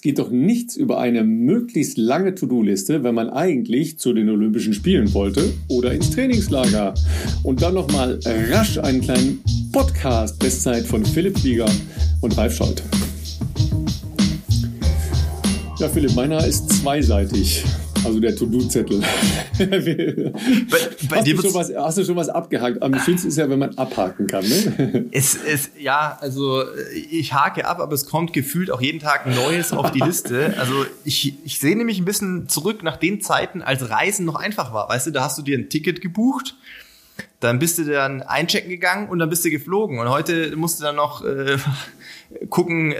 Es geht doch nichts über eine möglichst lange To-Do-Liste, wenn man eigentlich zu den Olympischen Spielen wollte oder ins Trainingslager. Und dann nochmal rasch einen kleinen Podcast Bestzeit von Philipp Flieger und Ralf Scholz. Ja, Philipp, meiner ist zweiseitig. Also der To-Do-Zettel. hast, du hast du schon was abgehakt? Am schönsten ist ja, wenn man abhaken kann. Ne? Es, es, ja, also ich hake ab, aber es kommt gefühlt auch jeden Tag Neues auf die Liste. Also ich, ich sehe nämlich ein bisschen zurück nach den Zeiten, als Reisen noch einfach war. Weißt du, da hast du dir ein Ticket gebucht dann bist du dann einchecken gegangen und dann bist du geflogen. Und heute musst du dann noch äh, gucken, äh,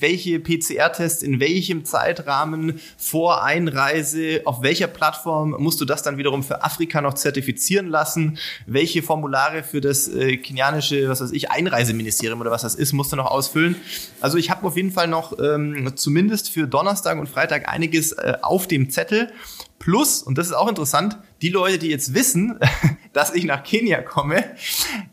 welche PCR-Tests in welchem Zeitrahmen vor Einreise, auf welcher Plattform musst du das dann wiederum für Afrika noch zertifizieren lassen, welche Formulare für das äh, kenianische, was weiß ich, Einreiseministerium oder was das ist, musst du noch ausfüllen. Also ich habe auf jeden Fall noch ähm, zumindest für Donnerstag und Freitag einiges äh, auf dem Zettel. Plus, und das ist auch interessant, die Leute, die jetzt wissen, dass ich nach Kenia komme,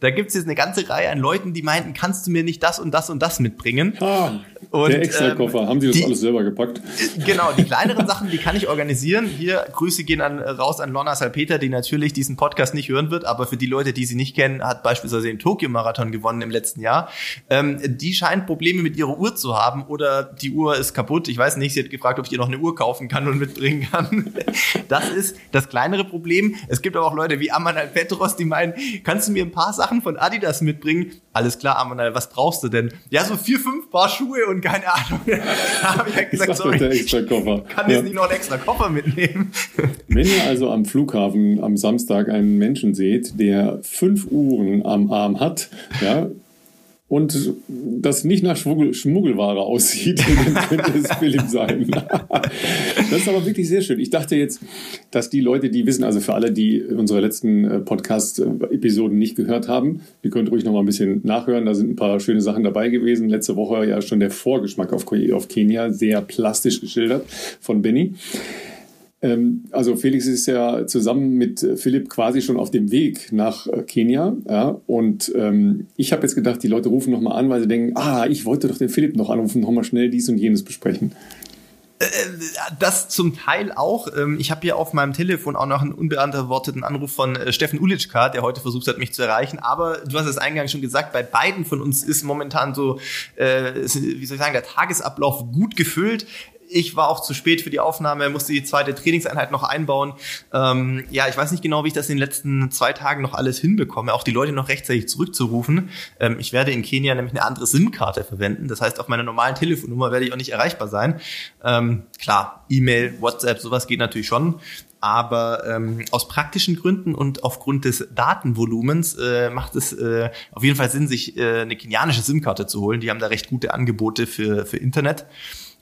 da gibt es jetzt eine ganze Reihe an Leuten, die meinten, kannst du mir nicht das und das und das mitbringen? Ah, und, der Extra-Koffer, ähm, haben Sie das die, alles selber gepackt? Äh, genau, die kleineren Sachen, die kann ich organisieren. Hier, Grüße gehen an, raus an Lorna Salpeter, die natürlich diesen Podcast nicht hören wird, aber für die Leute, die sie nicht kennen, hat beispielsweise den Tokio-Marathon gewonnen im letzten Jahr. Ähm, die scheint Probleme mit ihrer Uhr zu haben oder die Uhr ist kaputt. Ich weiß nicht, sie hat gefragt, ob ich ihr noch eine Uhr kaufen kann und mitbringen kann. Das ist das kleinere Problem. Es gibt aber auch Leute wie Amanal Petros, die meinen, kannst du mir ein paar Sachen von Adidas mitbringen? Alles klar, Amanal, was brauchst du denn? Ja, so vier, fünf Paar Schuhe und keine Ahnung. da habe ich ja gesagt, sorry, der extra Koffer. kann jetzt nicht noch einen extra Koffer mitnehmen. Wenn ihr also am Flughafen am Samstag einen Menschen seht, der fünf Uhren am Arm hat, ja, und das nicht nach Schmuggel, Schmuggelware aussieht, dann könnte es Philipp sein. das ist aber wirklich sehr schön. Ich dachte jetzt, dass die Leute, die wissen, also für alle, die unsere letzten äh, Podcast-Episoden nicht gehört haben, die könnt ruhig noch mal ein bisschen nachhören. Da sind ein paar schöne Sachen dabei gewesen. Letzte Woche ja schon der Vorgeschmack auf, auf Kenia, sehr plastisch geschildert von Benny. Ähm, also Felix ist ja zusammen mit äh, Philipp quasi schon auf dem Weg nach äh, Kenia. Ja, und ähm, ich habe jetzt gedacht, die Leute rufen nochmal an, weil sie denken, ah, ich wollte doch den Philipp noch anrufen, nochmal schnell dies und jenes besprechen. Äh, das zum Teil auch. Ähm, ich habe hier auf meinem Telefon auch noch einen unbeantworteten Anruf von Steffen Ulitschka, der heute versucht hat, mich zu erreichen. Aber du hast es eingangs schon gesagt, bei beiden von uns ist momentan so, wie soll ich sagen, der Tagesablauf gut gefüllt ich war auch zu spät für die Aufnahme, musste die zweite Trainingseinheit noch einbauen. Ähm, ja, ich weiß nicht genau, wie ich das in den letzten zwei Tagen noch alles hinbekomme, auch die Leute noch rechtzeitig zurückzurufen. Ähm, ich werde in Kenia nämlich eine andere SIM-Karte verwenden. Das heißt, auf meiner normalen Telefonnummer werde ich auch nicht erreichbar sein. Ähm, klar, E-Mail, WhatsApp, sowas geht natürlich schon. Aber ähm, aus praktischen Gründen und aufgrund des Datenvolumens äh, macht es äh, auf jeden Fall Sinn, sich äh, eine kenianische SIM-Karte zu holen. Die haben da recht gute Angebote für, für Internet.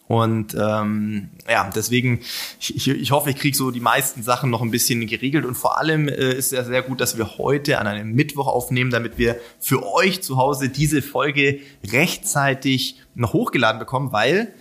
Und ähm, ja, deswegen, ich, ich hoffe, ich kriege so die meisten Sachen noch ein bisschen geregelt. Und vor allem äh, ist es sehr gut, dass wir heute an einem Mittwoch aufnehmen, damit wir für euch zu Hause diese Folge rechtzeitig noch hochgeladen bekommen, weil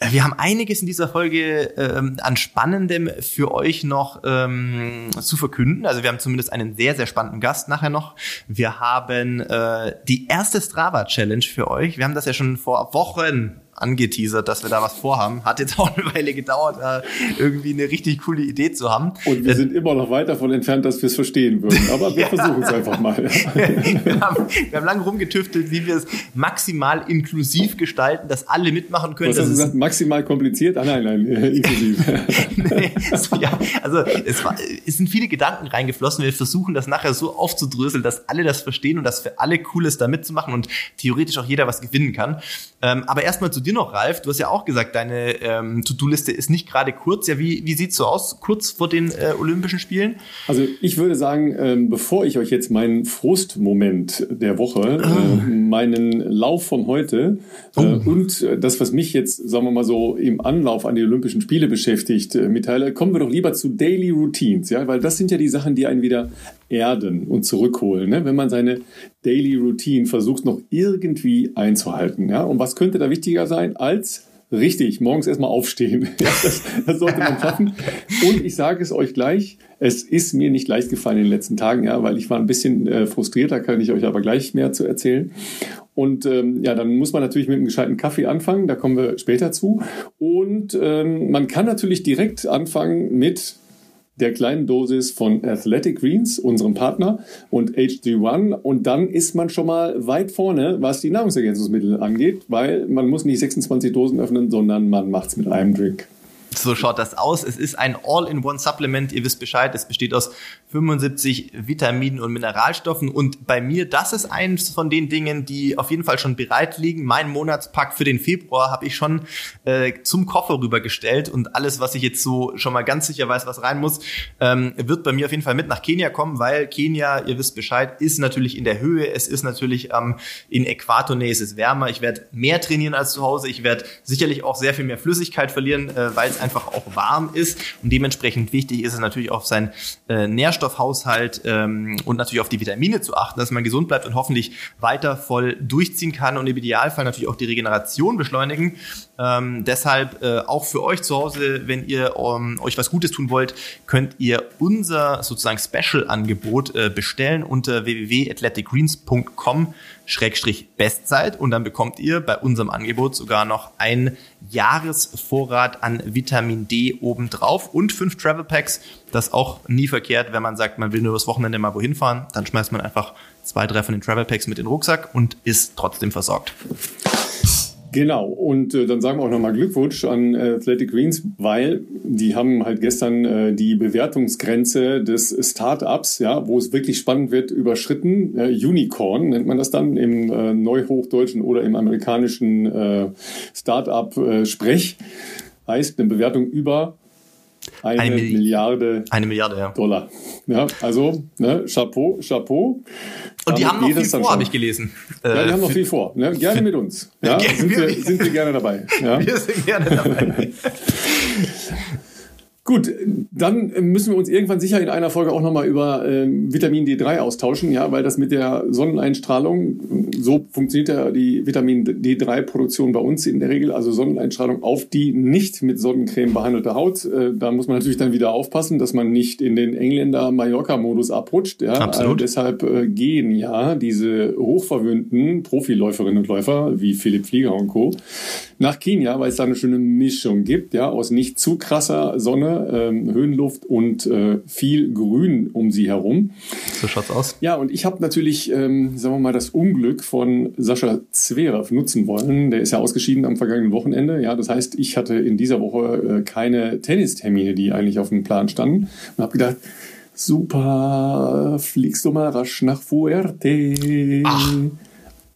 wir haben einiges in dieser Folge ähm, an Spannendem für euch noch ähm, zu verkünden. Also wir haben zumindest einen sehr, sehr spannenden Gast nachher noch. Wir haben äh, die erste Strava-Challenge für euch. Wir haben das ja schon vor Wochen angeteasert, dass wir da was vorhaben. Hat jetzt auch eine Weile gedauert, da irgendwie eine richtig coole Idee zu haben. Und wir äh, sind immer noch weit davon entfernt, dass wir es verstehen würden. Aber wir ja. versuchen es einfach mal. wir, haben, wir haben lange rumgetüftelt, wie wir es maximal inklusiv gestalten, dass alle mitmachen können. Was hast du gesagt? Maximal kompliziert? Ah nein, nein, äh, inklusiv. nee, so, ja, also es, war, es sind viele Gedanken reingeflossen. Wir versuchen das nachher so aufzudröseln, dass alle das verstehen und dass für alle cool ist, da mitzumachen und theoretisch auch jeder was gewinnen kann. Ähm, aber erstmal zu dir noch, Ralf. Du hast ja auch gesagt, deine ähm, To-Do-Liste ist nicht gerade kurz. Ja, wie, wie sieht's so aus, kurz vor den äh, Olympischen Spielen? Also ich würde sagen, ähm, bevor ich euch jetzt meinen Frustmoment der Woche, äh, ah. äh, meinen Lauf von heute äh, oh. und das, was mich jetzt, sagen wir mal so, im Anlauf an die Olympischen Spiele beschäftigt, äh, mitteile, kommen wir doch lieber zu Daily Routines, ja, weil das sind ja die Sachen, die einen wieder erden und zurückholen, ne? wenn man seine Daily Routine versucht noch irgendwie einzuhalten. Ja? Und was könnte da wichtiger sein als Richtig, morgens erstmal aufstehen. Das, das, sollte man schaffen. Und ich sage es euch gleich, es ist mir nicht leicht gefallen in den letzten Tagen, ja, weil ich war ein bisschen äh, frustriert, da kann ich euch aber gleich mehr zu erzählen. Und ähm, ja, dann muss man natürlich mit einem gescheiten Kaffee anfangen, da kommen wir später zu. Und ähm, man kann natürlich direkt anfangen mit der kleinen Dosis von Athletic Greens, unserem Partner, und HG1. Und dann ist man schon mal weit vorne, was die Nahrungsergänzungsmittel angeht, weil man muss nicht 26 Dosen öffnen, sondern man macht's mit einem Drink. So schaut das aus. Es ist ein All-in-One-Supplement. Ihr wisst Bescheid. Es besteht aus 75 Vitaminen und Mineralstoffen. Und bei mir, das ist eins von den Dingen, die auf jeden Fall schon bereit liegen. Mein Monatspack für den Februar habe ich schon äh, zum Koffer rübergestellt. Und alles, was ich jetzt so schon mal ganz sicher weiß, was rein muss, ähm, wird bei mir auf jeden Fall mit nach Kenia kommen, weil Kenia, ihr wisst Bescheid, ist natürlich in der Höhe. Es ist natürlich ähm, in Äquatornähe, es ist wärmer. Ich werde mehr trainieren als zu Hause. Ich werde sicherlich auch sehr viel mehr Flüssigkeit verlieren, äh, weil es einfach auch warm ist. Und dementsprechend wichtig ist es natürlich auf seinen äh, Nährstoffhaushalt ähm, und natürlich auf die Vitamine zu achten, dass man gesund bleibt und hoffentlich weiter voll durchziehen kann und im Idealfall natürlich auch die Regeneration beschleunigen. Ähm, deshalb äh, auch für euch zu Hause, wenn ihr um, euch was Gutes tun wollt, könnt ihr unser sozusagen Special-Angebot äh, bestellen unter www.athleticgreens.com Bestzeit und dann bekommt ihr bei unserem Angebot sogar noch ein Jahresvorrat an Vitamin D obendrauf und fünf Travel Packs. Das ist auch nie verkehrt, wenn man sagt, man will nur das Wochenende mal wohin fahren, dann schmeißt man einfach zwei, drei von den Travel Packs mit in den Rucksack und ist trotzdem versorgt. Genau, und äh, dann sagen wir auch nochmal Glückwunsch an äh, Athletic Greens, weil die haben halt gestern äh, die Bewertungsgrenze des Startups, ja, wo es wirklich spannend wird, überschritten. Äh, Unicorn nennt man das dann im äh, Neuhochdeutschen oder im amerikanischen äh, Startup-Sprech. Äh, heißt eine Bewertung über eine, eine Milliarde, eine Milliarde ja. Dollar. Ja, also ne, Chapeau, Chapeau. Und die haben noch viel vor, habe ich gelesen. Ja, die haben noch viel vor. Ne? Gerne mit uns. Ja, sind, wir, sind wir gerne dabei. Ja? Wir sind gerne dabei. Gut, dann müssen wir uns irgendwann sicher in einer Folge auch nochmal über äh, Vitamin D3 austauschen, ja, weil das mit der Sonneneinstrahlung, so funktioniert ja die Vitamin D3-Produktion bei uns in der Regel, also Sonneneinstrahlung auf die nicht mit Sonnencreme behandelte Haut. Äh, da muss man natürlich dann wieder aufpassen, dass man nicht in den Engländer-Mallorca-Modus abrutscht. Ja. Absolut. Äh, deshalb äh, gehen ja diese hochverwöhnten Profiläuferinnen und Läufer wie Philipp Flieger und Co. nach Kenia, weil es da eine schöne Mischung gibt, ja, aus nicht zu krasser Sonne ähm, Höhenluft und äh, viel Grün um sie herum. So schaut's aus. Ja, und ich habe natürlich, ähm, sagen wir mal, das Unglück von Sascha Zverev nutzen wollen. Der ist ja ausgeschieden am vergangenen Wochenende. Ja, das heißt, ich hatte in dieser Woche äh, keine Tennistermine, die eigentlich auf dem Plan standen. Und habe gedacht, super, fliegst du mal rasch nach Fuerte. Ach.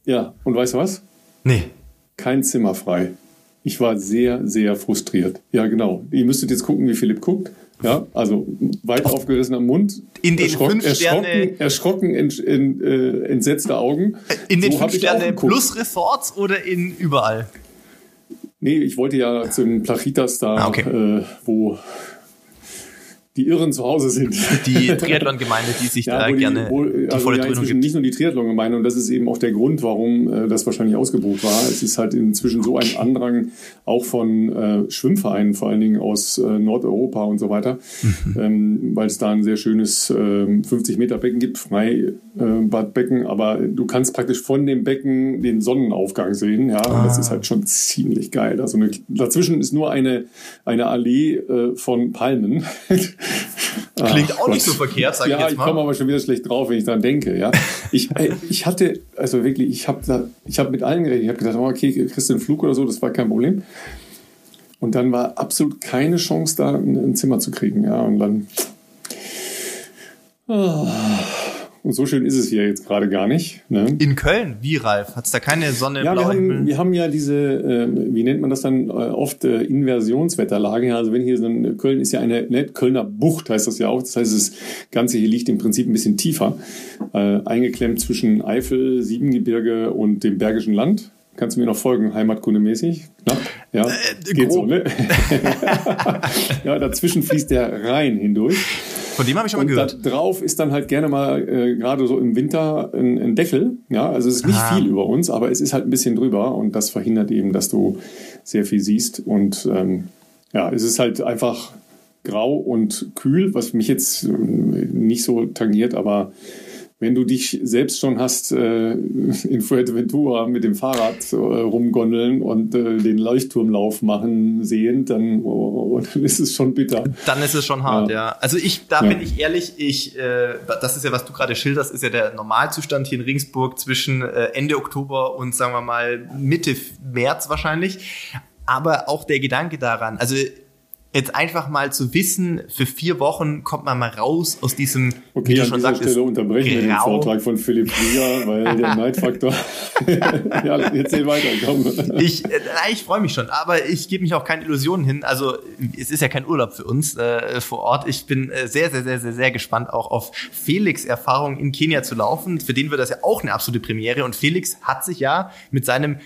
Ja, und weißt du was? Nee. Kein Zimmer frei. Ich war sehr, sehr frustriert. Ja, genau. Ihr müsstet jetzt gucken, wie Philipp guckt. Ja, also weit aufgerissener Mund. In den erschrock, fünf Sterne. Erschrocken, ent, ent, äh, entsetzte Augen. In den so fünf Sterne plus Resorts oder in überall? Nee, ich wollte ja zum Plachitas da, ah, okay. äh, wo die Irren zu Hause sind. Die Triathlon-Gemeinde, die sich ja, da die, gerne wo, die also volle ja, Dröhnung gibt. Nicht nur die Triathlon-Gemeinde und das ist eben auch der Grund, warum äh, das wahrscheinlich ausgebucht war. Es ist halt inzwischen so ein Andrang auch von äh, Schwimmvereinen, vor allen Dingen aus äh, Nordeuropa und so weiter, mhm. ähm, weil es da ein sehr schönes äh, 50-Meter-Becken gibt, Freibadbecken, aber du kannst praktisch von dem Becken den Sonnenaufgang sehen. Ja, ah. und das ist halt schon ziemlich geil. Also eine, dazwischen ist nur eine, eine Allee äh, von Palmen. Klingt Ach, auch Gott. nicht so verkehrt, sag ja, ich jetzt mal. Ja, ich komme aber schon wieder schlecht drauf, wenn ich daran denke. Ja, ich, ich hatte, also wirklich, ich habe ich mit allen geredet. Ich habe gedacht, oh, okay, kriegst du einen Flug oder so, das war kein Problem. Und dann war absolut keine Chance da, ein Zimmer zu kriegen. Ja, und dann. Oh. Und so schön ist es hier jetzt gerade gar nicht. Ne? In Köln, wie Ralf? Hat es da keine Sonne, ja, wir haben, wir haben ja diese, äh, wie nennt man das dann, äh, oft äh, Inversionswetterlage. Also wenn hier so ein, Köln ist ja eine, ne, Kölner Bucht heißt das ja auch. Das heißt, das Ganze hier liegt im Prinzip ein bisschen tiefer. Äh, eingeklemmt zwischen Eifel, Siebengebirge und dem Bergischen Land. Kannst du mir noch folgen, heimatkundemäßig? Knapp? Ja, äh, geht grob. so, ne? ja, dazwischen fließt der Rhein hindurch. Von dem habe ich schon mal gehört. Da drauf ist dann halt gerne mal äh, gerade so im Winter ein, ein, Deckel. Ja, also es ist nicht ah. viel über uns, aber es ist halt ein bisschen drüber und das verhindert eben, dass du sehr viel siehst. Und ähm, ja, es ist halt einfach grau und kühl, was mich jetzt äh, nicht so tangiert, aber wenn du dich selbst schon hast äh, in Fuerteventura mit dem Fahrrad äh, rumgondeln und äh, den Leuchtturmlauf machen sehen, dann, oh, dann ist es schon bitter. Dann ist es schon hart, ja. ja. Also ich, da ja. bin ich ehrlich, ich, äh, das ist ja, was du gerade schilderst, ist ja der Normalzustand hier in Regensburg zwischen äh, Ende Oktober und sagen wir mal Mitte März wahrscheinlich. Aber auch der Gedanke daran, also jetzt einfach mal zu wissen, für vier Wochen kommt man mal raus aus diesem, okay, wie du schon sagst, Stelle unterbrechen wir den Vortrag von Philipp Flieger, weil der Neidfaktor. ja, erzähl weiter, komm. Ich, äh, ich freue mich schon, aber ich gebe mich auch keine Illusionen hin. Also es ist ja kein Urlaub für uns äh, vor Ort. Ich bin äh, sehr, sehr, sehr, sehr, sehr gespannt, auch auf Felix Erfahrung in Kenia zu laufen. Für den wird das ja auch eine absolute Premiere. Und Felix hat sich ja mit seinem äh,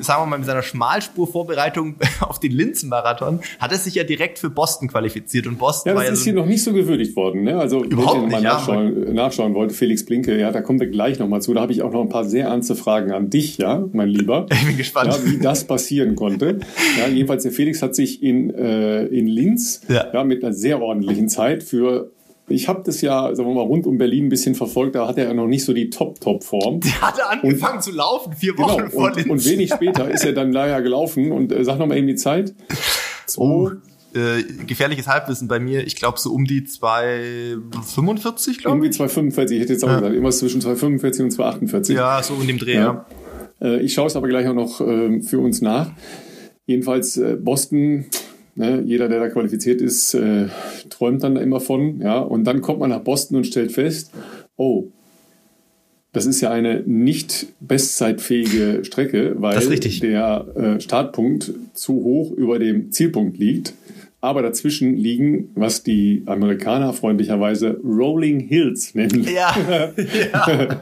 sagen wir mal, mit seiner Schmalspurvorbereitung auf den Linzen-Marathon, hat er sich ja direkt für Boston qualifiziert. Und Boston ja, das war ja ist so hier noch nicht so gewürdigt worden. Ne? Also, überhaupt wenn ihr mal nachschauen, ja, nachschauen wollte, Felix Blinke, ja, da kommen wir gleich nochmal zu. Da habe ich auch noch ein paar sehr ernste Fragen an dich, ja, mein Lieber. Ich bin gespannt. Ja, wie das passieren konnte. Ja, jedenfalls, der Felix hat sich in, äh, in Linz ja. ja. mit einer sehr ordentlichen Zeit für ich habe das ja, sagen wir mal, rund um Berlin ein bisschen verfolgt, da hat er ja noch nicht so die Top-Top-Form. Der hatte angefangen und, zu laufen, vier Wochen genau, vor und, und wenig später ist er dann leider gelaufen und äh, sag noch mal eben die Zeit. Oh, äh, gefährliches Halbwissen bei mir, ich glaube so um die 2,45, glaube ich. Irgendwie 2,45, ich hätte jetzt auch ja. gesagt, immer zwischen 2,45 und 2,48. Ja, so in dem Dreh, ja. ja. Äh, ich schaue es aber gleich auch noch äh, für uns nach. Jedenfalls äh, Boston Ne, jeder, der da qualifiziert ist, äh, träumt dann immer von. Ja, und dann kommt man nach Boston und stellt fest, oh, das ist ja eine nicht bestzeitfähige Strecke, weil der äh, Startpunkt zu hoch über dem Zielpunkt liegt aber dazwischen liegen, was die Amerikaner freundlicherweise Rolling Hills nennen. Ja. ja.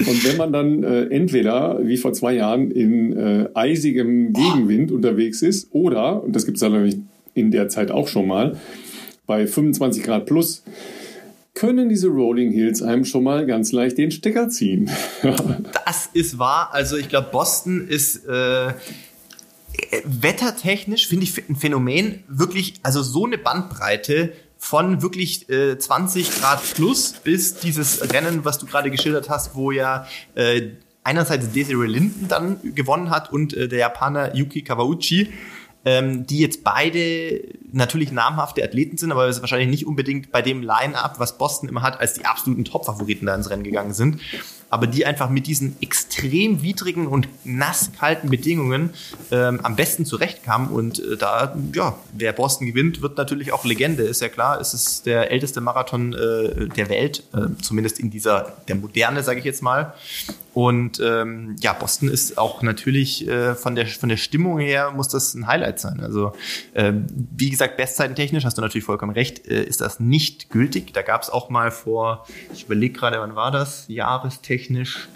und wenn man dann äh, entweder, wie vor zwei Jahren, in äh, eisigem Gegenwind unterwegs ist oder, und das gibt es natürlich in der Zeit auch schon mal, bei 25 Grad plus, können diese Rolling Hills einem schon mal ganz leicht den Stecker ziehen. das ist wahr. Also ich glaube, Boston ist... Äh wettertechnisch finde ich ein Phänomen wirklich, also so eine Bandbreite von wirklich äh, 20 Grad plus bis dieses Rennen, was du gerade geschildert hast, wo ja äh, einerseits Desiree Linden dann gewonnen hat und äh, der Japaner Yuki Kawauchi, ähm, die jetzt beide natürlich namhafte Athleten sind, aber wahrscheinlich nicht unbedingt bei dem Line-up, was Boston immer hat, als die absoluten Top-Favoriten da ins Rennen gegangen sind aber die einfach mit diesen extrem widrigen und nasskalten Bedingungen ähm, am besten zurechtkamen. Und äh, da, ja, wer Boston gewinnt, wird natürlich auch Legende, ist ja klar. Es ist der älteste Marathon äh, der Welt, äh, zumindest in dieser, der Moderne, sage ich jetzt mal. Und ähm, ja, Boston ist auch natürlich äh, von, der, von der Stimmung her muss das ein Highlight sein. Also äh, wie gesagt, bestzeitentechnisch hast du natürlich vollkommen recht, äh, ist das nicht gültig. Da gab es auch mal vor, ich überlege gerade, wann war das, jahrestechnisch,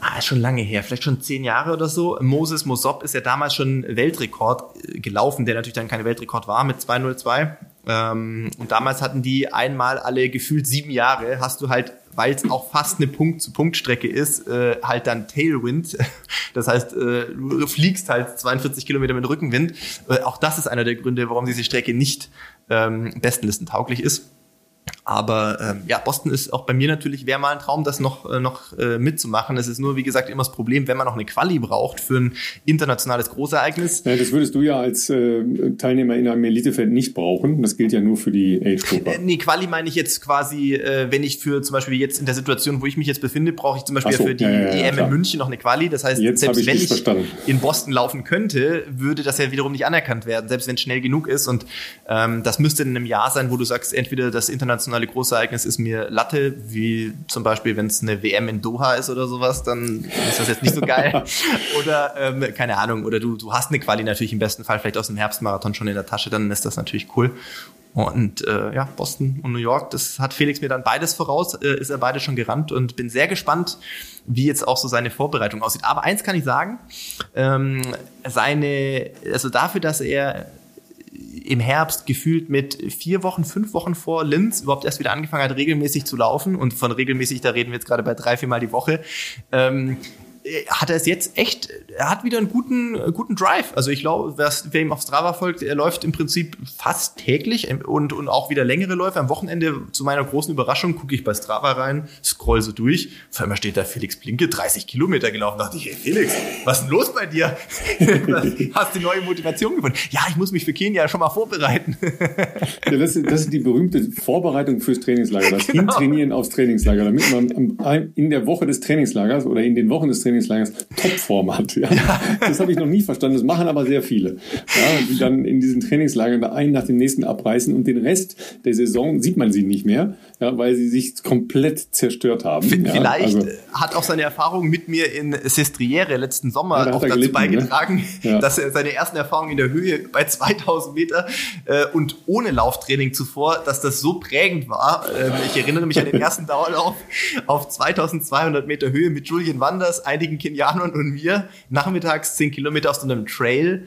Ah, ist schon lange her, vielleicht schon zehn Jahre oder so. Moses Mosop ist ja damals schon Weltrekord äh, gelaufen, der natürlich dann kein Weltrekord war mit 202. Ähm, und damals hatten die einmal alle gefühlt sieben Jahre, hast du halt, weil es auch fast eine Punkt-zu-Punkt-Strecke ist, äh, halt dann Tailwind. Das heißt, äh, du fliegst halt 42 Kilometer mit Rückenwind. Äh, auch das ist einer der Gründe, warum diese Strecke nicht ähm, bestenlistentauglich ist. Aber ähm, ja, Boston ist auch bei mir natürlich, wäre mal ein Traum, das noch, äh, noch äh, mitzumachen. Es ist nur, wie gesagt, immer das Problem, wenn man noch eine Quali braucht für ein internationales Großereignis. Ja, das würdest du ja als äh, Teilnehmer in einem Elitefeld nicht brauchen. Das gilt ja nur für die Age-Grupper. Äh, nee, Quali meine ich jetzt quasi, äh, wenn ich für zum Beispiel jetzt in der Situation, wo ich mich jetzt befinde, brauche ich zum Beispiel so, für die ja, ja, EM in München noch eine Quali. Das heißt, jetzt selbst ich wenn ich verstanden. in Boston laufen könnte, würde das ja wiederum nicht anerkannt werden, selbst wenn es schnell genug ist. Und ähm, das müsste in einem Jahr sein, wo du sagst, entweder das internationale Großereignis ist mir Latte, wie zum Beispiel, wenn es eine WM in Doha ist oder sowas, dann ist das jetzt nicht so geil. oder ähm, keine Ahnung, oder du, du hast eine Quali natürlich im besten Fall vielleicht aus dem Herbstmarathon schon in der Tasche, dann ist das natürlich cool. Und äh, ja, Boston und New York, das hat Felix mir dann beides voraus, äh, ist er beide schon gerannt und bin sehr gespannt, wie jetzt auch so seine Vorbereitung aussieht. Aber eins kann ich sagen, ähm, seine, also dafür, dass er im Herbst gefühlt mit vier Wochen, fünf Wochen vor Linz überhaupt erst wieder angefangen hat, regelmäßig zu laufen. Und von regelmäßig, da reden wir jetzt gerade bei drei, vier Mal die Woche. Ähm, hat er es jetzt echt, er hat wieder einen guten, guten Drive. Also ich glaube, wer ihm auf Strava folgt, er läuft im Prinzip fast täglich und, und auch wieder längere Läufe. Am Wochenende, zu meiner großen Überraschung, gucke ich bei Strava rein, scroll so durch. Vor allem steht da Felix Blinke, 30 Kilometer gelaufen. Da dachte ich, hey Felix, was ist denn los bei dir? Hast du neue Motivation gefunden? Ja, ich muss mich für Kenia schon mal vorbereiten. ja, das, ist, das ist die berühmte Vorbereitung fürs Trainingslager. Das genau. Hintrainieren aufs Trainingslager, damit man in der Woche des Trainingslagers oder in den Wochen des Trainingslagers Topform hat. Ja? ja. Das habe ich noch nie verstanden. Das machen aber sehr viele. Ja, die dann in diesen Trainingslagern da einen nach dem nächsten abreißen und den Rest der Saison sieht man sie nicht mehr, ja, weil sie sich komplett zerstört haben. Vielleicht also, hat auch seine Erfahrung mit mir in Sestriere letzten Sommer auch dazu gelitten, ne? beigetragen, ne? dass er seine ersten Erfahrungen in der Höhe bei 2000 Meter äh, und ohne Lauftraining zuvor, dass das so prägend war. Äh, ich erinnere mich an den ersten Dauerlauf auf 2200 Meter Höhe mit Julian Wanders, einigen Kenianern und mir. Nachmittags 10 Kilometer auf so einem Trail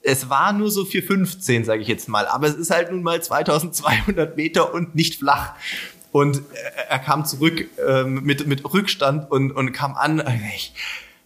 es war nur so 415, sage ich jetzt mal, aber es ist halt nun mal 2200 Meter und nicht flach. Und er kam zurück ähm, mit, mit Rückstand und, und kam an. Ich,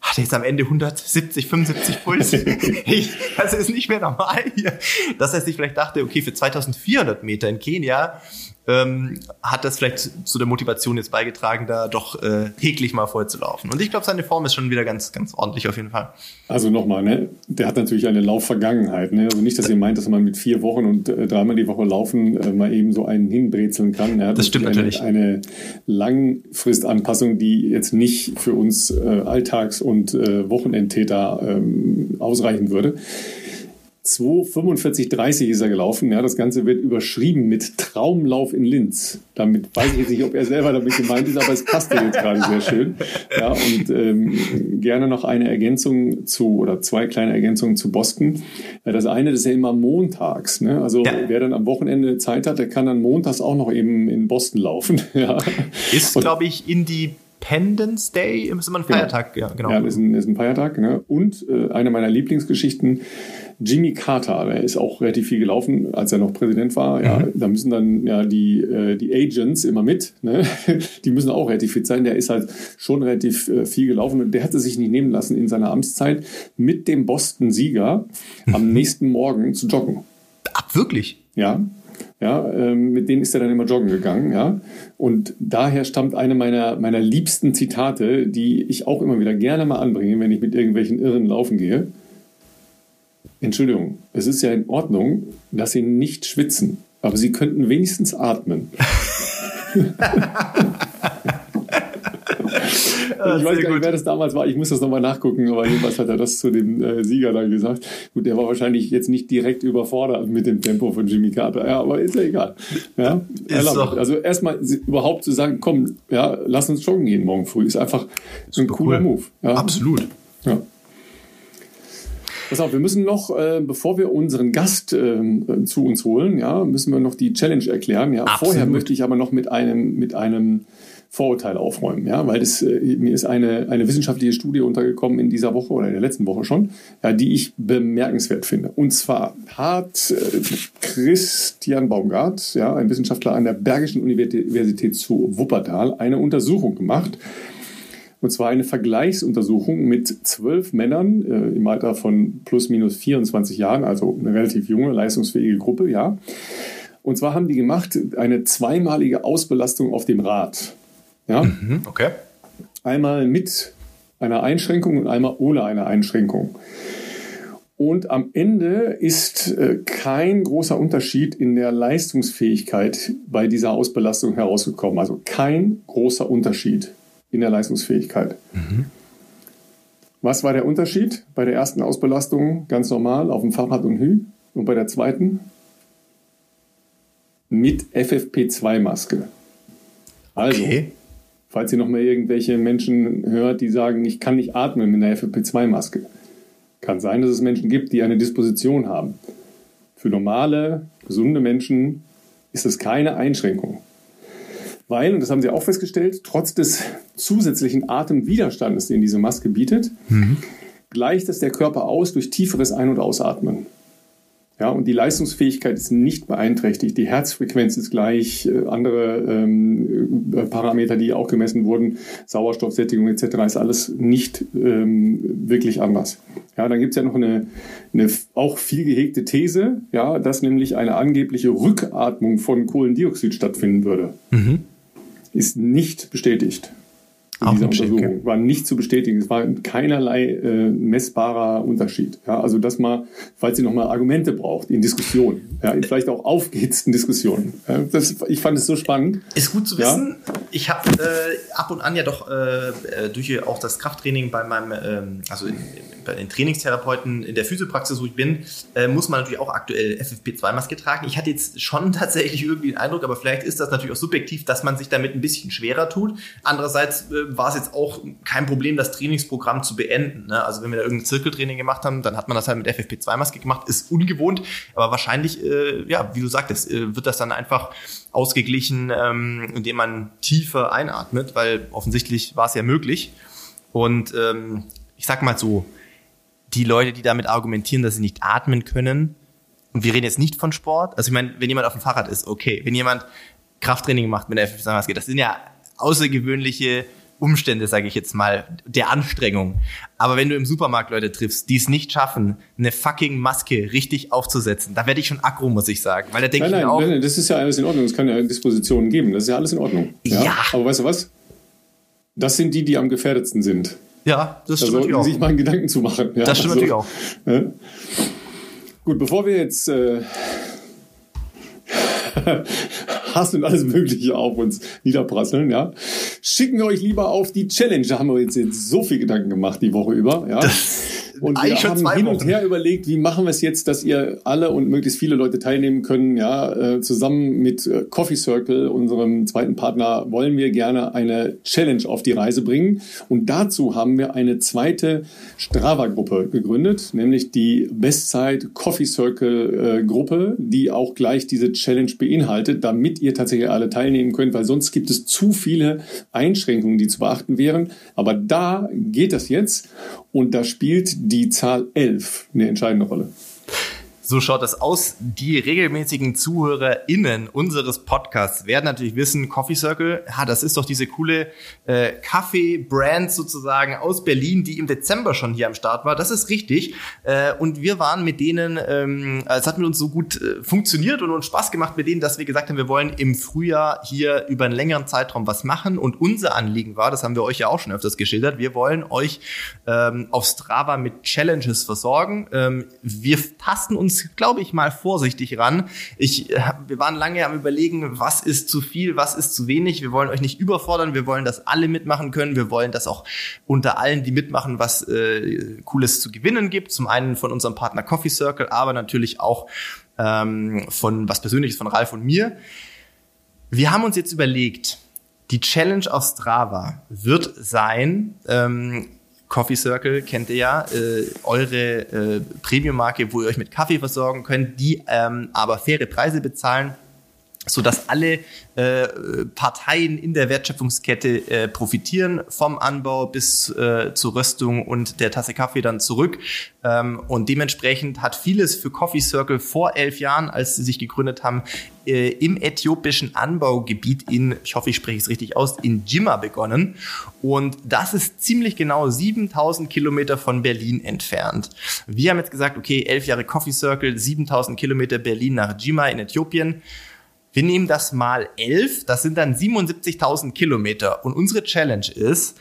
hatte jetzt am Ende 170, 75 Puls. ich, das ist nicht mehr normal hier. Dass er sich vielleicht dachte, okay, für 2400 Meter in Kenia ähm, hat das vielleicht zu der Motivation jetzt beigetragen, da doch äh, täglich mal vorzulaufen. Und ich glaube, seine Form ist schon wieder ganz, ganz ordentlich auf jeden Fall. Also nochmal, ne? der hat natürlich eine Laufvergangenheit. Ne? Also nicht, dass ihr meint, dass man mit vier Wochen und äh, dreimal die Woche laufen äh, mal eben so einen hinbrezeln kann. Er das stimmt eine, natürlich. Eine Langfristanpassung, die jetzt nicht für uns äh, Alltags- und äh, Wochenendtäter ähm, ausreichen würde. 2,45,30 ist er gelaufen. Ja, das Ganze wird überschrieben mit Traumlauf in Linz. Damit weiß ich jetzt nicht, ob er selber damit gemeint ist, aber es passt jetzt gerade sehr schön. Ja, und ähm, gerne noch eine Ergänzung zu, oder zwei kleine Ergänzungen zu Boston. Das eine, das ist ja immer montags. Ne? Also ja. wer dann am Wochenende Zeit hat, der kann dann montags auch noch eben in Boston laufen. ja. Ist, glaube ich, in die Independence Day ist immer ein genau. Feiertag, genau. ja, genau. Ja, ist ein, ist ein Feiertag. Ne? Und äh, eine meiner Lieblingsgeschichten, Jimmy Carter, der ist auch relativ viel gelaufen, als er noch Präsident war. Ja, mhm. da müssen dann ja die, äh, die Agents immer mit. Ne? Die müssen auch relativ fit sein. Der ist halt schon relativ äh, viel gelaufen und der hatte sich nicht nehmen lassen, in seiner Amtszeit mit dem Boston-Sieger mhm. am nächsten Morgen zu joggen. Ab wirklich? Ja, ja, ähm, mit denen ist er dann immer joggen gegangen. Ja, und daher stammt eine meiner meiner liebsten Zitate, die ich auch immer wieder gerne mal anbringe, wenn ich mit irgendwelchen Irren laufen gehe. Entschuldigung, es ist ja in Ordnung, dass Sie nicht schwitzen, aber Sie könnten wenigstens atmen. Ich weiß gar nicht, wer das damals war. Ich muss das nochmal nachgucken, aber jedenfalls hat er das zu dem äh, Sieger dann gesagt. Gut, der war wahrscheinlich jetzt nicht direkt überfordert mit dem Tempo von Jimmy Carter. Ja, aber ist ja egal. Ja, also erstmal überhaupt zu sagen, komm, ja, lass uns joggen gehen morgen früh, ist einfach ein cooler cool. Move. Ja. Absolut. Ja. Pass auf, wir müssen noch, äh, bevor wir unseren Gast äh, zu uns holen, ja, müssen wir noch die Challenge erklären. Ja, vorher möchte ich aber noch mit einem, mit einem Vorurteil aufräumen, ja, weil das, äh, mir ist eine, eine wissenschaftliche Studie untergekommen in dieser Woche oder in der letzten Woche schon, ja, die ich bemerkenswert finde. Und zwar hat äh, Christian Baumgart, ja, ein Wissenschaftler an der Bergischen Universität zu Wuppertal, eine Untersuchung gemacht, und zwar eine Vergleichsuntersuchung mit zwölf Männern äh, im Alter von plus minus 24 Jahren, also eine relativ junge, leistungsfähige Gruppe, ja. Und zwar haben die gemacht eine zweimalige Ausbelastung auf dem Rad. Ja? Mhm, okay. Einmal mit einer Einschränkung und einmal ohne eine Einschränkung. Und am Ende ist äh, kein großer Unterschied in der Leistungsfähigkeit bei dieser Ausbelastung herausgekommen. Also kein großer Unterschied in der Leistungsfähigkeit. Mhm. Was war der Unterschied? Bei der ersten Ausbelastung ganz normal auf dem Fahrrad und Hü und bei der zweiten mit FFP2-Maske. Also, okay. falls ihr noch mal irgendwelche Menschen hört, die sagen, ich kann nicht atmen mit einer FFP2-Maske. Kann sein, dass es Menschen gibt, die eine Disposition haben. Für normale, gesunde Menschen ist es keine Einschränkung weil, und das haben sie auch festgestellt, trotz des zusätzlichen Atemwiderstandes, den diese Maske bietet, mhm. gleicht es der Körper aus durch tieferes Ein- und Ausatmen. Ja, und die Leistungsfähigkeit ist nicht beeinträchtigt. Die Herzfrequenz ist gleich, äh, andere ähm, äh, Parameter, die auch gemessen wurden, Sauerstoffsättigung etc., ist alles nicht ähm, wirklich anders. Ja, dann gibt's ja noch eine, eine auch viel gehegte These, ja, dass nämlich eine angebliche Rückatmung von Kohlendioxid stattfinden würde. Mhm. Ist nicht bestätigt in dieser Untersuchung. Okay. War nicht zu bestätigen. Es war keinerlei äh, messbarer Unterschied. Ja, also das mal, falls ihr nochmal Argumente braucht in Diskussionen, ja, in vielleicht auch aufgehitzten Diskussionen. Ja, das, ich fand es so spannend. Ist gut zu wissen. Ja. Ich habe äh, ab und an ja doch äh, äh, durch auch das Krafttraining bei meinem, ähm, also in, bei den Trainingstherapeuten in der Physiopraxis, wo ich bin, äh, muss man natürlich auch aktuell FFP2-Maske tragen. Ich hatte jetzt schon tatsächlich irgendwie den Eindruck, aber vielleicht ist das natürlich auch subjektiv, dass man sich damit ein bisschen schwerer tut. Andererseits äh, war es jetzt auch kein Problem, das Trainingsprogramm zu beenden. Ne? Also wenn wir da irgendein Zirkeltraining gemacht haben, dann hat man das halt mit FFP2-Maske gemacht. Ist ungewohnt, aber wahrscheinlich, äh, ja, wie du sagtest, äh, wird das dann einfach ausgeglichen, ähm, indem man tiefer einatmet, weil offensichtlich war es ja möglich. Und ähm, ich sag mal so, die Leute, die damit argumentieren, dass sie nicht atmen können, und wir reden jetzt nicht von Sport, also ich meine, wenn jemand auf dem Fahrrad ist, okay, wenn jemand Krafttraining macht mit der FFP2-Maske, das sind ja außergewöhnliche Umstände, sage ich jetzt mal, der Anstrengung. Aber wenn du im Supermarkt Leute triffst, die es nicht schaffen, eine fucking Maske richtig aufzusetzen, da werde ich schon aggro, muss ich sagen. Weil da denke ich mir auch... Nein, nein, das ist ja alles in Ordnung. Es kann ja Dispositionen geben. Das ist ja alles in Ordnung. Ja. ja. Aber weißt du was? Das sind die, die am gefährdetsten sind. Ja, das stimmt da natürlich auch. sich mal einen Gedanken zu machen. Ja, das stimmt also, natürlich auch. Ja. Gut, bevor wir jetzt... Äh, Hass und alles Mögliche auf uns niederprasseln, ja. Schicken wir euch lieber auf die Challenge. Da haben wir jetzt, jetzt so viel Gedanken gemacht die Woche über, ja. Das und wir haben hin und her überlegt, wie machen wir es jetzt, dass ihr alle und möglichst viele Leute teilnehmen können. Ja, äh, zusammen mit äh, Coffee Circle, unserem zweiten Partner, wollen wir gerne eine Challenge auf die Reise bringen. Und dazu haben wir eine zweite Strava-Gruppe gegründet, nämlich die Bestzeit Coffee Circle äh, die auch gleich diese Challenge beinhaltet, damit ihr tatsächlich alle teilnehmen könnt, weil sonst gibt es zu viele Einschränkungen, die zu beachten wären. Aber da geht das jetzt. Und da spielt die Zahl 11 eine entscheidende Rolle. So schaut das aus. Die regelmäßigen ZuhörerInnen unseres Podcasts werden natürlich wissen, Coffee Circle, ja, das ist doch diese coole äh, Kaffee-Brand sozusagen aus Berlin, die im Dezember schon hier am Start war. Das ist richtig. Äh, und wir waren mit denen, ähm, es hat mit uns so gut äh, funktioniert und uns Spaß gemacht mit denen, dass wir gesagt haben, wir wollen im Frühjahr hier über einen längeren Zeitraum was machen. Und unser Anliegen war, das haben wir euch ja auch schon öfters geschildert, wir wollen euch ähm, auf Strava mit Challenges versorgen. Ähm, wir tasten uns glaube ich, mal vorsichtig ran. Ich, äh, wir waren lange am überlegen, was ist zu viel, was ist zu wenig. Wir wollen euch nicht überfordern. Wir wollen, dass alle mitmachen können. Wir wollen, dass auch unter allen, die mitmachen, was äh, Cooles zu gewinnen gibt. Zum einen von unserem Partner Coffee Circle, aber natürlich auch ähm, von was Persönliches von Ralf und mir. Wir haben uns jetzt überlegt, die Challenge auf Strava wird sein, ähm, Coffee Circle kennt ihr ja, äh, eure äh, Premium-Marke, wo ihr euch mit Kaffee versorgen könnt, die ähm, aber faire Preise bezahlen so dass alle äh, Parteien in der Wertschöpfungskette äh, profitieren vom Anbau bis äh, zur Röstung und der Tasse Kaffee dann zurück. Ähm, und dementsprechend hat vieles für Coffee Circle vor elf Jahren, als sie sich gegründet haben, äh, im äthiopischen Anbaugebiet in, ich hoffe, ich spreche es richtig aus, in Jimma begonnen. Und das ist ziemlich genau 7000 Kilometer von Berlin entfernt. Wir haben jetzt gesagt, okay, elf Jahre Coffee Circle, 7000 Kilometer Berlin nach Jimma in Äthiopien. Wir nehmen das mal 11, das sind dann 77.000 Kilometer. Und unsere Challenge ist,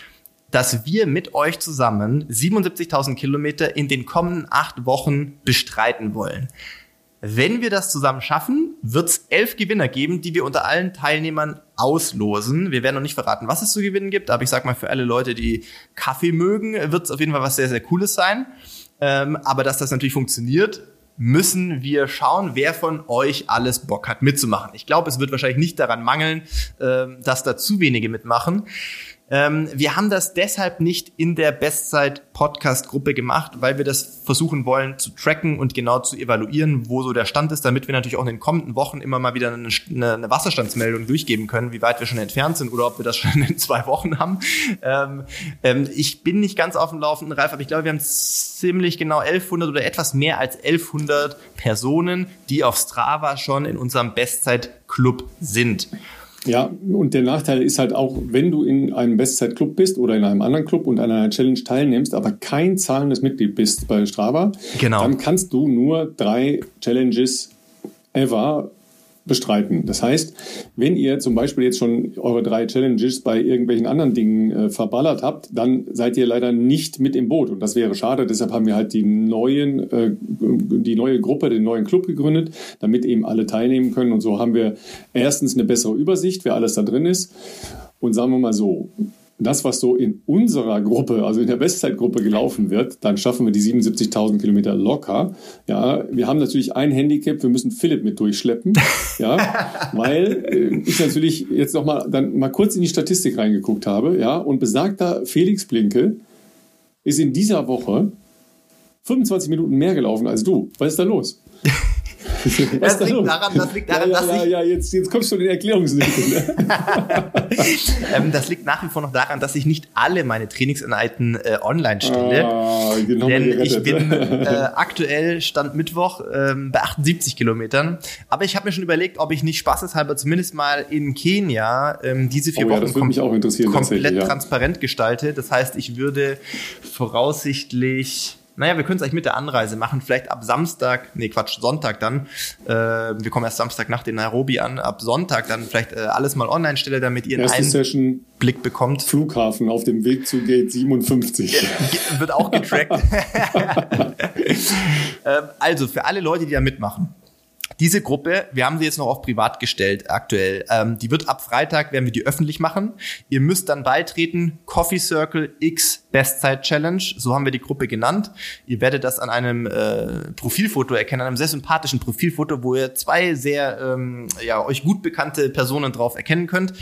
dass wir mit euch zusammen 77.000 Kilometer in den kommenden acht Wochen bestreiten wollen. Wenn wir das zusammen schaffen, wird es elf Gewinner geben, die wir unter allen Teilnehmern auslosen. Wir werden noch nicht verraten, was es zu gewinnen gibt, aber ich sag mal, für alle Leute, die Kaffee mögen, wird es auf jeden Fall was sehr, sehr Cooles sein. Ähm, aber dass das natürlich funktioniert, müssen wir schauen, wer von euch alles Bock hat mitzumachen. Ich glaube, es wird wahrscheinlich nicht daran mangeln, ähm, dass da zu wenige mitmachen. Ähm, wir haben das deshalb nicht in der Bestzeit-Podcast-Gruppe gemacht, weil wir das versuchen wollen zu tracken und genau zu evaluieren, wo so der Stand ist, damit wir natürlich auch in den kommenden Wochen immer mal wieder eine, eine, Wasserstandsmeldung durchgeben können, wie weit wir schon entfernt sind oder ob wir das schon in zwei Wochen haben. Ähm, ähm, ich bin nicht ganz auf dem Laufenden, Ralf, aber ich glaube, wir haben ziemlich genau 1100 oder etwas mehr als 1100 Personen, die auf Strava schon in unserem Bestzeit-Club sind. Ja, und der Nachteil ist halt auch, wenn du in einem Bestzeit-Club bist oder in einem anderen Club und an einer Challenge teilnimmst, aber kein zahlendes Mitglied bist bei Strava, genau. dann kannst du nur drei Challenges ever bestreiten. Das heißt, wenn ihr zum Beispiel jetzt schon eure drei Challenges bei irgendwelchen anderen Dingen äh, verballert habt, dann seid ihr leider nicht mit im Boot. Und das wäre schade. Deshalb haben wir halt die neuen, äh, die neue Gruppe, den neuen Club gegründet, damit eben alle teilnehmen können. Und so haben wir erstens eine bessere Übersicht, wer alles da drin ist. Und sagen wir mal so, das, was so in unserer Gruppe, also in der Bestzeitgruppe gelaufen wird, dann schaffen wir die 77.000 Kilometer locker. Ja, wir haben natürlich ein Handicap, wir müssen Philipp mit durchschleppen. Ja, weil äh, ich natürlich jetzt noch mal dann mal kurz in die Statistik reingeguckt habe. Ja, und besagter Felix Blinke ist in dieser Woche 25 Minuten mehr gelaufen als du. Was ist da los? das, liegt daran, das liegt daran, ja, ja, dass ja, ich. Ja, jetzt, jetzt kommst du in Erklärungslücke. Ne? ähm, das liegt nach wie vor noch daran, dass ich nicht alle meine Trainingseinheiten äh, online stelle. Ah, genau denn ich bin äh, aktuell Stand Mittwoch ähm, bei 78 Kilometern. Aber ich habe mir schon überlegt, ob ich nicht spaßeshalber zumindest mal in Kenia ähm, diese vier oh, Wochen kom komplett transparent gestalte. Das heißt, ich würde voraussichtlich naja, wir können es eigentlich mit der Anreise machen, vielleicht ab Samstag, nee Quatsch, Sonntag dann. Äh, wir kommen erst Samstag nach den Nairobi an, ab Sonntag dann vielleicht äh, alles mal online stelle, damit ihr Erste einen Session Blick bekommt. Flughafen auf dem Weg zu Gate 57. Ja, wird auch getrackt. ähm, also für alle Leute, die da mitmachen. Diese Gruppe, wir haben sie jetzt noch auf privat gestellt aktuell. Ähm, die wird ab Freitag, werden wir die öffentlich machen. Ihr müsst dann beitreten, Coffee Circle X Bestzeit Challenge, so haben wir die Gruppe genannt. Ihr werdet das an einem äh, Profilfoto erkennen, einem sehr sympathischen Profilfoto, wo ihr zwei sehr ähm, ja, euch gut bekannte Personen drauf erkennen könnt.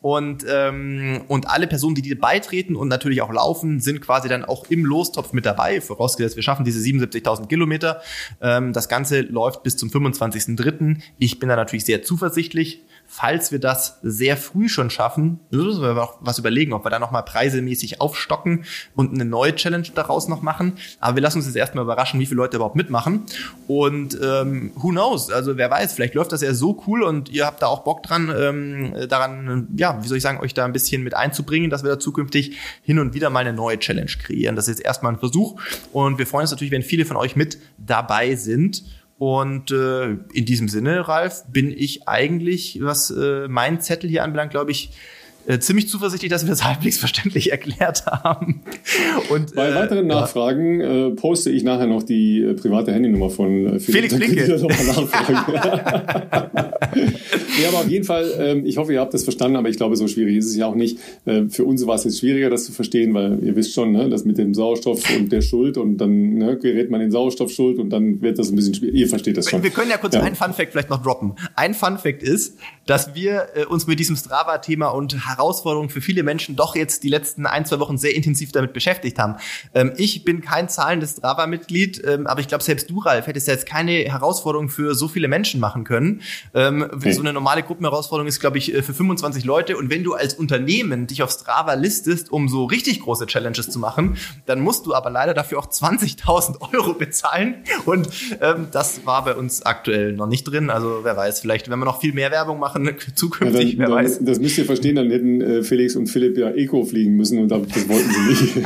Und, ähm, und alle Personen, die dir beitreten und natürlich auch laufen, sind quasi dann auch im Lostopf mit dabei, vorausgesetzt, wir schaffen diese 77.000 Kilometer. Ähm, das Ganze läuft bis zum 25.03. Ich bin da natürlich sehr zuversichtlich falls wir das sehr früh schon schaffen, müssen wir auch was überlegen, ob wir da nochmal preisemäßig aufstocken und eine neue Challenge daraus noch machen. Aber wir lassen uns jetzt erstmal überraschen, wie viele Leute überhaupt mitmachen. Und ähm, who knows? Also wer weiß, vielleicht läuft das ja so cool und ihr habt da auch Bock dran, ähm, daran, ja, wie soll ich sagen, euch da ein bisschen mit einzubringen, dass wir da zukünftig hin und wieder mal eine neue Challenge kreieren. Das ist jetzt erstmal ein Versuch. Und wir freuen uns natürlich, wenn viele von euch mit dabei sind. Und äh, in diesem Sinne, Ralf, bin ich eigentlich, was äh, mein Zettel hier anbelangt, glaube ich, äh, ziemlich zuversichtlich, dass wir das halbwegs verständlich erklärt haben. Und, Bei äh, weiteren Nachfragen äh, poste ich nachher noch die äh, private Handynummer von äh, Felix Blinke. ja, aber auf jeden Fall, ähm, ich hoffe, ihr habt das verstanden, aber ich glaube, so schwierig ist es ja auch nicht. Äh, für uns war es jetzt schwieriger, das zu verstehen, weil ihr wisst schon, ne, das mit dem Sauerstoff und der Schuld und dann ne, gerät man in Sauerstoffschuld und dann wird das ein bisschen schwierig. Ihr versteht das schon. Wir können ja kurz ja. einen Fun-Fact vielleicht noch droppen. Ein Fun-Fact ist, dass wir uns mit diesem Strava-Thema und Herausforderungen für viele Menschen doch jetzt die letzten ein, zwei Wochen sehr intensiv damit beschäftigt haben. Ähm, ich bin kein zahlendes Strava-Mitglied, ähm, aber ich glaube, selbst du, Ralf, hättest ja jetzt keine Herausforderung für so viele Menschen machen können. Ähm, okay. So eine normale Gruppenherausforderung ist, glaube ich, äh, für 25 Leute. Und wenn du als Unternehmen dich auf Strava listest, um so richtig große Challenges zu machen, dann musst du aber leider dafür auch 20.000 Euro bezahlen. Und ähm, das war bei uns aktuell noch nicht drin. Also wer weiß, vielleicht, wenn wir noch viel mehr Werbung machen, zukünftig, ja, dann, wer dann, weiß. Das müsst ihr verstehen, dann hätten hätten äh, Felix und Philipp ja Eco fliegen müssen und das wollten sie nicht.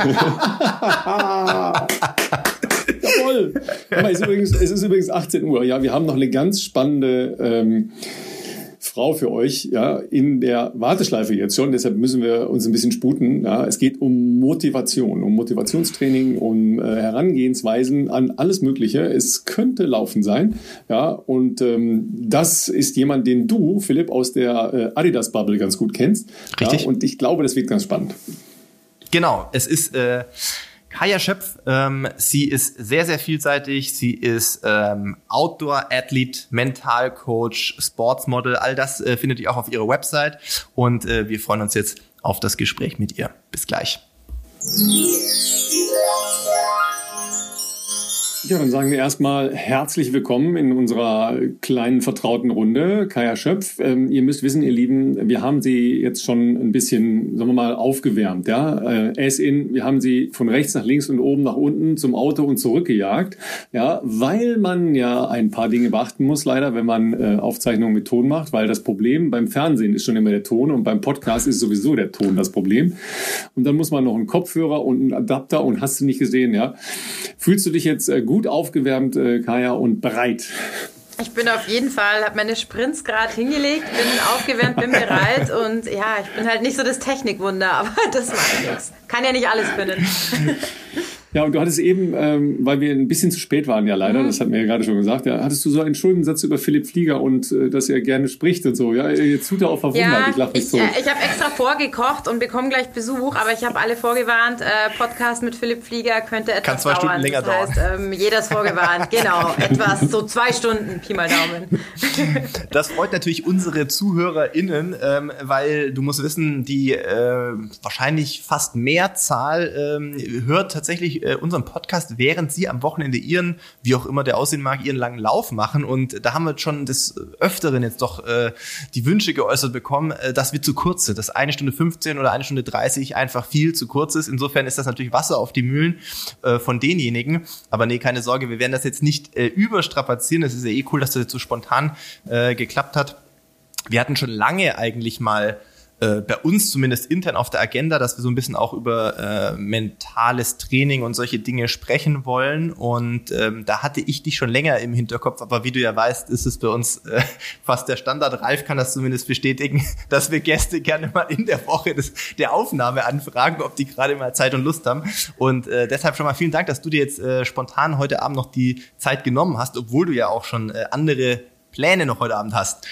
Jawohl. Es ist, übrigens, es ist übrigens 18 Uhr. Ja, wir haben noch eine ganz spannende ähm, Frau für euch, ja, in der Warteschleife jetzt schon. Deshalb müssen wir uns ein bisschen sputen. Ja, es geht um Motivation, um Motivationstraining, um äh, Herangehensweisen an alles Mögliche. Es könnte Laufen sein, ja, und ähm, das ist jemand, den du, Philipp, aus der äh, Adidas Bubble ganz gut kennst. Richtig. Ja, und ich glaube, das wird ganz spannend. Genau, es ist äh, Kaya Schöpf, ähm, sie ist sehr, sehr vielseitig. Sie ist ähm, Outdoor-Athlet, Mentalcoach, Sportsmodel. All das äh, findet ihr auch auf ihrer Website. Und äh, wir freuen uns jetzt auf das Gespräch mit ihr. Bis gleich. Ja, dann sagen wir erstmal herzlich willkommen in unserer kleinen vertrauten Runde. Kaya Schöpf, ähm, ihr müsst wissen, ihr Lieben, wir haben sie jetzt schon ein bisschen, sagen wir mal, aufgewärmt. Ja, äh, as in, wir haben sie von rechts nach links und oben nach unten zum Auto und zurückgejagt. Ja, weil man ja ein paar Dinge beachten muss, leider, wenn man äh, Aufzeichnungen mit Ton macht, weil das Problem beim Fernsehen ist schon immer der Ton und beim Podcast ist sowieso der Ton das Problem. Und dann muss man noch einen Kopfhörer und einen Adapter und hast du nicht gesehen, ja. Fühlst du dich jetzt äh, gut aufgewärmt, äh, Kaya, und bereit? Ich bin auf jeden Fall, habe meine Sprints gerade hingelegt, bin aufgewärmt, bin bereit und ja, ich bin halt nicht so das Technikwunder, aber das macht nichts. Kann ja nicht alles können. Ja, und du hattest eben, ähm, weil wir ein bisschen zu spät waren, ja leider, mhm. das hat mir ja gerade schon gesagt, ja, hattest du so einen Schuldensatz über Philipp Flieger und äh, dass er gerne spricht und so. Ja, jetzt tut er auch verwundert. Ja, ich lache mich so. Äh, ich habe extra vorgekocht und bekomme gleich Besuch, aber ich habe alle vorgewarnt, äh, Podcast mit Philipp Flieger könnte etwas Kann zwei dauern. Stunden länger das heißt, dauern. Ähm, jeder ist vorgewarnt, genau. etwas, so zwei Stunden, Pi mal Daumen. das freut natürlich unsere ZuhörerInnen, ähm, weil du musst wissen, die äh, wahrscheinlich fast Mehrzahl ähm, hört tatsächlich äh, unseren Podcast während sie am Wochenende ihren, wie auch immer der aussehen mag, ihren langen Lauf machen. Und da haben wir schon des Öfteren jetzt doch äh, die Wünsche geäußert bekommen, äh, dass wir zu kurz sind, dass eine Stunde 15 oder eine Stunde 30 einfach viel zu kurz ist. Insofern ist das natürlich Wasser auf die Mühlen äh, von denjenigen. Aber nee, keine Sorge, wir werden das jetzt nicht äh, überstrapazieren. Das ist ja eh cool, dass das jetzt so spontan äh, geklappt hat. Wir hatten schon lange eigentlich mal äh, bei uns zumindest intern auf der Agenda, dass wir so ein bisschen auch über äh, mentales Training und solche Dinge sprechen wollen. Und ähm, da hatte ich dich schon länger im Hinterkopf, aber wie du ja weißt, ist es bei uns äh, fast der Standard. Ralf kann das zumindest bestätigen, dass wir Gäste gerne mal in der Woche des, der Aufnahme anfragen, ob die gerade mal Zeit und Lust haben. Und äh, deshalb schon mal vielen Dank, dass du dir jetzt äh, spontan heute Abend noch die Zeit genommen hast, obwohl du ja auch schon äh, andere Pläne noch heute Abend hast.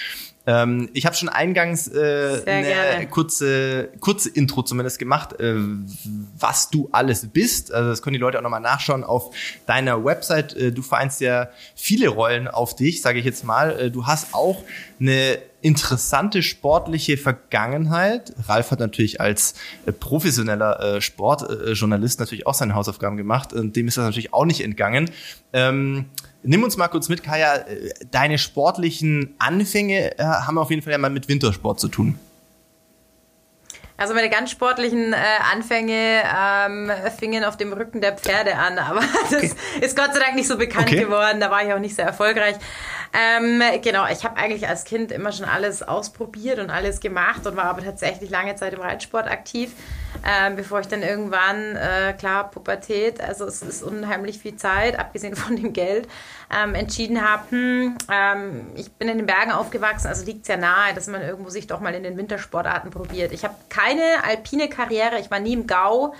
Ähm, ich habe schon eingangs äh, eine kurze, kurze Intro zumindest gemacht, äh, was du alles bist. Also das können die Leute auch nochmal nachschauen auf deiner Website. Äh, du vereinst ja viele Rollen auf dich, sage ich jetzt mal. Äh, du hast auch eine interessante sportliche Vergangenheit. Ralf hat natürlich als äh, professioneller äh, Sportjournalist natürlich auch seine Hausaufgaben gemacht und dem ist das natürlich auch nicht entgangen. Ähm, Nimm uns mal kurz mit, Kaya. Äh, deine sportlichen Anfänge äh, haben auf jeden Fall ja mal mit Wintersport zu tun. Also meine ganz sportlichen äh, Anfänge ähm, fingen auf dem Rücken der Pferde an, aber das okay. ist Gott sei Dank nicht so bekannt okay. geworden. Da war ich auch nicht sehr erfolgreich. Ähm, genau, ich habe eigentlich als Kind immer schon alles ausprobiert und alles gemacht und war aber tatsächlich lange Zeit im Reitsport aktiv, ähm, bevor ich dann irgendwann, äh, klar, Pubertät, also es ist unheimlich viel Zeit, abgesehen von dem Geld, ähm, entschieden habe, hm, ähm, ich bin in den Bergen aufgewachsen, also liegt es ja nahe, dass man irgendwo sich doch mal in den Wintersportarten probiert. Ich habe keine alpine Karriere, ich war nie im Gau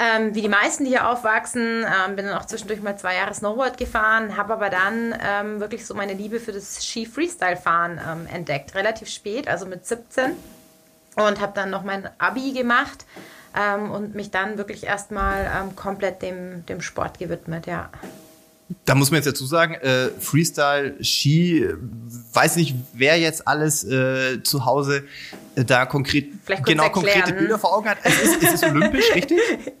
ähm, wie die meisten, die hier aufwachsen. Ähm, bin dann auch zwischendurch mal zwei Jahre Snowboard gefahren, habe aber dann ähm, wirklich so meine Liebe für das Ski-Freestyle-Fahren ähm, entdeckt. Relativ spät, also mit 17. Und habe dann noch mein Abi gemacht ähm, und mich dann wirklich erstmal ähm, komplett dem, dem Sport gewidmet, ja. Da muss man jetzt dazu sagen, äh, Freestyle, Ski, weiß nicht, wer jetzt alles äh, zu Hause äh, da konkret genau erklären. konkrete Bilder vor Augen hat. Es ist, es ist olympisch, richtig?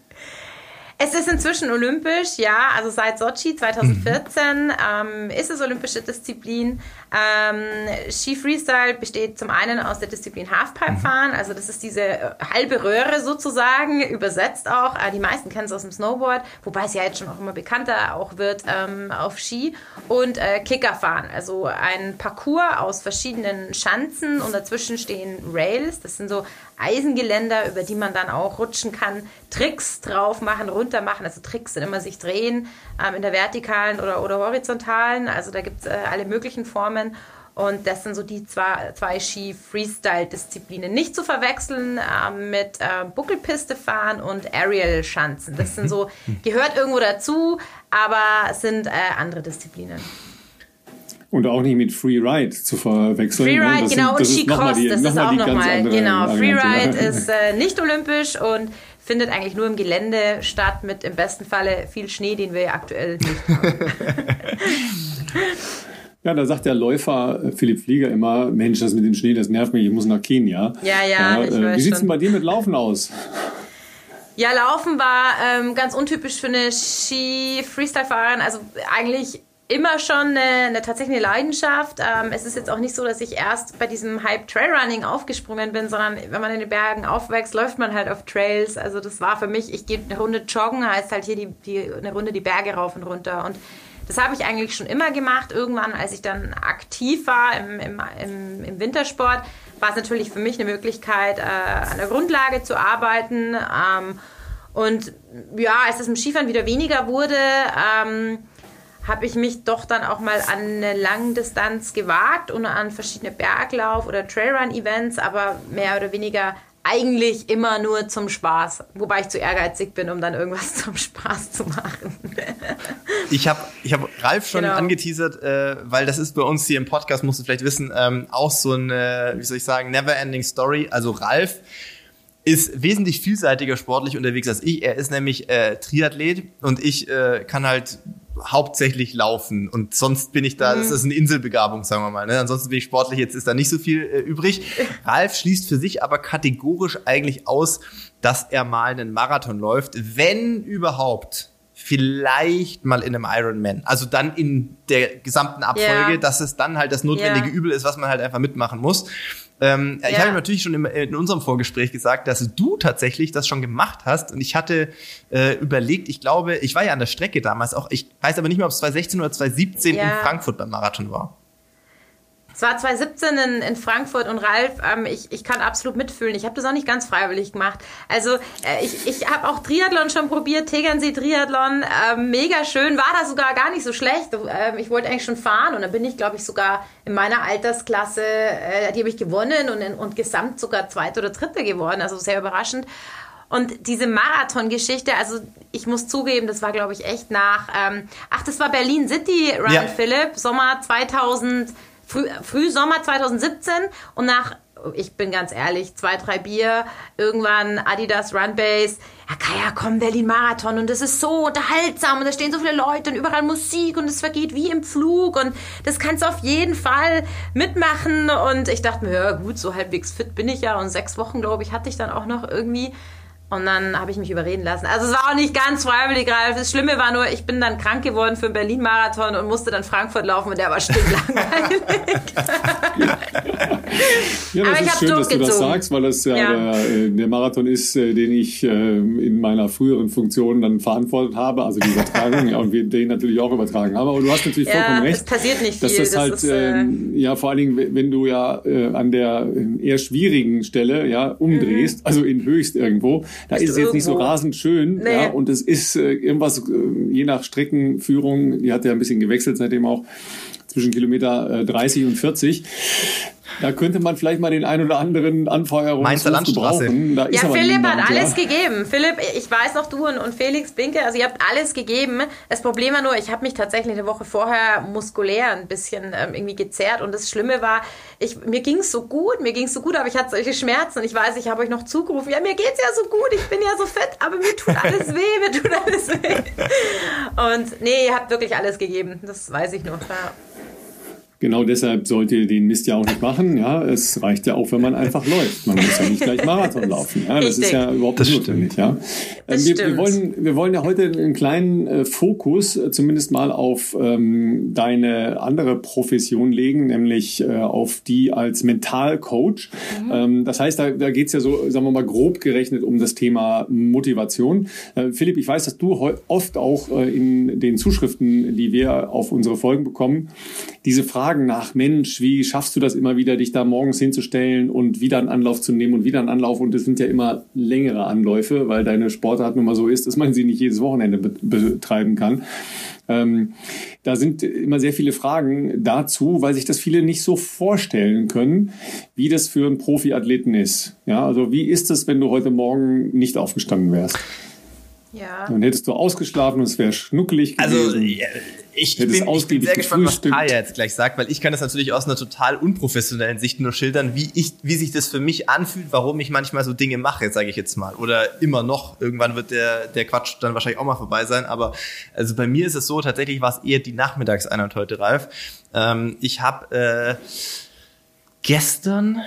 Es ist inzwischen olympisch, ja. Also seit Sochi 2014 mhm. ähm, ist es olympische Disziplin. Ähm, Ski Freestyle besteht zum einen aus der Disziplin Halfpipe mhm. fahren, also das ist diese äh, halbe Röhre sozusagen, übersetzt auch. Äh, die meisten kennen es aus dem Snowboard, wobei es ja jetzt schon auch immer bekannter auch wird ähm, auf Ski. Und äh, fahren, also ein Parcours aus verschiedenen Schanzen und dazwischen stehen Rails. Das sind so Eisengeländer, über die man dann auch rutschen kann, Tricks drauf machen, runter machen. Also Tricks sind immer sich drehen ähm, in der vertikalen oder, oder horizontalen. Also da gibt es äh, alle möglichen Formen. Und das sind so die zwei, zwei Ski-Freestyle-Disziplinen. Nicht zu verwechseln äh, mit äh, Buckelpiste fahren und Aerial-Schanzen. Das sind so, gehört irgendwo dazu, aber sind äh, andere Disziplinen. Und auch nicht mit Freeride zu verwechseln. Freeride, ne? genau, und Skicross, das ist auch nochmal, genau. Freeride ist äh, nicht olympisch und findet eigentlich nur im Gelände statt, mit im besten Falle viel Schnee, den wir aktuell nicht haben. Ja, da sagt der Läufer äh, Philipp Flieger immer, Mensch, das mit dem Schnee, das nervt mich, ich muss nach Kenia. Ja, ja, ja äh, Wie sieht's denn bei dir mit Laufen aus? Ja, Laufen war ähm, ganz untypisch für eine Ski-Freestyle-Fahrerin. Also eigentlich immer schon eine, eine tatsächlich eine Leidenschaft. Ähm, es ist jetzt auch nicht so, dass ich erst bei diesem Hype Trailrunning aufgesprungen bin, sondern wenn man in den Bergen aufwächst, läuft man halt auf Trails. Also das war für mich, ich gehe eine Runde joggen, heißt halt hier die, die, eine Runde die Berge rauf und runter. Und das habe ich eigentlich schon immer gemacht. Irgendwann, als ich dann aktiv war im, im, im, im Wintersport, war es natürlich für mich eine Möglichkeit, äh, an der Grundlage zu arbeiten. Ähm, und ja, als es im Skifahren wieder weniger wurde, ähm, habe ich mich doch dann auch mal an eine Langdistanz gewagt und an verschiedene Berglauf- oder Trailrun-Events, aber mehr oder weniger eigentlich immer nur zum Spaß, wobei ich zu ehrgeizig bin, um dann irgendwas zum Spaß zu machen. ich habe ich hab Ralf schon genau. angeteasert, äh, weil das ist bei uns hier im Podcast, musst du vielleicht wissen, ähm, auch so eine, wie soll ich sagen, never-ending Story. Also Ralf ist wesentlich vielseitiger sportlich unterwegs als ich. Er ist nämlich äh, Triathlet und ich äh, kann halt hauptsächlich laufen und sonst bin ich da, mhm. das ist eine Inselbegabung, sagen wir mal. Ne? Ansonsten bin ich sportlich, jetzt ist da nicht so viel äh, übrig. Ralf schließt für sich aber kategorisch eigentlich aus, dass er mal einen Marathon läuft, wenn überhaupt vielleicht mal in einem Ironman. Also dann in der gesamten Abfolge, yeah. dass es dann halt das notwendige yeah. Übel ist, was man halt einfach mitmachen muss. Ähm, ja. Ich habe natürlich schon im, in unserem Vorgespräch gesagt, dass du tatsächlich das schon gemacht hast. Und ich hatte äh, überlegt, ich glaube, ich war ja an der Strecke damals auch. Ich weiß aber nicht mehr, ob es 2016 oder 2017 ja. in Frankfurt beim Marathon war. Es war 2017 in, in Frankfurt und Ralf, ähm, ich, ich kann absolut mitfühlen. Ich habe das auch nicht ganz freiwillig gemacht. Also äh, ich, ich habe auch Triathlon schon probiert, Tegernsee Triathlon, äh, mega schön, war da sogar gar nicht so schlecht. Äh, ich wollte eigentlich schon fahren und dann bin ich, glaube ich, sogar in meiner Altersklasse, äh, die habe ich gewonnen und, in, und gesamt sogar zweite oder dritte geworden, also sehr überraschend. Und diese Marathon-Geschichte, also ich muss zugeben, das war, glaube ich, echt nach, ähm, ach, das war Berlin City Run, ja. Philipp, Sommer 2000 früh, Frühsommer 2017 und nach, ich bin ganz ehrlich, zwei, drei Bier, irgendwann Adidas Runbase, ja Kaya, komm, Berlin Marathon und das ist so unterhaltsam und da stehen so viele Leute und überall Musik und es vergeht wie im Flug und das kannst du auf jeden Fall mitmachen und ich dachte mir, ja gut, so halbwegs fit bin ich ja und sechs Wochen, glaube ich, hatte ich dann auch noch irgendwie und dann habe ich mich überreden lassen. Also es war auch nicht ganz freiwillig, Ralf. Das Schlimme war nur, ich bin dann krank geworden für den Berlin-Marathon und musste dann Frankfurt laufen und der war stinklangweilig. ja, das Aber ist schön, dass du das sagst, weil das ja, ja. Der, äh, der, Marathon ist, äh, den ich äh, in meiner früheren Funktion dann verantwortet habe, also die Übertragung, ja, und wir den natürlich auch übertragen haben. Aber du hast natürlich ja, vollkommen recht. Es passiert nicht viel. Dass das, das halt, ist, äh, ja, vor allen Dingen, wenn du ja äh, an der eher schwierigen Stelle ja umdrehst, mhm. also in höchst irgendwo, da ist, es jetzt nicht so rasend schön. Nee. Ja, und es ist äh, irgendwas, äh, je nach Streckenführung, die hat ja ein bisschen gewechselt seitdem auch zwischen Kilometer äh, 30 und 40. Da könnte man vielleicht mal den ein oder anderen Anfeuerungsruf gebrauchen. Da ja, Philipp niemand, hat alles ja. gegeben. Philipp, ich weiß noch, du und, und Felix Binke, also ihr habt alles gegeben. Das Problem war nur, ich habe mich tatsächlich eine Woche vorher muskulär ein bisschen ähm, irgendwie gezerrt und das Schlimme war, ich, mir ging es so gut, mir ging es so gut, aber ich hatte solche Schmerzen. Ich weiß, ich habe euch noch zugerufen, ja, mir geht's ja so gut, ich bin ja so fett, aber mir tut alles weh, mir tut alles weh. Und nee, ihr habt wirklich alles gegeben, das weiß ich noch. Ja. Genau deshalb sollt ihr den Mist ja auch nicht machen. Ja, es reicht ja auch, wenn man einfach läuft. Man muss ja nicht gleich Marathon laufen. Ja, das ist ja überhaupt nicht notwendig. Ja, ähm, wir, wir, wollen, wir wollen ja heute einen kleinen äh, Fokus äh, zumindest mal auf ähm, deine andere Profession legen, nämlich äh, auf die als Mentalcoach. Mhm. Ähm, das heißt, da, da geht's ja so, sagen wir mal, grob gerechnet um das Thema Motivation. Äh, Philipp, ich weiß, dass du oft auch äh, in den Zuschriften, die wir auf unsere Folgen bekommen, diese Fragen nach, Mensch, wie schaffst du das immer wieder, dich da morgens hinzustellen und wieder einen Anlauf zu nehmen und wieder einen Anlauf? Und es sind ja immer längere Anläufe, weil deine Sportart nun mal so ist, dass man sie nicht jedes Wochenende betreiben kann. Ähm, da sind immer sehr viele Fragen dazu, weil sich das viele nicht so vorstellen können, wie das für einen Profiathleten ist. Ja, also wie ist es, wenn du heute Morgen nicht aufgestanden wärst? Ja. Dann hättest du ausgeschlafen und es wäre schnuckelig also, gewesen. Also, ich, bin, ich bin sehr gespannt, was Kaya jetzt gleich sagt, weil ich kann das natürlich aus einer total unprofessionellen Sicht nur schildern, wie ich, wie sich das für mich anfühlt, warum ich manchmal so Dinge mache, sage ich jetzt mal. Oder immer noch. Irgendwann wird der, der Quatsch dann wahrscheinlich auch mal vorbei sein. Aber also bei mir ist es so, tatsächlich war es eher die Nachmittagseinheit heute, Ralf. Ähm, ich habe äh, gestern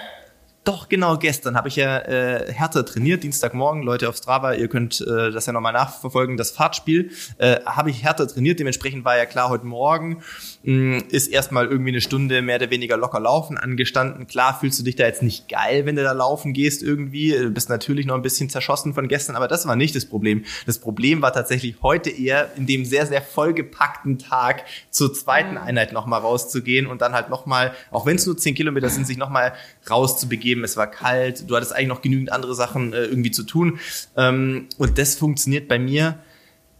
doch, genau, gestern habe ich ja äh, härter trainiert, Dienstagmorgen, Leute auf Strava, ihr könnt äh, das ja nochmal nachverfolgen, das Fahrtspiel, äh, habe ich härter trainiert, dementsprechend war ja klar, heute Morgen ist erstmal irgendwie eine Stunde mehr oder weniger locker laufen angestanden. Klar fühlst du dich da jetzt nicht geil, wenn du da laufen gehst irgendwie, du bist natürlich noch ein bisschen zerschossen von gestern, aber das war nicht das Problem. Das Problem war tatsächlich heute eher in dem sehr, sehr vollgepackten Tag zur zweiten mhm. Einheit nochmal rauszugehen und dann halt nochmal, auch wenn es nur zehn Kilometer sind, sich nochmal rauszubegeben es war kalt, du hattest eigentlich noch genügend andere Sachen äh, irgendwie zu tun. Ähm, und das funktioniert bei mir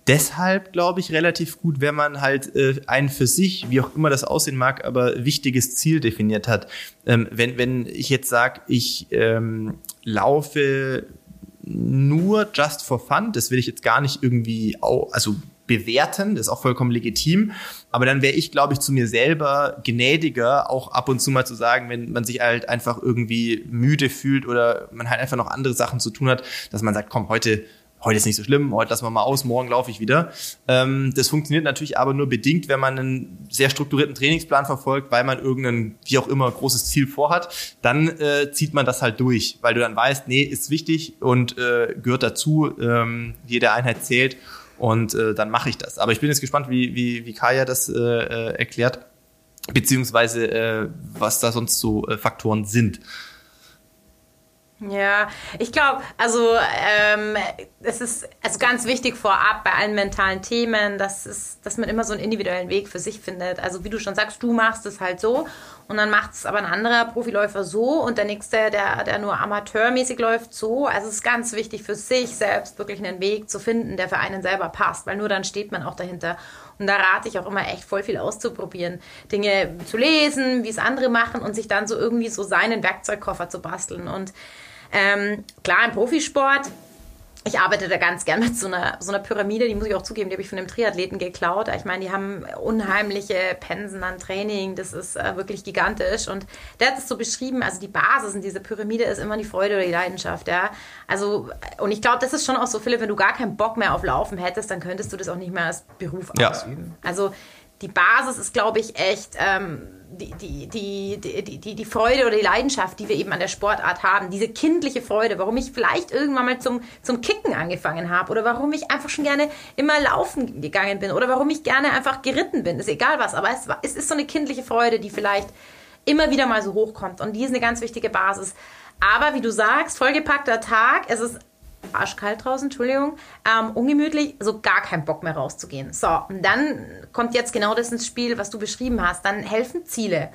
deshalb, glaube ich, relativ gut, wenn man halt äh, ein für sich, wie auch immer das aussehen mag, aber wichtiges Ziel definiert hat. Ähm, wenn, wenn ich jetzt sage, ich ähm, laufe nur just for fun, das will ich jetzt gar nicht irgendwie, auch, also bewerten, das ist auch vollkommen legitim. Aber dann wäre ich, glaube ich, zu mir selber gnädiger, auch ab und zu mal zu sagen, wenn man sich halt einfach irgendwie müde fühlt oder man halt einfach noch andere Sachen zu tun hat, dass man sagt, komm, heute heute ist nicht so schlimm, heute lassen wir mal aus, morgen laufe ich wieder. Ähm, das funktioniert natürlich aber nur bedingt, wenn man einen sehr strukturierten Trainingsplan verfolgt, weil man irgendein, wie auch immer, großes Ziel vorhat. Dann äh, zieht man das halt durch, weil du dann weißt, nee, ist wichtig und äh, gehört dazu, ähm, jede Einheit zählt und äh, dann mache ich das. Aber ich bin jetzt gespannt, wie, wie, wie Kaya das äh, äh, erklärt, beziehungsweise äh, was da sonst so äh, Faktoren sind. Ja, ich glaube, also ähm, es ist also ganz wichtig vorab bei allen mentalen Themen, dass, es, dass man immer so einen individuellen Weg für sich findet. Also wie du schon sagst, du machst es halt so und dann macht es aber ein anderer Profiläufer so und der nächste, der, der nur amateurmäßig läuft, so. Also es ist ganz wichtig für sich selbst wirklich einen Weg zu finden, der für einen selber passt, weil nur dann steht man auch dahinter. Und da rate ich auch immer echt voll viel auszuprobieren. Dinge zu lesen, wie es andere machen und sich dann so irgendwie so seinen Werkzeugkoffer zu basteln. Und ähm, klar, im Profisport ich arbeite da ganz gern mit so einer, so einer Pyramide, die muss ich auch zugeben, die habe ich von einem Triathleten geklaut. Ich meine, die haben unheimliche Pensen an Training, das ist äh, wirklich gigantisch. Und der hat es so beschrieben, also die Basis in dieser Pyramide ist immer die Freude oder die Leidenschaft, ja. Also, und ich glaube, das ist schon auch so, Philipp, wenn du gar keinen Bock mehr auf Laufen hättest, dann könntest du das auch nicht mehr als Beruf ja. ausüben. Also die Basis ist, glaube ich, echt ähm, die, die, die, die, die, Freude oder die Leidenschaft, die wir eben an der Sportart haben. Diese kindliche Freude, warum ich vielleicht irgendwann mal zum, zum Kicken angefangen habe oder warum ich einfach schon gerne immer laufen gegangen bin oder warum ich gerne einfach geritten bin. Ist egal was, aber es, es ist so eine kindliche Freude, die vielleicht immer wieder mal so hochkommt und die ist eine ganz wichtige Basis. Aber wie du sagst, vollgepackter Tag, es ist arschkalt draußen, Entschuldigung, ähm, ungemütlich, so gar keinen Bock mehr rauszugehen. So, und dann kommt jetzt genau das ins Spiel, was du beschrieben hast. Dann helfen Ziele.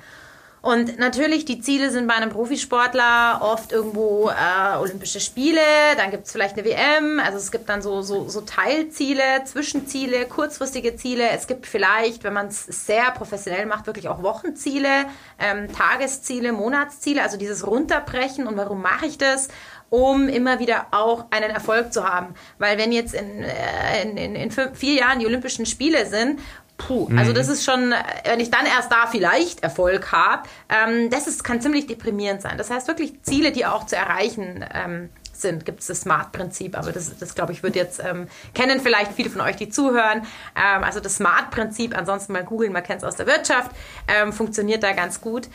Und natürlich, die Ziele sind bei einem Profisportler oft irgendwo äh, Olympische Spiele, dann gibt es vielleicht eine WM, also es gibt dann so, so, so Teilziele, Zwischenziele, kurzfristige Ziele. Es gibt vielleicht, wenn man es sehr professionell macht, wirklich auch Wochenziele, ähm, Tagesziele, Monatsziele, also dieses Runterbrechen und warum mache ich das? Um immer wieder auch einen Erfolg zu haben. Weil wenn jetzt in, äh, in, in, in fünf, vier Jahren die Olympischen Spiele sind, puh, mhm. also das ist schon, wenn ich dann erst da vielleicht Erfolg habe, ähm, das ist, kann ziemlich deprimierend sein. Das heißt wirklich Ziele, die auch zu erreichen ähm, sind, gibt es das Smart-Prinzip, aber das, das glaube ich, wird jetzt, ähm, kennen vielleicht viele von euch, die zuhören. Ähm, also das Smart-Prinzip, ansonsten mal googeln, man kennt es aus der Wirtschaft, ähm, funktioniert da ganz gut.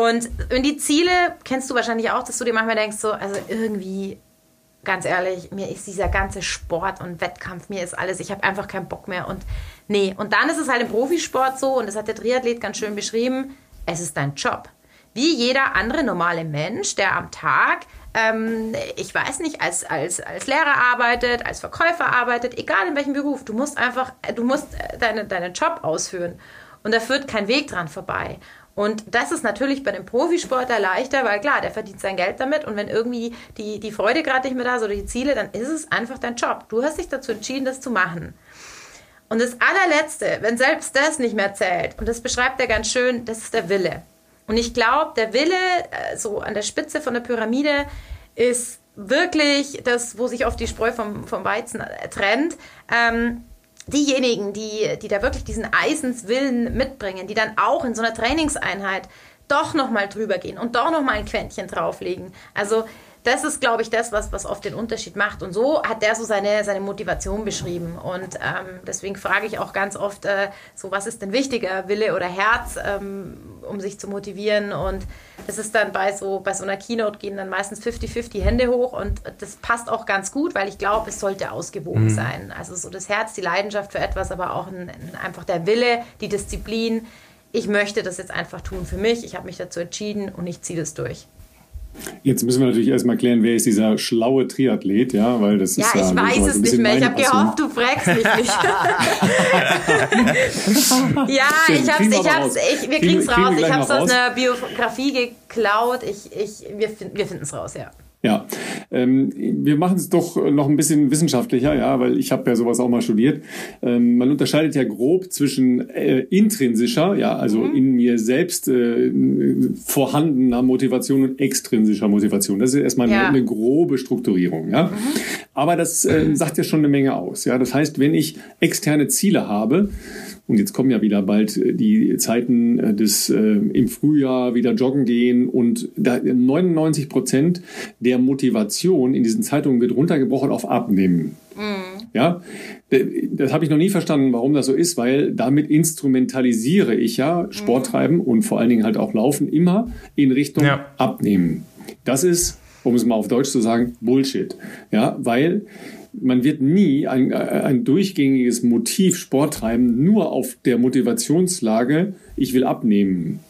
Und wenn die Ziele, kennst du wahrscheinlich auch, dass du dir manchmal denkst, so, also irgendwie, ganz ehrlich, mir ist dieser ganze Sport und Wettkampf, mir ist alles, ich habe einfach keinen Bock mehr. Und nee, und dann ist es halt im Profisport so, und das hat der Triathlet ganz schön beschrieben, es ist dein Job. Wie jeder andere normale Mensch, der am Tag ähm, ich weiß nicht, als, als, als Lehrer arbeitet, als Verkäufer arbeitet, egal in welchem Beruf, du musst einfach, du musst deine, deinen Job ausführen. Und da führt kein Weg dran vorbei. Und das ist natürlich bei dem Profisportler leichter, weil klar, der verdient sein Geld damit und wenn irgendwie die, die Freude gerade nicht mehr da ist oder die Ziele, dann ist es einfach dein Job. Du hast dich dazu entschieden, das zu machen. Und das allerletzte, wenn selbst das nicht mehr zählt, und das beschreibt er ganz schön, das ist der Wille. Und ich glaube, der Wille, äh, so an der Spitze von der Pyramide, ist wirklich das, wo sich oft die Spreu vom, vom Weizen trennt. Ähm, diejenigen, die, die da wirklich diesen Eisenswillen mitbringen, die dann auch in so einer Trainingseinheit doch nochmal drüber gehen und doch nochmal ein Quäntchen drauflegen. Also das ist, glaube ich, das, was, was oft den Unterschied macht. Und so hat der so seine, seine Motivation beschrieben. Und ähm, deswegen frage ich auch ganz oft, äh, so was ist denn wichtiger, Wille oder Herz, ähm, um sich zu motivieren. Und das ist dann bei so, bei so einer Keynote gehen dann meistens 50-50 Hände hoch. Und das passt auch ganz gut, weil ich glaube, es sollte ausgewogen mhm. sein. Also so das Herz, die Leidenschaft für etwas, aber auch ein, einfach der Wille, die Disziplin. Ich möchte das jetzt einfach tun für mich. Ich habe mich dazu entschieden und ich ziehe das durch. Jetzt müssen wir natürlich erstmal klären, wer ist dieser schlaue Triathlet, ja, weil das ja, ist ja. Ich weiß es nicht mehr. Ich habe gehofft, du fragst mich nicht. ja, ich hab's, ich hab's, ich, wir kriegen's raus. Ich hab's aus einer Biografie geklaut. Ich, ich, wir, wir finden es raus, ja. Ja, ähm, wir machen es doch noch ein bisschen wissenschaftlicher, ja, weil ich habe ja sowas auch mal studiert. Ähm, man unterscheidet ja grob zwischen äh, intrinsischer, ja, also mhm. in mir selbst äh, vorhandener Motivation und extrinsischer Motivation. Das ist erstmal ja. eine, eine, grobe Strukturierung, ja. Mhm. Aber das äh, sagt ja schon eine Menge aus, ja. Das heißt, wenn ich externe Ziele habe, und jetzt kommen ja wieder bald äh, die Zeiten äh, des äh, im Frühjahr wieder joggen gehen und da 99 Prozent der Motivation in diesen Zeitungen wird runtergebrochen auf Abnehmen. Mhm. Ja, das habe ich noch nie verstanden, warum das so ist, weil damit instrumentalisiere ich ja Sport mhm. treiben und vor allen Dingen halt auch Laufen immer in Richtung ja. Abnehmen. Das ist, um es mal auf Deutsch zu sagen, Bullshit. Ja, weil man wird nie ein, ein durchgängiges Motiv Sport treiben nur auf der Motivationslage, ich will abnehmen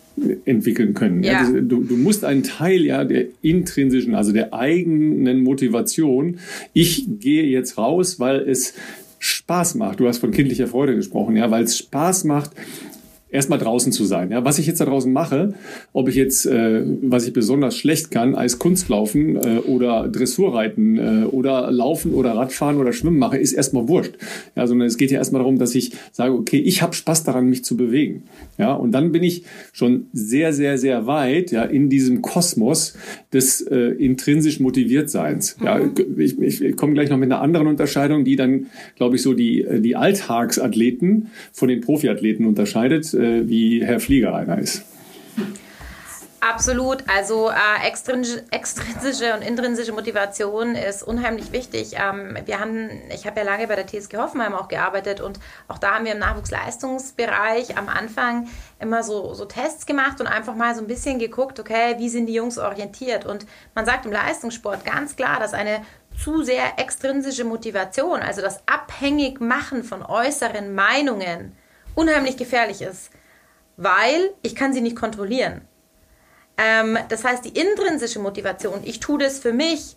entwickeln können. Ja. Ja, du, du, musst einen Teil ja der intrinsischen, also der eigenen Motivation, ich gehe jetzt raus, weil es Spaß macht. Du hast von kindlicher Freude gesprochen, ja, weil es Spaß macht, erstmal draußen zu sein. Ja, was ich jetzt da draußen mache, ob ich jetzt, äh, was ich besonders schlecht kann, als Kunstlaufen äh, oder Dressurreiten äh, oder Laufen oder Radfahren oder Schwimmen mache, ist erstmal wurscht. Ja, sondern es geht ja erstmal darum, dass ich sage, okay, ich habe Spaß daran, mich zu bewegen. Ja, und dann bin ich schon sehr, sehr, sehr weit ja, in diesem Kosmos des äh, intrinsisch Motiviertseins. Mhm. Ja, ich, ich komme gleich noch mit einer anderen Unterscheidung, die dann, glaube ich, so die, die Alltagsathleten von den Profiathleten unterscheidet äh, wie Herr Flieger einer ist. Absolut. Also äh, extrinsische und intrinsische Motivation ist unheimlich wichtig. Ähm, wir haben, ich habe ja lange bei der TSG Hoffenheim auch gearbeitet und auch da haben wir im Nachwuchsleistungsbereich am Anfang immer so, so Tests gemacht und einfach mal so ein bisschen geguckt, okay, wie sind die Jungs orientiert? Und man sagt im Leistungssport ganz klar, dass eine zu sehr extrinsische Motivation, also das Abhängigmachen von äußeren Meinungen, unheimlich gefährlich ist, weil ich kann sie nicht kontrollieren. Ähm, das heißt, die intrinsische Motivation, ich tue das für mich,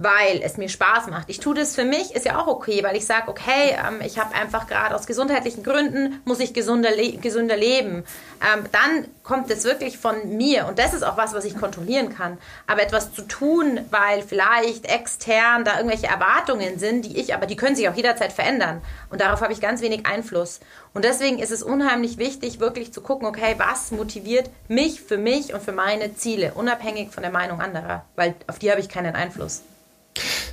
weil es mir Spaß macht. Ich tue das für mich, ist ja auch okay, weil ich sage, okay, ähm, ich habe einfach gerade aus gesundheitlichen Gründen, muss ich gesunder, le gesunder leben. Ähm, dann kommt es wirklich von mir und das ist auch was, was ich kontrollieren kann. Aber etwas zu tun, weil vielleicht extern da irgendwelche Erwartungen sind, die ich, aber die können sich auch jederzeit verändern und darauf habe ich ganz wenig Einfluss. Und deswegen ist es unheimlich wichtig, wirklich zu gucken, okay, was motiviert mich für mich und für meine Ziele, unabhängig von der Meinung anderer, weil auf die habe ich keinen Einfluss.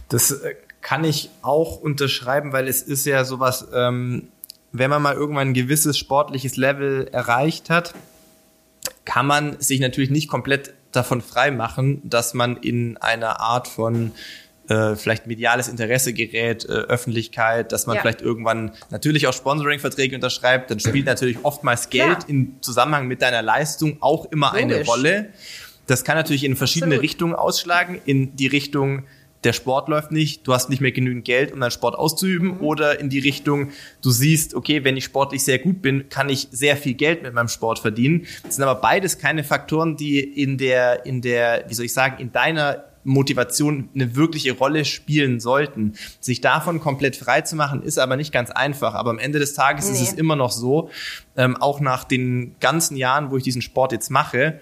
Das äh, kann ich auch unterschreiben, weil es ist ja sowas, ähm, wenn man mal irgendwann ein gewisses sportliches Level erreicht hat, kann man sich natürlich nicht komplett davon frei machen, dass man in einer Art von äh, vielleicht mediales Interesse gerät, äh, Öffentlichkeit, dass man ja. vielleicht irgendwann natürlich auch Sponsoring-Verträge unterschreibt, dann spielt natürlich oftmals Geld ja. im Zusammenhang mit deiner Leistung auch immer Logisch. eine Rolle. Das kann natürlich in verschiedene Absolut. Richtungen ausschlagen, in die Richtung, der Sport läuft nicht, du hast nicht mehr genügend Geld, um deinen Sport auszuüben, mhm. oder in die Richtung, du siehst, okay, wenn ich sportlich sehr gut bin, kann ich sehr viel Geld mit meinem Sport verdienen. Das sind aber beides keine Faktoren, die in der, in der, wie soll ich sagen, in deiner Motivation eine wirkliche Rolle spielen sollten. Sich davon komplett frei zu machen, ist aber nicht ganz einfach. Aber am Ende des Tages nee. ist es immer noch so, ähm, auch nach den ganzen Jahren, wo ich diesen Sport jetzt mache,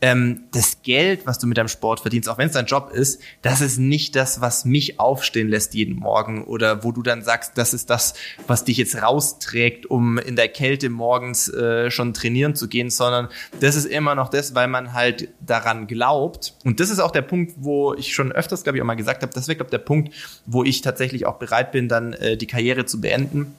ähm, das Geld, was du mit deinem Sport verdienst, auch wenn es dein Job ist, das ist nicht das, was mich aufstehen lässt jeden Morgen oder wo du dann sagst, das ist das, was dich jetzt rausträgt, um in der Kälte morgens äh, schon trainieren zu gehen, sondern das ist immer noch das, weil man halt daran glaubt. Und das ist auch der Punkt, wo ich schon öfters, glaube ich, auch mal gesagt habe, das wäre, glaube ich, der Punkt, wo ich tatsächlich auch bereit bin, dann äh, die Karriere zu beenden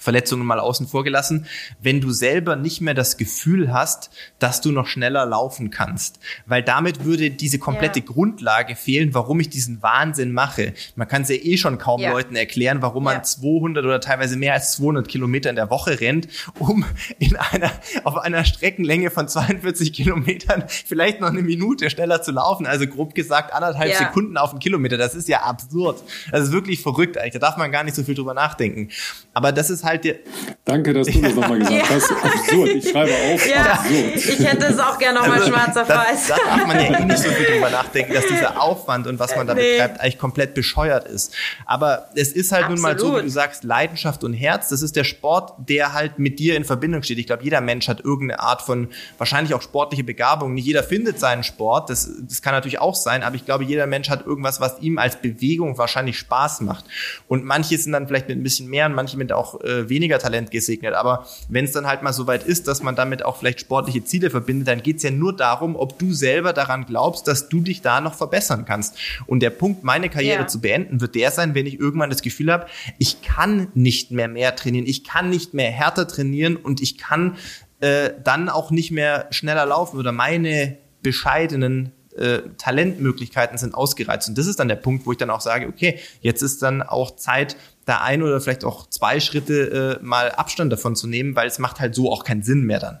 Verletzungen mal außen vor gelassen, wenn du selber nicht mehr das Gefühl hast, dass du noch schneller laufen kannst. Weil damit würde diese komplette ja. Grundlage fehlen, warum ich diesen Wahnsinn mache. Man kann es ja eh schon kaum ja. Leuten erklären, warum man ja. 200 oder teilweise mehr als 200 Kilometer in der Woche rennt, um in einer, auf einer Streckenlänge von 42 Kilometern vielleicht noch eine Minute schneller zu laufen. Also grob gesagt anderthalb Sekunden auf einen Kilometer. Das ist ja absurd. Das ist wirklich verrückt eigentlich. Da darf man gar nicht so viel drüber nachdenken. Aber das ist halt der. Danke, dass du das nochmal gesagt hast. Absurd. Ich schreibe auf. Ja, absurd. Ich hätte es auch gerne nochmal also, schwarz auf weiß. Da darf man ja eh nicht so viel drüber nachdenken, dass dieser Aufwand und was man da nee. betreibt eigentlich komplett bescheuert ist. Aber es ist halt Absolut. nun mal so, wie du sagst, Leidenschaft und Herz. Das ist der Sport, der halt mit dir in Verbindung steht. Ich glaube, jeder Mensch hat irgendeine Art von wahrscheinlich auch sportliche Begabung. Nicht jeder findet seinen Sport. Das, das kann natürlich auch sein. Aber ich glaube, jeder Mensch hat irgendwas, was ihm als Bewegung wahrscheinlich Spaß macht. Und manche sind dann vielleicht mit ein bisschen mehr und manche mit auch äh, weniger Talent gesegnet. Aber wenn es dann halt mal so weit ist, dass man damit auch vielleicht sportliche Ziele verbindet, dann geht es ja nur darum, ob du selber daran glaubst, dass du dich da noch verbessern kannst. Und der Punkt, meine Karriere ja. zu beenden, wird der sein, wenn ich irgendwann das Gefühl habe, ich kann nicht mehr mehr trainieren, ich kann nicht mehr härter trainieren und ich kann äh, dann auch nicht mehr schneller laufen oder meine bescheidenen äh, Talentmöglichkeiten sind ausgereizt. Und das ist dann der Punkt, wo ich dann auch sage, okay, jetzt ist dann auch Zeit, da ein oder vielleicht auch zwei Schritte äh, mal Abstand davon zu nehmen, weil es macht halt so auch keinen Sinn mehr dann.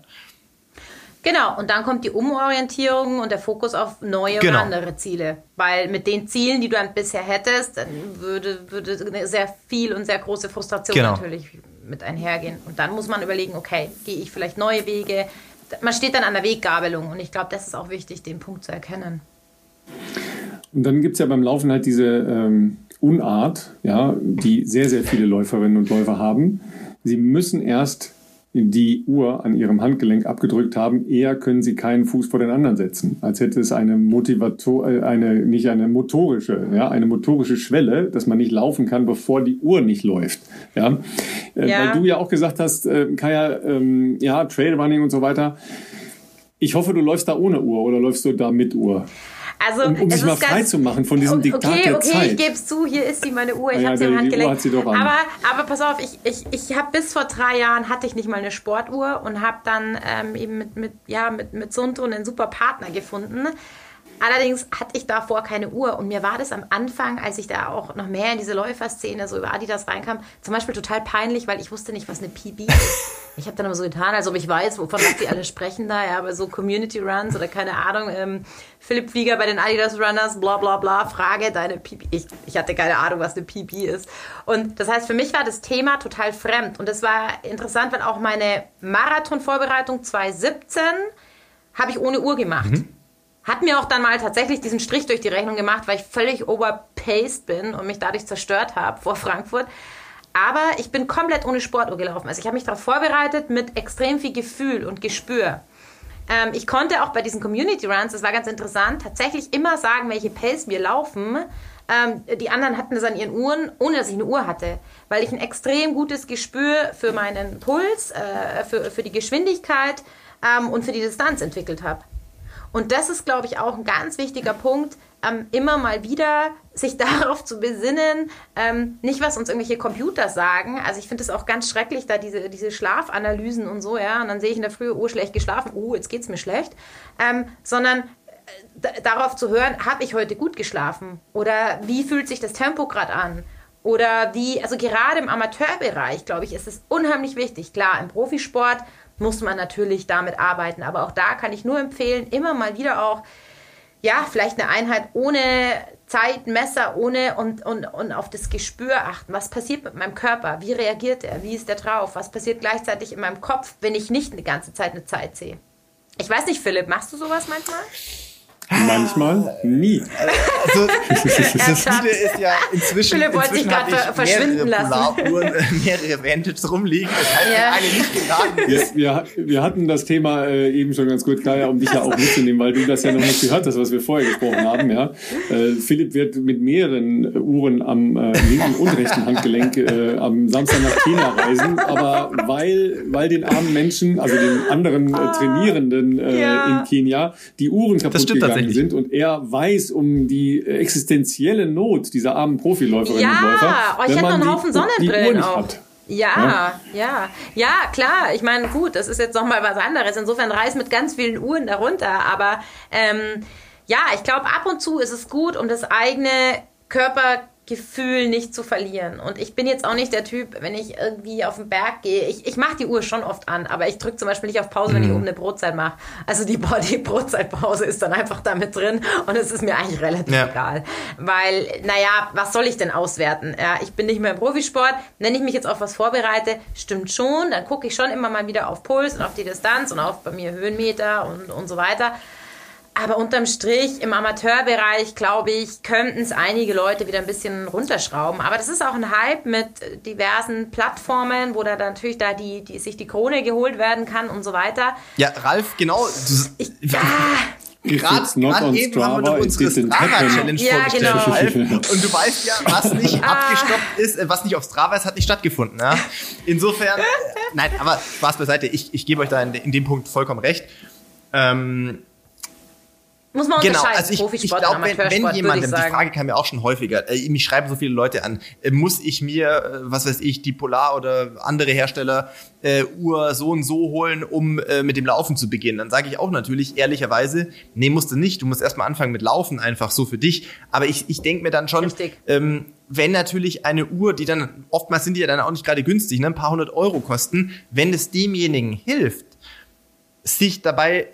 Genau, und dann kommt die Umorientierung und der Fokus auf neue genau. und andere Ziele. Weil mit den Zielen, die du dann bisher hättest, dann würde, würde sehr viel und sehr große Frustration genau. natürlich mit einhergehen. Und dann muss man überlegen, okay, gehe ich vielleicht neue Wege, man steht dann an der Weggabelung und ich glaube, das ist auch wichtig, den Punkt zu erkennen. Und dann gibt es ja beim Laufen halt diese ähm, Unart, ja, die sehr, sehr viele Läuferinnen und Läufer haben. Sie müssen erst die Uhr an ihrem Handgelenk abgedrückt haben, eher können sie keinen Fuß vor den anderen setzen, als hätte es eine Motivator, eine nicht eine motorische, ja, eine motorische Schwelle, dass man nicht laufen kann, bevor die Uhr nicht läuft, ja, äh, ja. weil du ja auch gesagt hast, äh, Kaya, ähm, ja, Trailrunning und so weiter. Ich hoffe, du läufst da ohne Uhr oder läufst du da mit Uhr? Also, um, um sich mal frei zu machen von diesem Diktat okay, der okay, Zeit. Okay, ich gebe es zu, hier ist sie, meine Uhr, ich ja, habe sie am Handgelenk. Aber, aber pass auf, ich, ich, ich habe bis vor drei Jahren hatte ich nicht mal eine Sportuhr und habe dann ähm, eben mit, mit, ja, mit, mit Sunto einen super Partner gefunden. Allerdings hatte ich davor keine Uhr und mir war das am Anfang, als ich da auch noch mehr in diese Läuferszene so über Adidas reinkam, zum Beispiel total peinlich, weil ich wusste nicht, was eine PB ist. Ich habe dann immer so getan, als ob ich weiß, wovon die alle sprechen da, ja, aber so Community Runs oder keine Ahnung, ähm, Philipp Flieger bei den Adidas Runners, bla bla bla, Frage deine PB. Ich, ich hatte keine Ahnung, was eine PB ist. Und das heißt, für mich war das Thema total fremd und es war interessant, weil auch meine Marathon-Vorbereitung 2017 habe ich ohne Uhr gemacht. Mhm. Hat mir auch dann mal tatsächlich diesen Strich durch die Rechnung gemacht, weil ich völlig overpaced bin und mich dadurch zerstört habe vor Frankfurt. Aber ich bin komplett ohne Sportuhr gelaufen. Also ich habe mich darauf vorbereitet mit extrem viel Gefühl und Gespür. Ähm, ich konnte auch bei diesen Community Runs, das war ganz interessant, tatsächlich immer sagen, welche Pace wir laufen. Ähm, die anderen hatten das an ihren Uhren, ohne dass ich eine Uhr hatte, weil ich ein extrem gutes Gespür für meinen Puls, äh, für, für die Geschwindigkeit ähm, und für die Distanz entwickelt habe. Und das ist, glaube ich, auch ein ganz wichtiger Punkt, ähm, immer mal wieder sich darauf zu besinnen, ähm, nicht was uns irgendwelche Computer sagen. Also ich finde es auch ganz schrecklich, da diese, diese Schlafanalysen und so, ja, und dann sehe ich in der Früh, oh, schlecht geschlafen, oh, jetzt geht es mir schlecht, ähm, sondern äh, darauf zu hören, habe ich heute gut geschlafen oder wie fühlt sich das Tempo gerade an? Oder wie, also gerade im Amateurbereich, glaube ich, ist es unheimlich wichtig. Klar, im Profisport muss man natürlich damit arbeiten. Aber auch da kann ich nur empfehlen, immer mal wieder auch, ja, vielleicht eine Einheit ohne Zeitmesser, ohne und, und, und auf das Gespür achten. Was passiert mit meinem Körper? Wie reagiert er? Wie ist der drauf? Was passiert gleichzeitig in meinem Kopf, wenn ich nicht eine ganze Zeit eine Zeit sehe? Ich weiß nicht, Philipp, machst du sowas manchmal? Manchmal nie. Also, das Viele ist ja inzwischen. Philipp wollte sich gerade verschwinden lassen. Polaruhren, mehrere Vantage rumliegen. Das heißt, ja. eine nicht geladen ist. Wir, wir, wir, hatten das Thema äh, eben schon ganz gut, Kaya, um dich ja auch mitzunehmen, weil du das ja noch nicht gehört hast, was wir vorher gesprochen haben. Ja. Äh, Philipp wird mit mehreren Uhren am äh, linken und rechten Handgelenk äh, am Samstag nach Kenia reisen, aber weil, weil den armen Menschen, also den anderen äh, Trainierenden äh, ja. in Kenia, die Uhren kaputt gegangen gegangen sind und er weiß um die existenzielle Not dieser armen Profiläuferinnen ja, und Läufer. Ja, oh, ich hätte noch einen Haufen Sonnenbrillen auch. Hat. Ja, ja, ja, ja, klar. Ich meine, gut, das ist jetzt nochmal was anderes. Insofern reist mit ganz vielen Uhren darunter. Aber ähm, ja, ich glaube, ab und zu ist es gut, um das eigene Körper Gefühl nicht zu verlieren. Und ich bin jetzt auch nicht der Typ, wenn ich irgendwie auf den Berg gehe. Ich, ich mache die Uhr schon oft an, aber ich drücke zum Beispiel nicht auf Pause, wenn ich mhm. oben eine Brotzeit mache. Also die, die Brotzeitpause ist dann einfach damit drin und es ist mir eigentlich relativ ja. egal. Weil, naja, was soll ich denn auswerten? Ja, ich bin nicht mehr im Profisport. Wenn ich mich jetzt auf was vorbereite, stimmt schon, dann gucke ich schon immer mal wieder auf Puls und auf die Distanz und auf bei mir Höhenmeter und, und so weiter. Aber unterm Strich im Amateurbereich, glaube ich, könnten es einige Leute wieder ein bisschen runterschrauben. Aber das ist auch ein Hype mit diversen Plattformen, wo da natürlich da die, die sich die Krone geholt werden kann und so weiter. Ja, Ralf, genau. Ich, ja. Gerade eben haben wir doch unsere Strava-Challenge ja, vorgestellt. Genau. Und du weißt ja, was nicht ah. abgestoppt ist, äh, was nicht auf Strava ist, hat nicht stattgefunden. Ja? Insofern, äh, nein, aber Spaß beiseite, ich, ich gebe euch da in, in dem Punkt vollkommen recht. Ähm, muss man genau, also ich, ich glaube, wenn, wenn jemandem, die Frage kam mir auch schon häufiger, äh, mich schreiben so viele Leute an, äh, muss ich mir, äh, was weiß ich, die Polar oder andere Hersteller äh, Uhr so und so holen, um äh, mit dem Laufen zu beginnen? Dann sage ich auch natürlich ehrlicherweise, nee, musst du nicht. Du musst erstmal anfangen mit Laufen, einfach so für dich. Aber ich, ich denke mir dann schon, ähm, wenn natürlich eine Uhr, die dann, oftmals sind die ja dann auch nicht gerade günstig, ne, ein paar hundert Euro kosten, wenn es demjenigen hilft, sich dabei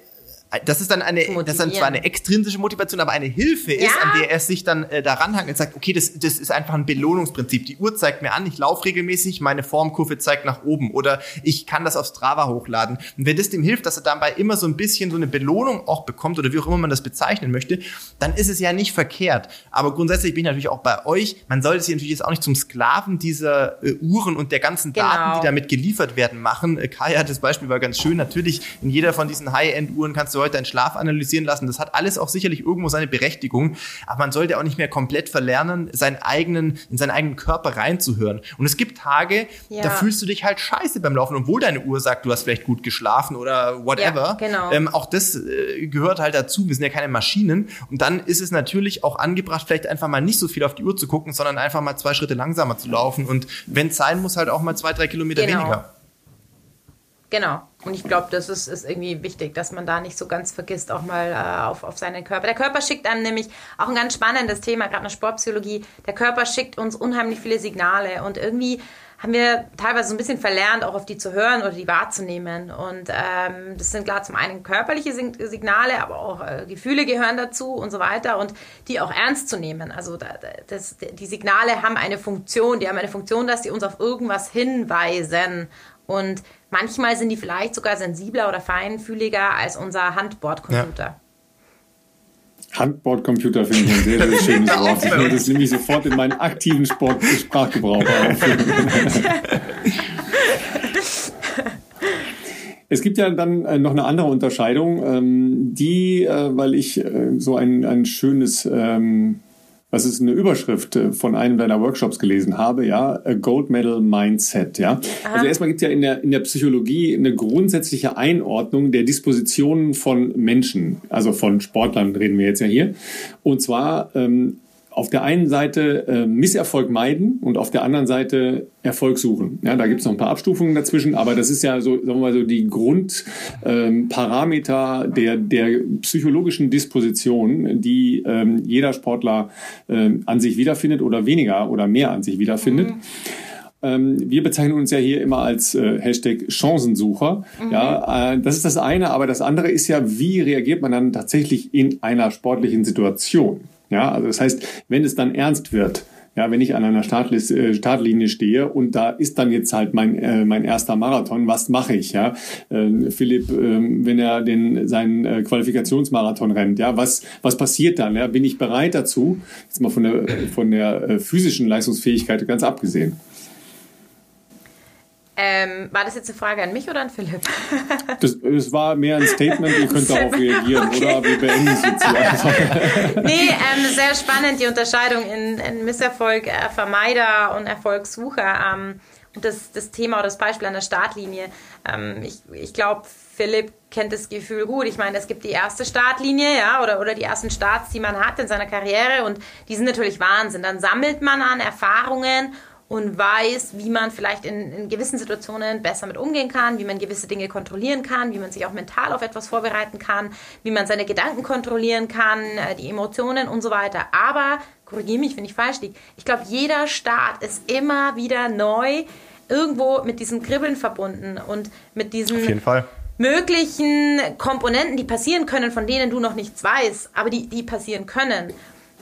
das ist dann eine, das ist dann zwar eine extrinsische Motivation, aber eine Hilfe ist, ja. an der er sich dann äh, daran hängt und sagt, okay, das, das ist einfach ein Belohnungsprinzip. Die Uhr zeigt mir an, ich laufe regelmäßig, meine Formkurve zeigt nach oben oder ich kann das auf Strava hochladen. Und wenn das dem hilft, dass er dabei immer so ein bisschen so eine Belohnung auch bekommt oder wie auch immer man das bezeichnen möchte, dann ist es ja nicht verkehrt. Aber grundsätzlich bin ich natürlich auch bei euch. Man sollte sich natürlich jetzt auch nicht zum Sklaven dieser äh, Uhren und der ganzen Daten, genau. die damit geliefert werden, machen. Äh, Kai hat das Beispiel war ganz schön. Natürlich in jeder von diesen High-End-Uhren kannst du heute deinen Schlaf analysieren lassen. Das hat alles auch sicherlich irgendwo seine Berechtigung. Aber man sollte auch nicht mehr komplett verlernen, seinen eigenen, in seinen eigenen Körper reinzuhören. Und es gibt Tage, ja. da fühlst du dich halt scheiße beim Laufen, obwohl deine Uhr sagt, du hast vielleicht gut geschlafen oder whatever. Ja, genau. ähm, auch das äh, gehört halt dazu. Wir sind ja keine Maschinen. Und dann ist es natürlich auch angebracht, vielleicht einfach mal nicht so viel auf die Uhr zu gucken, sondern einfach mal zwei Schritte langsamer zu laufen. Und wenn es sein muss, halt auch mal zwei, drei Kilometer genau. weniger. Genau. Und ich glaube, das ist, ist irgendwie wichtig, dass man da nicht so ganz vergisst, auch mal äh, auf, auf seinen Körper. Der Körper schickt einem nämlich auch ein ganz spannendes Thema, gerade in der Sportpsychologie. Der Körper schickt uns unheimlich viele Signale und irgendwie haben wir teilweise so ein bisschen verlernt, auch auf die zu hören oder die wahrzunehmen. Und ähm, das sind klar zum einen körperliche Signale, aber auch äh, Gefühle gehören dazu und so weiter und die auch ernst zu nehmen. Also das, die Signale haben eine Funktion, die haben eine Funktion, dass sie uns auf irgendwas hinweisen. Und manchmal sind die vielleicht sogar sensibler oder feinfühliger als unser Handbordcomputer. Ja. Handbordcomputer finde ich ein sehr, sehr schönes Wort. Ich würde das nämlich sofort in meinen aktiven Sport Sprachgebrauch aufführen. Es gibt ja dann äh, noch eine andere Unterscheidung, ähm, die, äh, weil ich äh, so ein, ein schönes ähm, was ist eine Überschrift äh, von einem deiner Workshops gelesen habe, ja, a Gold Medal Mindset, ja. Aha. Also erstmal gibt es ja in der, in der Psychologie eine grundsätzliche Einordnung der Dispositionen von Menschen, also von Sportlern reden wir jetzt ja hier. Und zwar ähm, auf der einen Seite äh, Misserfolg meiden und auf der anderen Seite Erfolg suchen. Ja, da gibt es noch ein paar Abstufungen dazwischen, aber das ist ja so, sagen wir mal so, die Grundparameter ähm, der, der psychologischen Disposition, die ähm, jeder Sportler ähm, an sich wiederfindet oder weniger oder mehr an sich wiederfindet. Mhm ähm, wir bezeichnen uns ja hier immer als äh, Hashtag Chancensucher. Mhm. Ja, äh, das ist das eine, aber das andere ist ja, wie reagiert man dann tatsächlich in einer sportlichen Situation? Ja, also das heißt, wenn es dann ernst wird, ja, wenn ich an einer Startliste, äh, Startlinie stehe und da ist dann jetzt halt mein, äh, mein erster Marathon, was mache ich? Ja, äh, Philipp, äh, wenn er den seinen äh, Qualifikationsmarathon rennt, ja, was was passiert dann? Ja, bin ich bereit dazu? Jetzt mal von der von der äh, physischen Leistungsfähigkeit ganz abgesehen. Ähm, war das jetzt eine Frage an mich oder an Philipp? Das, das war mehr ein Statement, ihr könnt darauf reagieren, okay. oder? Wir beenden es jetzt hier. nee, ähm, sehr spannend die Unterscheidung in, in Misserfolg, äh, Vermeider und Erfolgssucher. Ähm, und das, das Thema oder das Beispiel an der Startlinie. Ähm, ich ich glaube, Philipp kennt das Gefühl gut. Ich meine, es gibt die erste Startlinie, ja, oder, oder die ersten Starts, die man hat in seiner Karriere und die sind natürlich Wahnsinn. Dann sammelt man an Erfahrungen und weiß, wie man vielleicht in, in gewissen Situationen besser mit umgehen kann, wie man gewisse Dinge kontrollieren kann, wie man sich auch mental auf etwas vorbereiten kann, wie man seine Gedanken kontrollieren kann, äh, die Emotionen und so weiter. Aber, korrigiere mich, wenn ich falsch liege, ich glaube, jeder Start ist immer wieder neu irgendwo mit diesem Kribbeln verbunden und mit diesen möglichen Komponenten, die passieren können, von denen du noch nichts weißt, aber die, die passieren können.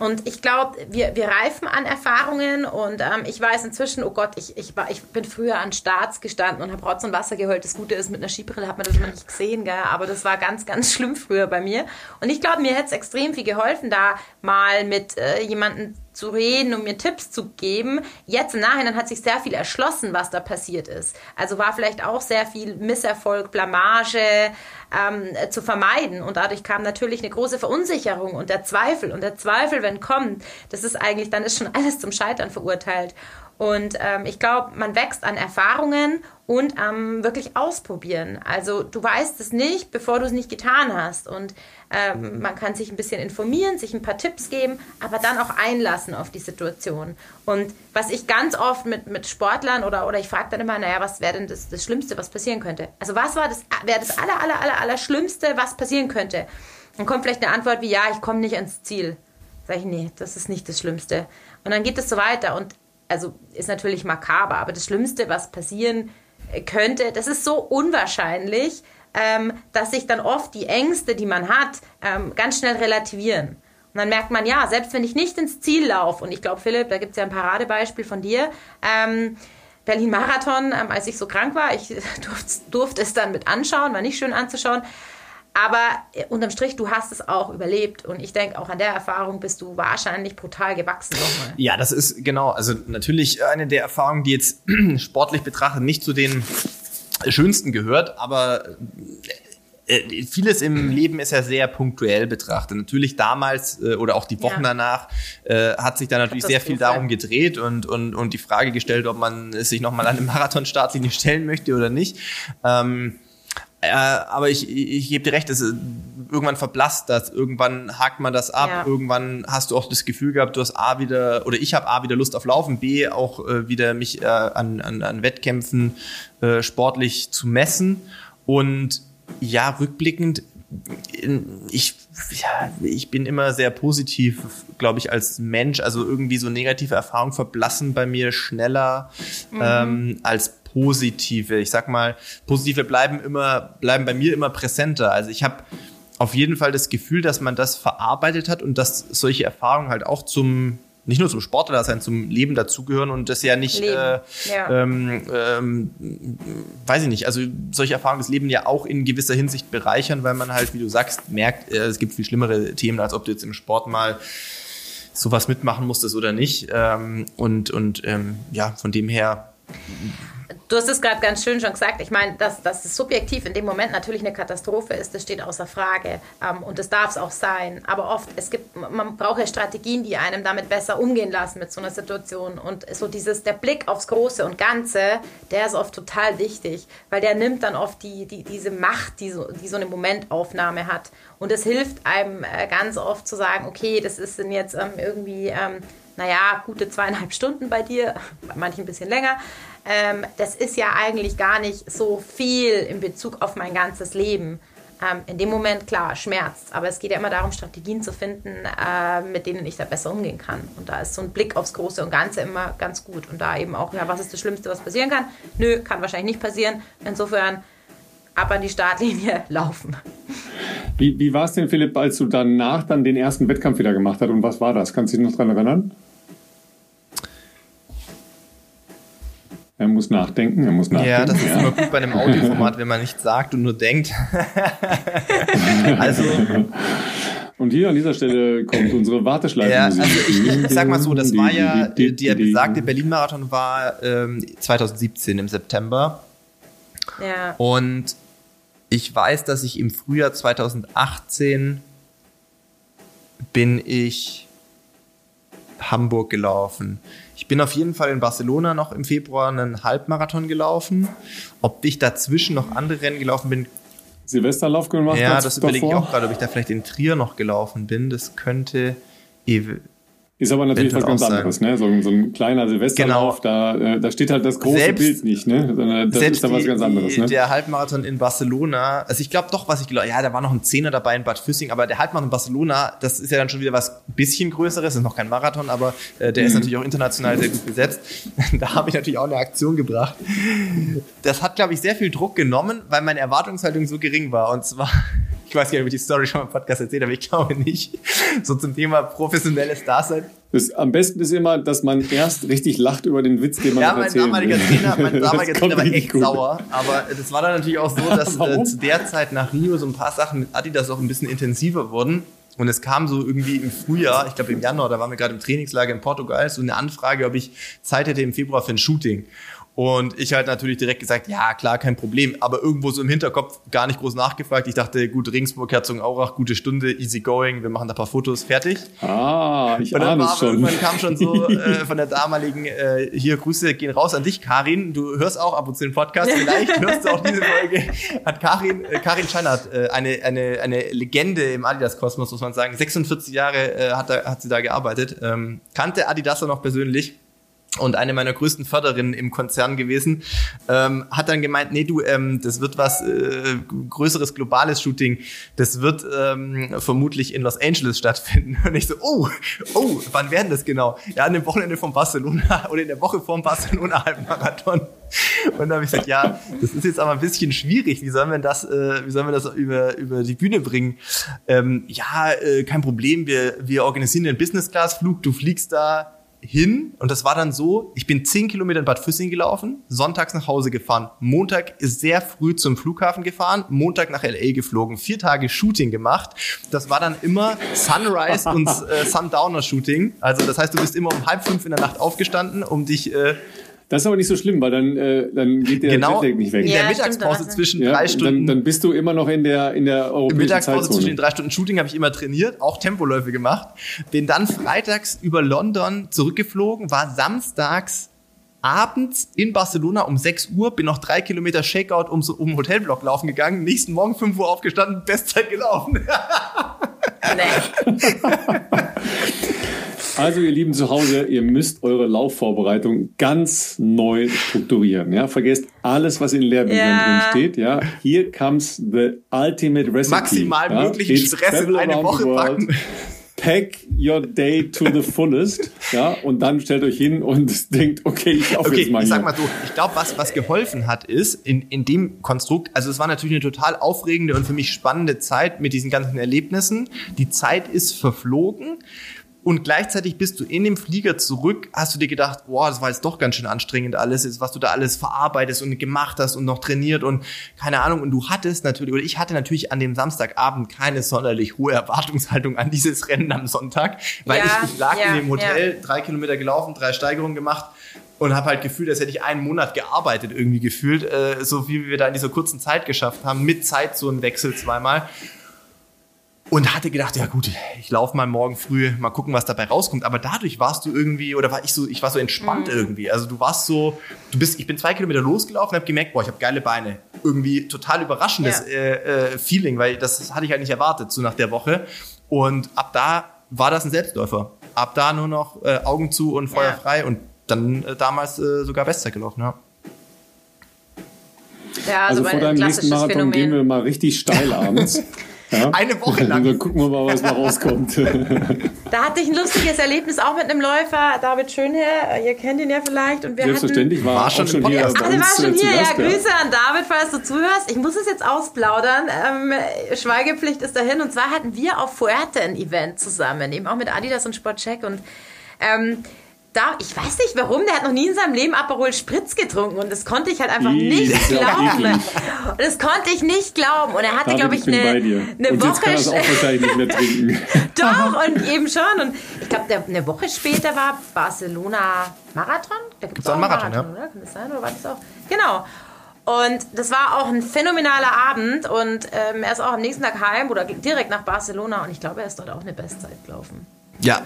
Und ich glaube, wir, wir reifen an Erfahrungen und ähm, ich weiß inzwischen, oh Gott, ich, ich, war, ich bin früher an Starts gestanden und habe Rotz und Wasser geheult. Das Gute ist, mit einer Skibrille hat man das immer nicht gesehen, gell? aber das war ganz, ganz schlimm früher bei mir. Und ich glaube, mir hätte es extrem viel geholfen, da mal mit äh, jemandem zu reden und mir Tipps zu geben. Jetzt im Nachhinein hat sich sehr viel erschlossen, was da passiert ist. Also war vielleicht auch sehr viel Misserfolg, Blamage ähm, zu vermeiden. Und dadurch kam natürlich eine große Verunsicherung und der Zweifel. Und der Zweifel, wenn kommt, das ist eigentlich, dann ist schon alles zum Scheitern verurteilt. Und ähm, ich glaube, man wächst an Erfahrungen und am ähm, wirklich ausprobieren. Also du weißt es nicht, bevor du es nicht getan hast. Und ähm, man kann sich ein bisschen informieren, sich ein paar Tipps geben, aber dann auch einlassen auf die Situation. Und was ich ganz oft mit, mit Sportlern oder, oder ich frage dann immer, naja, was wäre denn das, das Schlimmste, was passieren könnte? Also was war das, wäre das aller, aller, aller, aller Schlimmste, was passieren könnte? Dann kommt vielleicht eine Antwort wie, ja, ich komme nicht ans Ziel. Sag ich, nee, das ist nicht das Schlimmste. Und dann geht es so weiter und also ist natürlich makaber, aber das Schlimmste, was passieren könnte, das ist so unwahrscheinlich, ähm, dass sich dann oft die Ängste, die man hat, ähm, ganz schnell relativieren. Und dann merkt man, ja, selbst wenn ich nicht ins Ziel laufe, und ich glaube, Philipp, da gibt es ja ein Paradebeispiel von dir, ähm, Berlin-Marathon, ähm, als ich so krank war, ich durfte es dann mit anschauen, war nicht schön anzuschauen, aber äh, unterm Strich, du hast es auch überlebt. Und ich denke, auch an der Erfahrung bist du wahrscheinlich brutal gewachsen nochmal. Ja, das ist genau. Also natürlich eine der Erfahrungen, die jetzt sportlich betrachtet nicht zu den schönsten gehört, aber äh, vieles im Leben ist ja sehr punktuell betrachtet. Natürlich damals äh, oder auch die Wochen ja. danach äh, hat sich da natürlich sehr viel darum gedreht und, und, und die Frage gestellt, ob man sich nochmal an eine Marathon-Startlinie stellen möchte oder nicht. Ähm, äh, aber ich, ich gebe dir recht, es irgendwann verblasst das, irgendwann hakt man das ab, ja. irgendwann hast du auch das Gefühl gehabt, du hast A wieder, oder ich habe A wieder Lust auf Laufen, B auch äh, wieder mich äh, an, an, an Wettkämpfen äh, sportlich zu messen. Und ja, rückblickend, ich, ja, ich bin immer sehr positiv, glaube ich, als Mensch. Also irgendwie so negative Erfahrungen verblassen bei mir schneller mhm. ähm, als positive. Ich sag mal, positive bleiben immer, bleiben bei mir immer präsenter. Also ich habe auf jeden Fall das Gefühl, dass man das verarbeitet hat und dass solche Erfahrungen halt auch zum nicht nur zum Sportler sein, zum Leben dazugehören und das ja nicht, äh, ja. Ähm, ähm, weiß ich nicht, also solche Erfahrungen des Leben ja auch in gewisser Hinsicht bereichern, weil man halt, wie du sagst, merkt, äh, es gibt viel schlimmere Themen, als ob du jetzt im Sport mal sowas mitmachen musstest oder nicht. Ähm, und und ähm, ja, von dem her Du hast es gerade ganz schön schon gesagt. Ich meine, dass, dass es subjektiv in dem Moment natürlich eine Katastrophe ist, das steht außer Frage. Ähm, und das darf es auch sein. Aber oft, es gibt, man braucht ja Strategien, die einem damit besser umgehen lassen mit so einer Situation. Und so dieses, der Blick aufs Große und Ganze, der ist oft total wichtig, weil der nimmt dann oft die, die, diese Macht, die so, die so eine Momentaufnahme hat. Und es hilft einem äh, ganz oft zu sagen, okay, das ist jetzt ähm, irgendwie, ähm, naja, gute zweieinhalb Stunden bei dir, bei manchen ein bisschen länger ähm, das ist ja eigentlich gar nicht so viel in Bezug auf mein ganzes Leben. Ähm, in dem Moment, klar, schmerzt, aber es geht ja immer darum, Strategien zu finden, äh, mit denen ich da besser umgehen kann. Und da ist so ein Blick aufs Große und Ganze immer ganz gut. Und da eben auch, ja, was ist das Schlimmste, was passieren kann? Nö, kann wahrscheinlich nicht passieren. Insofern ab an die Startlinie laufen. Wie, wie war es denn, Philipp, als du danach dann den ersten Wettkampf wieder gemacht hast und was war das? Kannst du dich noch daran erinnern? Er muss nachdenken, er muss nachdenken. Ja, das ist ja. immer gut bei einem Audioformat, wenn man nichts sagt und nur denkt. also. Und hier an dieser Stelle kommt unsere Warteschleife. Ja, also ich, ich sag mal so, das war ja, der besagte Berlin-Marathon war ähm, 2017 im September. Ja. Und ich weiß, dass ich im Frühjahr 2018 bin ich Hamburg gelaufen. Ich bin auf jeden Fall in Barcelona noch im Februar einen Halbmarathon gelaufen. Ob ich dazwischen noch andere Rennen gelaufen bin. Silvesterlauf gemacht? Ja, das überlege ich auch gerade, ob ich da vielleicht in Trier noch gelaufen bin. Das könnte Ist aber natürlich was ganz anderes, ne? So, so, ein kleiner Silvesterlauf, genau. da, äh, da steht halt das große selbst, Bild nicht, ne? Sondern das ist da was ganz anderes, ne? Der Halbmarathon in Barcelona, also ich glaube doch, was ich glaube, ja, da war noch ein Zehner dabei in Bad Füssing, aber der Halbmarathon in Barcelona, das ist ja dann schon wieder was bisschen größeres, ist noch kein Marathon, aber äh, der mhm. ist natürlich auch international sehr gut besetzt. da habe ich natürlich auch eine Aktion gebracht. Das hat, glaube ich, sehr viel Druck genommen, weil meine Erwartungshaltung so gering war. Und zwar ich weiß gar nicht, ob ich die Story schon mal im Podcast erzählt habe, ich glaube nicht. So zum Thema professionelles Dasein. Das, am besten ist immer, dass man erst richtig lacht über den Witz, den man ja, erzählen mein damaliger Trainer, mein damaliger Trainer war echt gut. sauer. Aber das war dann natürlich auch so, dass äh, zu der Zeit nach Rio so ein paar Sachen mit Adidas auch ein bisschen intensiver wurden. Und es kam so irgendwie im Frühjahr, ich glaube im Januar, da waren wir gerade im Trainingslager in Portugal, so eine Anfrage, ob ich Zeit hätte im Februar für ein Shooting. Und ich halt natürlich direkt gesagt, ja, klar, kein Problem. Aber irgendwo so im Hinterkopf gar nicht groß nachgefragt. Ich dachte, gut, Regensburg, Herzogenaurach, gute Stunde, easy going. Wir machen da ein paar Fotos, fertig. Ah, ich und dann ahne es schon. Irgendwann kam schon so äh, von der damaligen, äh, hier, Grüße gehen raus an dich, Karin. Du hörst auch ab und zu den Podcast. Vielleicht hörst du auch diese Folge. Hat Karin, äh, Karin Scheinert, äh, eine, eine, eine Legende im Adidas-Kosmos, muss man sagen. 46 Jahre äh, hat, da, hat sie da gearbeitet. Ähm, kannte Adidas noch persönlich und eine meiner größten Förderinnen im Konzern gewesen, ähm, hat dann gemeint, nee, du, ähm, das wird was äh, größeres, globales Shooting, das wird ähm, vermutlich in Los Angeles stattfinden. Und ich so, oh, oh, wann werden das genau? Ja, an dem Wochenende von Barcelona oder in der Woche vom Barcelona Halbmarathon. Und da habe ich gesagt, ja, das ist jetzt aber ein bisschen schwierig. Wie sollen wir das, äh, wie sollen wir das über, über die Bühne bringen? Ähm, ja, äh, kein Problem. Wir, wir organisieren einen Business-Class-Flug. Du fliegst da hin und das war dann so, ich bin zehn Kilometer in Bad Füssing gelaufen, sonntags nach Hause gefahren, Montag ist sehr früh zum Flughafen gefahren, Montag nach LA geflogen, vier Tage Shooting gemacht. Das war dann immer Sunrise und äh, Sundowner Shooting. Also das heißt, du bist immer um halb fünf in der Nacht aufgestanden, um dich äh, das ist aber nicht so schlimm, weil dann, äh, dann geht der genau, Jetlag nicht weg. In der Mittagspause zwischen ja, drei Stunden. Dann, dann, bist du immer noch in der, in der europäischen Mittagspause Zeitzone. zwischen den drei Stunden Shooting habe ich immer trainiert, auch Tempoläufe gemacht. Bin dann freitags über London zurückgeflogen, war samstags abends in Barcelona um 6 Uhr, bin noch drei Kilometer Shakeout um, um den Hotelblock laufen gegangen, nächsten Morgen 5 Uhr aufgestanden, Bestzeit gelaufen. nee. Also ihr Lieben zu Hause, ihr müsst eure Laufvorbereitung ganz neu strukturieren. Ja, vergesst alles, was in Lehrbüchern ja. drin steht. Ja, hier comes the ultimate recipe. Maximal ja? möglichen Stress in eine Woche packen. Pack your day to the fullest, ja, und dann stellt euch hin und denkt, okay, ich laufe okay, jetzt mal. Ich sag mal so, ich glaube, was, was geholfen hat, ist in, in dem Konstrukt, also es war natürlich eine total aufregende und für mich spannende Zeit mit diesen ganzen Erlebnissen. Die Zeit ist verflogen. Und gleichzeitig bist du in dem Flieger zurück, hast du dir gedacht, boah, das war jetzt doch ganz schön anstrengend alles, was du da alles verarbeitest und gemacht hast und noch trainiert und keine Ahnung. Und du hattest natürlich, oder ich hatte natürlich an dem Samstagabend keine sonderlich hohe Erwartungshaltung an dieses Rennen am Sonntag, weil ja, ich, lag ja, in dem Hotel, ja. drei Kilometer gelaufen, drei Steigerungen gemacht und habe halt gefühlt, als hätte ich einen Monat gearbeitet irgendwie gefühlt, äh, so wie wir da in dieser kurzen Zeit geschafft haben, mit Zeit so einen Wechsel zweimal und hatte gedacht, ja gut, ich laufe mal morgen früh, mal gucken, was dabei rauskommt. Aber dadurch warst du irgendwie, oder war ich so, ich war so entspannt mhm. irgendwie. Also du warst so, du bist, ich bin zwei Kilometer losgelaufen und habe gemerkt, boah, ich habe geile Beine. Irgendwie total überraschendes ja. äh, äh, Feeling, weil das hatte ich halt nicht erwartet, so nach der Woche. Und ab da war das ein Selbstläufer. Ab da nur noch äh, Augen zu und Feuer ja. frei und dann äh, damals äh, sogar Bestzeit gelaufen, ja. Ja, also, also vor deinem nächsten Marathon Phänomen. gehen wir mal richtig steil abends. Ja? Eine Woche lang. Dann gucken wir mal, was da rauskommt. da hatte ich ein lustiges Erlebnis auch mit einem Läufer, David Schönherr. Ihr kennt ihn ja vielleicht. Und wir Selbstverständlich, hatten, war, war schon, schon hier. Ach, der war schon hier. Ja, Grüße an David, falls du zuhörst. Ich muss es jetzt ausplaudern. Ähm, Schweigepflicht ist dahin. Und zwar hatten wir auf Fuerte ein Event zusammen, eben auch mit Adidas und Sportcheck. Und ähm, da, ich weiß nicht warum, der hat noch nie in seinem Leben Aperol Spritz getrunken und das konnte ich halt einfach I, nicht glauben. Das konnte ich nicht glauben und er hatte, glaube ich, eine, eine und Woche. Jetzt kann auch wahrscheinlich nicht mehr trinken. Doch und eben schon und ich glaube, eine Woche später war Barcelona Marathon. Da gibt es auch einen Marathon, Marathon ja. oder? Kann das sein oder war das auch? Genau. Und das war auch ein phänomenaler Abend und ähm, er ist auch am nächsten Tag heim oder direkt nach Barcelona und ich glaube, er ist dort auch eine Bestzeit gelaufen. Ja,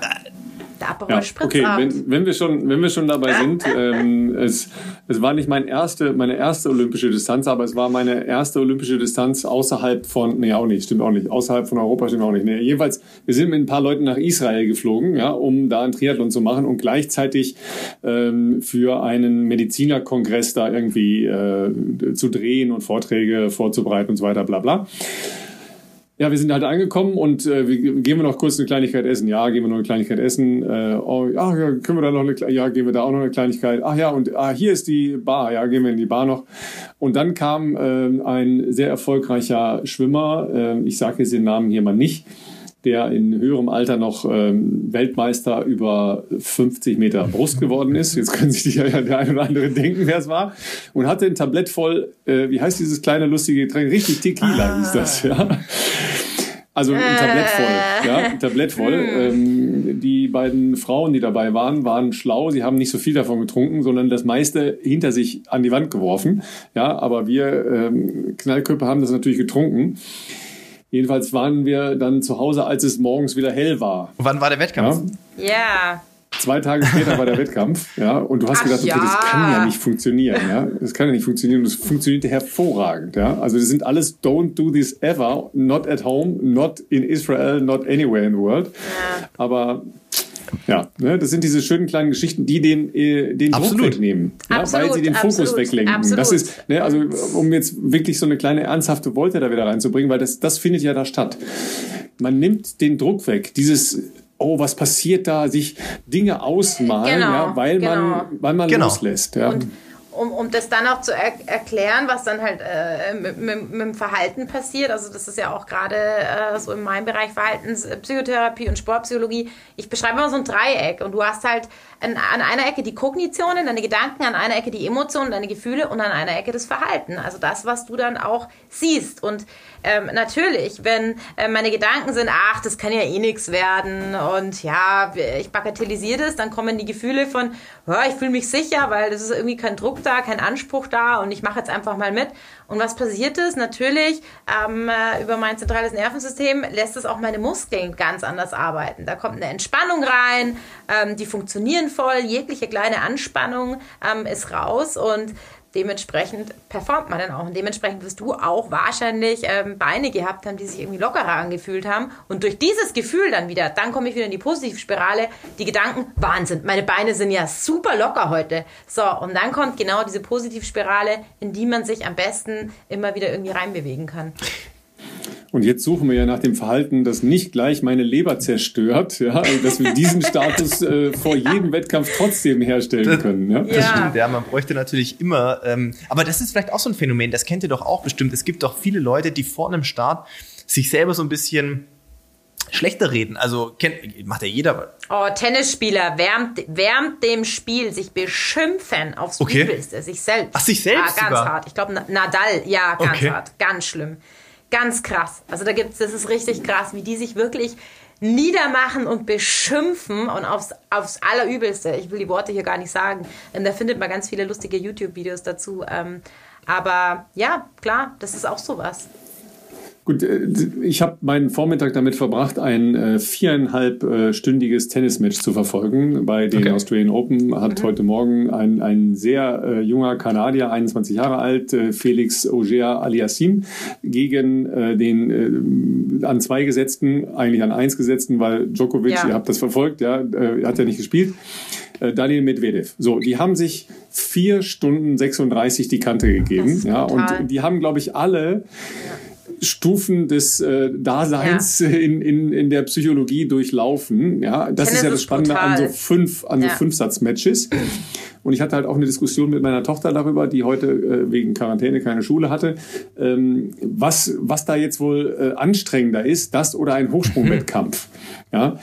Der Aperol ja, okay, wenn, wenn, wir schon, wenn wir schon dabei sind, ähm, es, es war nicht mein erste, meine erste olympische Distanz, aber es war meine erste olympische Distanz außerhalb von, nee, auch nicht, stimmt auch nicht, außerhalb von Europa stimmt auch nicht. Nee, jedenfalls, wir sind mit ein paar Leuten nach Israel geflogen, ja, um da einen Triathlon zu machen und gleichzeitig ähm, für einen Medizinerkongress da irgendwie äh, zu drehen und Vorträge vorzubereiten und so weiter, bla bla. Ja, wir sind halt angekommen und äh, wir, gehen wir noch kurz eine Kleinigkeit essen. Ja, gehen wir noch eine Kleinigkeit essen. Äh, oh, ach, ja, können wir da noch eine Ja, gehen wir da auch noch eine Kleinigkeit. Ach ja, und ah, hier ist die Bar. Ja, gehen wir in die Bar noch. Und dann kam äh, ein sehr erfolgreicher Schwimmer. Äh, ich sage jetzt den Namen hier mal nicht der in höherem Alter noch ähm, Weltmeister über 50 Meter Brust geworden ist. Jetzt können sich die, ja der eine oder andere denken, wer es war. Und hatte ein Tablett voll, äh, wie heißt dieses kleine lustige Getränk? Richtig Tequila ah. hieß das, ja. Also ein Tablett voll, ja, ein Tablett voll. Hm. Ähm, die beiden Frauen, die dabei waren, waren schlau. Sie haben nicht so viel davon getrunken, sondern das meiste hinter sich an die Wand geworfen. Ja, aber wir ähm, Knallköpfe haben das natürlich getrunken. Jedenfalls waren wir dann zu Hause, als es morgens wieder hell war. Und wann war der Wettkampf? Ja. Yeah. Zwei Tage später war der Wettkampf, ja, und du hast Ach gedacht, okay, ja. das kann ja nicht funktionieren, ja, das kann ja nicht funktionieren, das funktionierte hervorragend, ja, also das sind alles Don't do this ever, not at home, not in Israel, not anywhere in the world, ja. aber ja, ne, das sind diese schönen kleinen Geschichten, die den, äh, den Druck wegnehmen, ja, weil sie den Fokus absolut, weglenken. Absolut. Das ist, ne, also um jetzt wirklich so eine kleine ernsthafte Wolte da wieder reinzubringen, weil das, das findet ja da statt. Man nimmt den Druck weg, dieses oh, was passiert da, sich Dinge ausmalen, genau, ja, weil genau. man, weil man genau. loslässt. Ja. Und um, um das dann auch zu er erklären, was dann halt äh, mit, mit, mit, dem Verhalten passiert. Also das ist ja auch gerade äh, so in meinem Bereich Verhaltenspsychotherapie und Sportpsychologie. Ich beschreibe immer so ein Dreieck und du hast halt an, an einer Ecke die Kognitionen, deine Gedanken, an einer Ecke die Emotionen, deine Gefühle und an einer Ecke das Verhalten. Also das, was du dann auch siehst. Und ähm, natürlich, wenn äh, meine Gedanken sind, ach, das kann ja eh nichts werden und ja, ich bagatellisiere das, dann kommen die Gefühle von, ja, ich fühle mich sicher, weil das ist irgendwie kein Druck da, kein Anspruch da und ich mache jetzt einfach mal mit. Und was passiert ist? Natürlich, ähm, äh, über mein zentrales Nervensystem lässt es auch meine Muskeln ganz anders arbeiten. Da kommt eine Entspannung rein, ähm, die funktionieren voll, jegliche kleine Anspannung ähm, ist raus und dementsprechend performt man dann auch. Und dementsprechend wirst du auch wahrscheinlich ähm, Beine gehabt haben, die sich irgendwie lockerer angefühlt haben. Und durch dieses Gefühl dann wieder, dann komme ich wieder in die Positivspirale, die Gedanken, Wahnsinn, meine Beine sind ja super locker heute. So, und dann kommt genau diese Positivspirale, in die man sich am besten immer wieder irgendwie reinbewegen kann. Und jetzt suchen wir ja nach dem Verhalten, das nicht gleich meine Leber zerstört, ja, also dass wir diesen Status äh, vor jedem Wettkampf trotzdem herstellen können. Ja? Das ja. stimmt, ja, man bräuchte natürlich immer, ähm, aber das ist vielleicht auch so ein Phänomen, das kennt ihr doch auch bestimmt. Es gibt doch viele Leute, die vor einem Start sich selber so ein bisschen schlechter reden. Also kennt, macht ja jeder. Oh, Tennisspieler wärmt, wärmt dem Spiel sich beschimpfen aufs okay. Übelste, sich selbst. Ach, sich selbst? Ah, ganz sogar. hart. Ich glaube, Nadal, ja, ganz okay. hart. Ganz schlimm. Ganz krass. Also da gibt's, das ist richtig krass, wie die sich wirklich niedermachen und beschimpfen und aufs, aufs Allerübelste. Ich will die Worte hier gar nicht sagen. Und da findet man ganz viele lustige YouTube-Videos dazu. Ähm, aber ja, klar, das ist auch sowas. Gut, äh, ich habe meinen Vormittag damit verbracht, ein äh, viereinhalbstündiges äh, Tennismatch zu verfolgen. Bei den okay. Australian Open hat mhm. heute Morgen ein, ein sehr äh, junger Kanadier, 21 Jahre alt, äh, Felix Auger Aliassim, gegen äh, den an zwei gesetzten, eigentlich an eins gesetzten, weil Djokovic, ja. ihr habt das verfolgt, ja, hat ja nicht gespielt. Daniel Medvedev. So, die haben sich vier Stunden 36 die Kante gegeben. Ja, und die haben, glaube ich, alle ja Stufen des äh, Daseins ja. in, in, in der Psychologie durchlaufen. Ja, das Tennis ist ja das Spannende brutal. an so fünf, an ja. so Fünfsatz-Matches. Und ich hatte halt auch eine Diskussion mit meiner Tochter darüber, die heute äh, wegen Quarantäne keine Schule hatte, ähm, was, was da jetzt wohl äh, anstrengender ist, das oder ein Hochsprungwettkampf. Ja,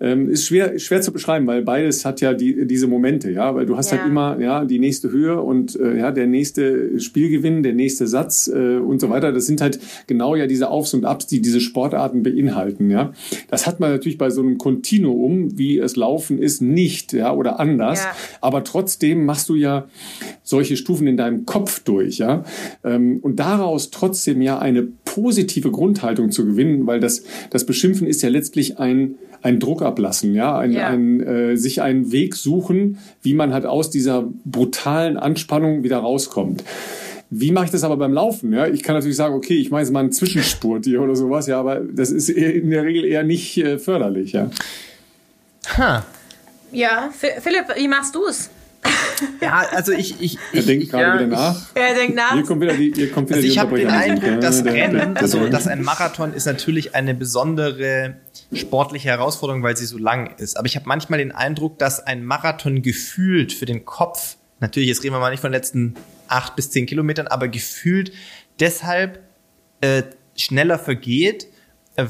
ähm, ist schwer, schwer zu beschreiben, weil beides hat ja die, diese Momente, ja, weil du hast halt ja. halt immer, ja, die nächste Höhe und äh, ja, der nächste Spielgewinn, der nächste Satz äh, und so weiter. Das sind halt genau ja diese Aufs und Abs, die diese Sportarten beinhalten, ja. Das hat man natürlich bei so einem Kontinuum, wie es Laufen ist, nicht, ja, oder anders, ja. aber trotzdem trotzdem machst du ja solche Stufen in deinem Kopf durch, ja. Ähm, und daraus trotzdem ja eine positive Grundhaltung zu gewinnen, weil das, das Beschimpfen ist ja letztlich ein, ein Druck ablassen, ja, ein, ja. ein äh, sich einen Weg suchen, wie man halt aus dieser brutalen Anspannung wieder rauskommt. Wie mache ich das aber beim Laufen? Ja, ich kann natürlich sagen, okay, ich mache jetzt mal einen Zwischenspurt hier oder sowas, ja, aber das ist in der Regel eher nicht äh, förderlich, ja. Ha. Ja, Philipp, wie machst du es? Ja, also ich. ich, ich er denkt gerade ja, wieder nach. Er denkt nach. Hier kommt wieder die, hier kommt wieder also ich habe den Eindruck, dass Rennen, also dass ein Marathon ist natürlich eine besondere sportliche Herausforderung, weil sie so lang ist. Aber ich habe manchmal den Eindruck, dass ein Marathon gefühlt für den Kopf, natürlich, jetzt reden wir mal nicht von den letzten acht bis zehn Kilometern, aber gefühlt deshalb äh, schneller vergeht,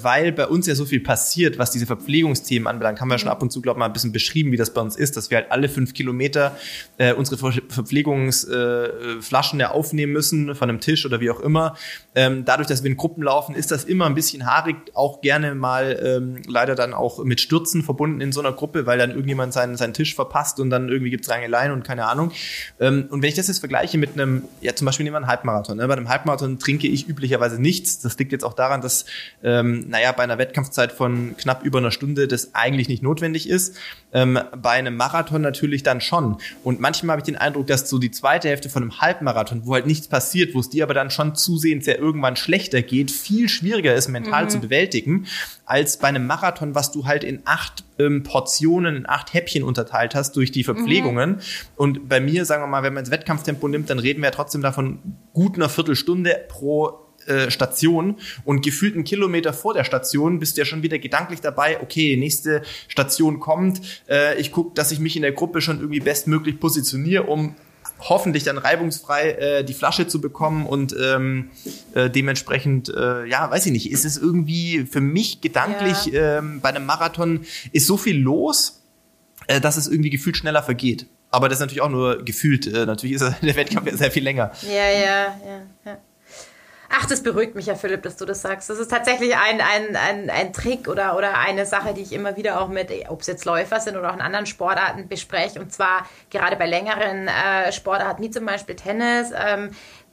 weil bei uns ja so viel passiert, was diese Verpflegungsthemen anbelangt, haben wir schon ab und zu, glaube ich, mal ein bisschen beschrieben, wie das bei uns ist, dass wir halt alle fünf Kilometer äh, unsere Verpflegungsflaschen äh, ja aufnehmen müssen von einem Tisch oder wie auch immer. Ähm, dadurch, dass wir in Gruppen laufen, ist das immer ein bisschen haarig, auch gerne mal ähm, leider dann auch mit Stürzen verbunden in so einer Gruppe, weil dann irgendjemand seinen, seinen Tisch verpasst und dann irgendwie gibt's Rangeleien und keine Ahnung. Ähm, und wenn ich das jetzt vergleiche mit einem, ja zum Beispiel nehmen wir einen Halbmarathon. Ne? Bei einem Halbmarathon trinke ich üblicherweise nichts. Das liegt jetzt auch daran, dass ähm, naja, bei einer Wettkampfzeit von knapp über einer Stunde das eigentlich nicht notwendig ist. Ähm, bei einem Marathon natürlich dann schon. Und manchmal habe ich den Eindruck, dass so die zweite Hälfte von einem Halbmarathon, wo halt nichts passiert, wo es dir aber dann schon zusehends ja irgendwann schlechter geht, viel schwieriger ist, mental mhm. zu bewältigen, als bei einem Marathon, was du halt in acht ähm, Portionen, in acht Häppchen unterteilt hast durch die Verpflegungen. Mhm. Und bei mir, sagen wir mal, wenn man ins Wettkampftempo nimmt, dann reden wir ja trotzdem davon gut einer Viertelstunde pro äh, Station und gefühlt einen Kilometer vor der Station bist du ja schon wieder gedanklich dabei, okay, nächste Station kommt, äh, ich gucke, dass ich mich in der Gruppe schon irgendwie bestmöglich positioniere, um hoffentlich dann reibungsfrei äh, die Flasche zu bekommen und ähm, äh, dementsprechend, äh, ja, weiß ich nicht, ist es irgendwie für mich gedanklich ja. ähm, bei einem Marathon ist so viel los, äh, dass es irgendwie gefühlt schneller vergeht. Aber das ist natürlich auch nur gefühlt. Äh, natürlich ist der Wettkampf ja sehr viel länger. Ja, ja, ja, ja. Ach, das beruhigt mich ja, Philipp, dass du das sagst. Das ist tatsächlich ein, ein, ein, ein Trick oder, oder eine Sache, die ich immer wieder auch mit, ob es jetzt Läufer sind oder auch in anderen Sportarten bespreche. Und zwar gerade bei längeren äh, Sportarten, wie zum Beispiel Tennis, ähm,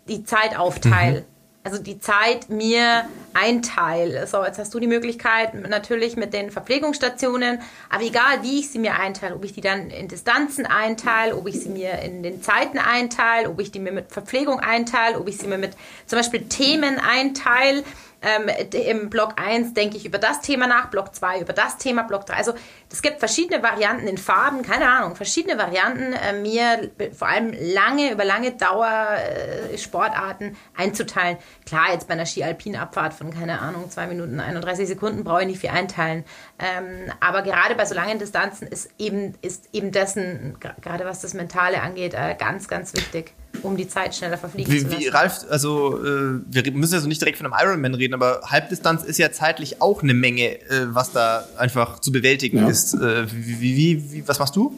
die Zeit aufteilen. Mhm also die Zeit mir einteile. So, jetzt hast du die Möglichkeit natürlich mit den Verpflegungsstationen, aber egal wie ich sie mir einteile, ob ich die dann in Distanzen einteile, ob ich sie mir in den Zeiten einteile, ob ich die mir mit Verpflegung einteile, ob ich sie mir mit zum Beispiel Themen einteile, ähm, Im Block 1 denke ich über das Thema nach, Block 2 über das Thema, Block 3. Also es gibt verschiedene Varianten in Farben, keine Ahnung, verschiedene Varianten, äh, mir vor allem lange, über lange Dauer äh, Sportarten einzuteilen. Klar, jetzt bei einer Ski-Alpin-Abfahrt von, keine Ahnung, 2 Minuten 31 Sekunden brauche ich nicht viel einteilen. Ähm, aber gerade bei so langen Distanzen ist eben, ist eben dessen, gerade was das Mentale angeht, äh, ganz, ganz wichtig um die Zeit schneller verfliegen wie, zu lassen. Wie Ralf, also äh, wir müssen also nicht direkt von einem Ironman reden, aber Halbdistanz ist ja zeitlich auch eine Menge, äh, was da einfach zu bewältigen ja. ist. Äh, wie, wie, wie, was machst du?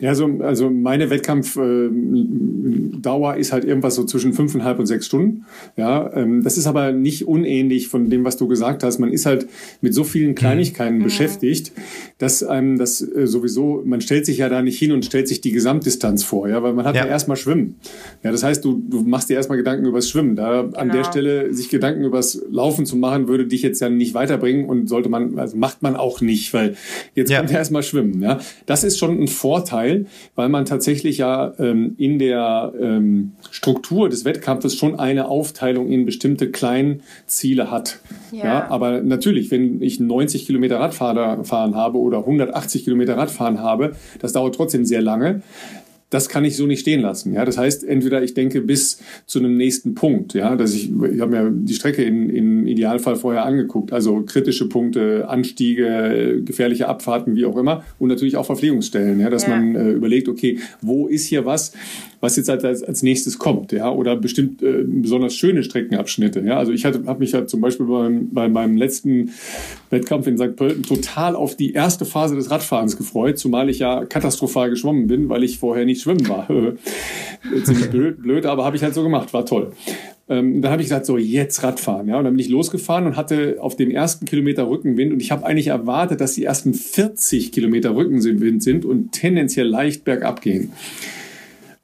Ja, so, also meine Wettkampfdauer äh, ist halt irgendwas so zwischen fünfeinhalb und sechs Stunden. Ja, ähm, das ist aber nicht unähnlich von dem, was du gesagt hast. Man ist halt mit so vielen Kleinigkeiten mhm. beschäftigt, dass einem das äh, sowieso, man stellt sich ja da nicht hin und stellt sich die Gesamtdistanz vor, ja, weil man hat ja, ja erstmal Schwimmen. Ja, das heißt, du, du machst dir erstmal Gedanken übers Schwimmen. Da genau. an der genau. Stelle sich Gedanken übers Laufen zu machen, würde dich jetzt ja nicht weiterbringen und sollte man, also macht man auch nicht, weil jetzt ja. kommt ja erstmal Schwimmen. Ja, das ist schon ein Vorteil Vorteil, weil man tatsächlich ja ähm, in der ähm, Struktur des Wettkampfes schon eine Aufteilung in bestimmte Kleinziele hat. Ja. ja. aber natürlich, wenn ich 90 Kilometer Radfahren habe oder 180 Kilometer Radfahren habe, das dauert trotzdem sehr lange das kann ich so nicht stehen lassen. Ja, das heißt, entweder ich denke bis zu einem nächsten Punkt. Ja, dass ich, ich habe mir die Strecke in, im Idealfall vorher angeguckt, also kritische Punkte, Anstiege, gefährliche Abfahrten, wie auch immer, und natürlich auch Verpflegungsstellen. Ja, dass ja. man äh, überlegt, okay, wo ist hier was, was jetzt als, als nächstes kommt, ja, oder bestimmt äh, besonders schöne Streckenabschnitte. Ja, also ich hatte, habe mich ja zum Beispiel beim, bei meinem letzten Wettkampf in St. Pölten total auf die erste Phase des Radfahrens gefreut, zumal ich ja katastrophal geschwommen bin, weil ich vorher nicht schwimmen war. Ziemlich blöd, blöd, aber habe ich halt so gemacht, war toll. Ähm, dann habe ich gesagt, so jetzt Radfahren. Ja, und dann bin ich losgefahren und hatte auf dem ersten Kilometer Rückenwind. Und ich habe eigentlich erwartet, dass die ersten 40 Kilometer Rückenwind sind und tendenziell leicht bergab gehen.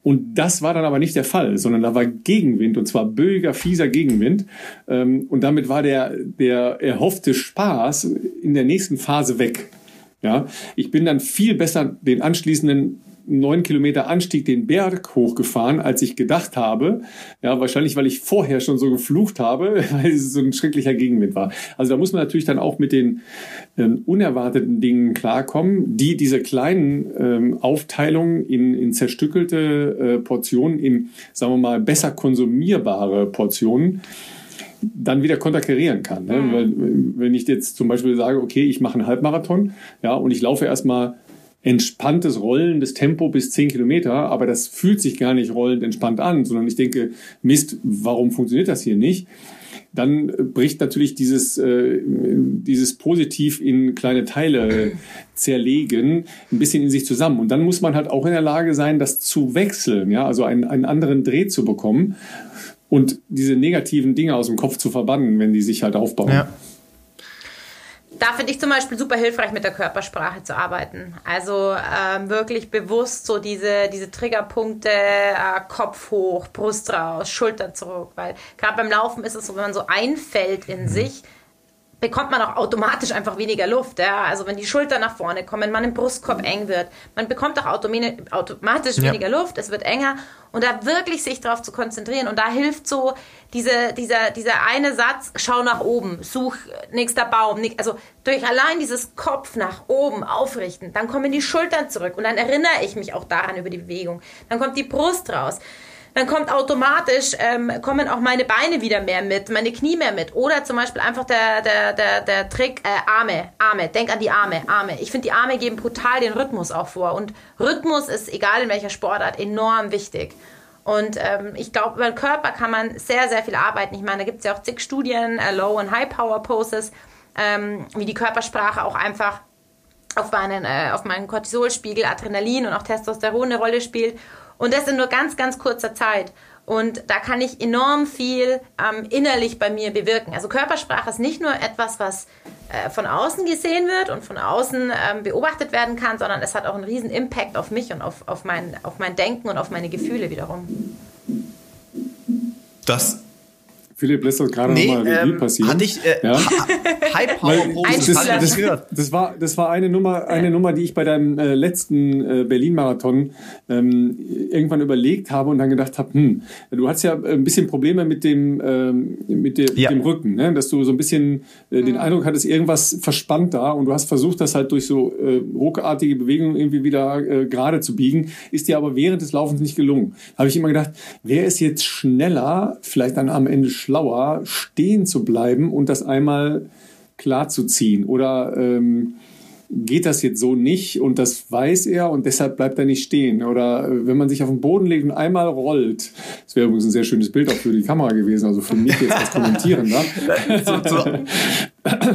Und das war dann aber nicht der Fall, sondern da war Gegenwind und zwar böiger, fieser Gegenwind. Ähm, und damit war der, der erhoffte Spaß in der nächsten Phase weg. Ja, ich bin dann viel besser den anschließenden neun Kilometer Anstieg den Berg hochgefahren, als ich gedacht habe. Ja, wahrscheinlich, weil ich vorher schon so geflucht habe, weil es so ein schrecklicher Gegenwind war. Also da muss man natürlich dann auch mit den ähm, unerwarteten Dingen klarkommen, die diese kleinen ähm, Aufteilungen in, in zerstückelte äh, Portionen, in, sagen wir mal, besser konsumierbare Portionen, dann wieder konterkarieren kann. Ne? Mhm. Weil, wenn ich jetzt zum Beispiel sage, okay, ich mache einen Halbmarathon, ja, und ich laufe erstmal entspanntes rollendes Tempo bis 10 Kilometer, aber das fühlt sich gar nicht rollend entspannt an, sondern ich denke, Mist, warum funktioniert das hier nicht? Dann bricht natürlich dieses, äh, dieses Positiv in kleine Teile zerlegen ein bisschen in sich zusammen. Und dann muss man halt auch in der Lage sein, das zu wechseln, ja, also einen, einen anderen Dreh zu bekommen und diese negativen Dinge aus dem Kopf zu verbannen, wenn die sich halt aufbauen. Ja da finde ich zum Beispiel super hilfreich, mit der Körpersprache zu arbeiten. Also ähm, wirklich bewusst so diese, diese Triggerpunkte, äh, Kopf hoch, Brust raus, Schulter zurück. Weil gerade beim Laufen ist es so, wenn man so einfällt in mhm. sich, bekommt man auch automatisch einfach weniger Luft. Ja? Also wenn die Schultern nach vorne kommen, man im Brustkorb eng wird, man bekommt auch automatisch weniger ja. Luft, es wird enger und da wirklich sich darauf zu konzentrieren und da hilft so diese, dieser, dieser eine Satz, schau nach oben, such nächster Baum, also durch allein dieses Kopf nach oben aufrichten, dann kommen die Schultern zurück und dann erinnere ich mich auch daran über die Bewegung. Dann kommt die Brust raus dann kommt automatisch, ähm, kommen auch meine Beine wieder mehr mit, meine Knie mehr mit. Oder zum Beispiel einfach der, der, der, der Trick, äh, Arme, Arme, denk an die Arme, Arme. Ich finde, die Arme geben brutal den Rhythmus auch vor. Und Rhythmus ist, egal in welcher Sportart, enorm wichtig. Und ähm, ich glaube, über den Körper kann man sehr, sehr viel arbeiten. Ich meine, da gibt es ja auch zig Studien, äh, Low- und High-Power-Poses, ähm, wie die Körpersprache auch einfach auf meinen, äh, auf meinen Cortisolspiegel, Adrenalin und auch Testosteron eine Rolle spielt. Und das in nur ganz, ganz kurzer Zeit. Und da kann ich enorm viel ähm, innerlich bei mir bewirken. Also Körpersprache ist nicht nur etwas, was äh, von außen gesehen wird und von außen ähm, beobachtet werden kann, sondern es hat auch einen riesen Impact auf mich und auf, auf, mein, auf mein Denken und auf meine Gefühle wiederum. Das Philipp lässt das gerade nee, nochmal Revue ähm, passieren. Hatte ich äh, ja? High Power das, das, das, das, war das war eine Nummer eine Nummer, die ich bei deinem äh, letzten äh, Berlin Marathon ähm, irgendwann überlegt habe und dann gedacht habe, hm, du hast ja ein bisschen Probleme mit dem ähm, mit, de, ja. dem Rücken, ne? dass du so ein bisschen äh, den mhm. Eindruck hattest, irgendwas verspannt da und du hast versucht, das halt durch so äh, ruckartige Bewegungen irgendwie wieder äh, gerade zu biegen, ist dir aber während des Laufens nicht gelungen. Habe ich immer gedacht, wer ist jetzt schneller, vielleicht dann am Ende schlauer, stehen zu bleiben und das einmal klar zu ziehen? Oder ähm, geht das jetzt so nicht und das weiß er und deshalb bleibt er nicht stehen. Oder äh, wenn man sich auf den Boden legt und einmal rollt, das wäre übrigens ein sehr schönes Bild auch für die Kamera gewesen, also für mich jetzt als Kommentierender.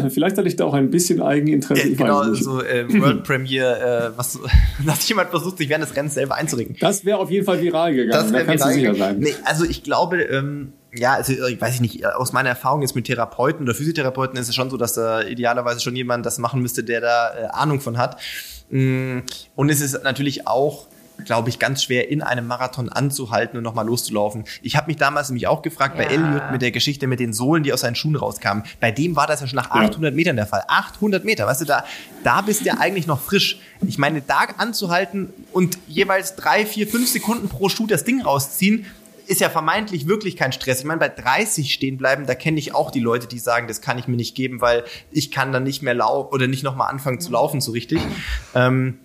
Vielleicht hatte ich da auch ein bisschen Eigeninteresse. Ja, genau, so äh, World Premiere, äh, was, dass jemand versucht, sich während des Rennens selber einzuregen. Das wäre auf jeden Fall viral gegangen, das da kannst du sicher sein. Nee, also ich glaube, ähm, ja, also ich weiß nicht, aus meiner Erfahrung jetzt mit Therapeuten oder Physiotherapeuten ist es schon so, dass da idealerweise schon jemand das machen müsste, der da äh, Ahnung von hat. Mm, und es ist natürlich auch glaube ich, ganz schwer in einem Marathon anzuhalten und nochmal loszulaufen. Ich habe mich damals nämlich auch gefragt ja. bei Elliot mit der Geschichte mit den Sohlen, die aus seinen Schuhen rauskamen. Bei dem war das ja schon nach 800 ja. Metern der Fall. 800 Meter, weißt du, da, da bist du ja eigentlich noch frisch. Ich meine, da anzuhalten und jeweils drei, vier, fünf Sekunden pro Schuh das Ding rausziehen, ist ja vermeintlich wirklich kein Stress. Ich meine, bei 30 stehen bleiben, da kenne ich auch die Leute, die sagen, das kann ich mir nicht geben, weil ich kann dann nicht mehr laufen oder nicht nochmal anfangen zu laufen so richtig. Ähm,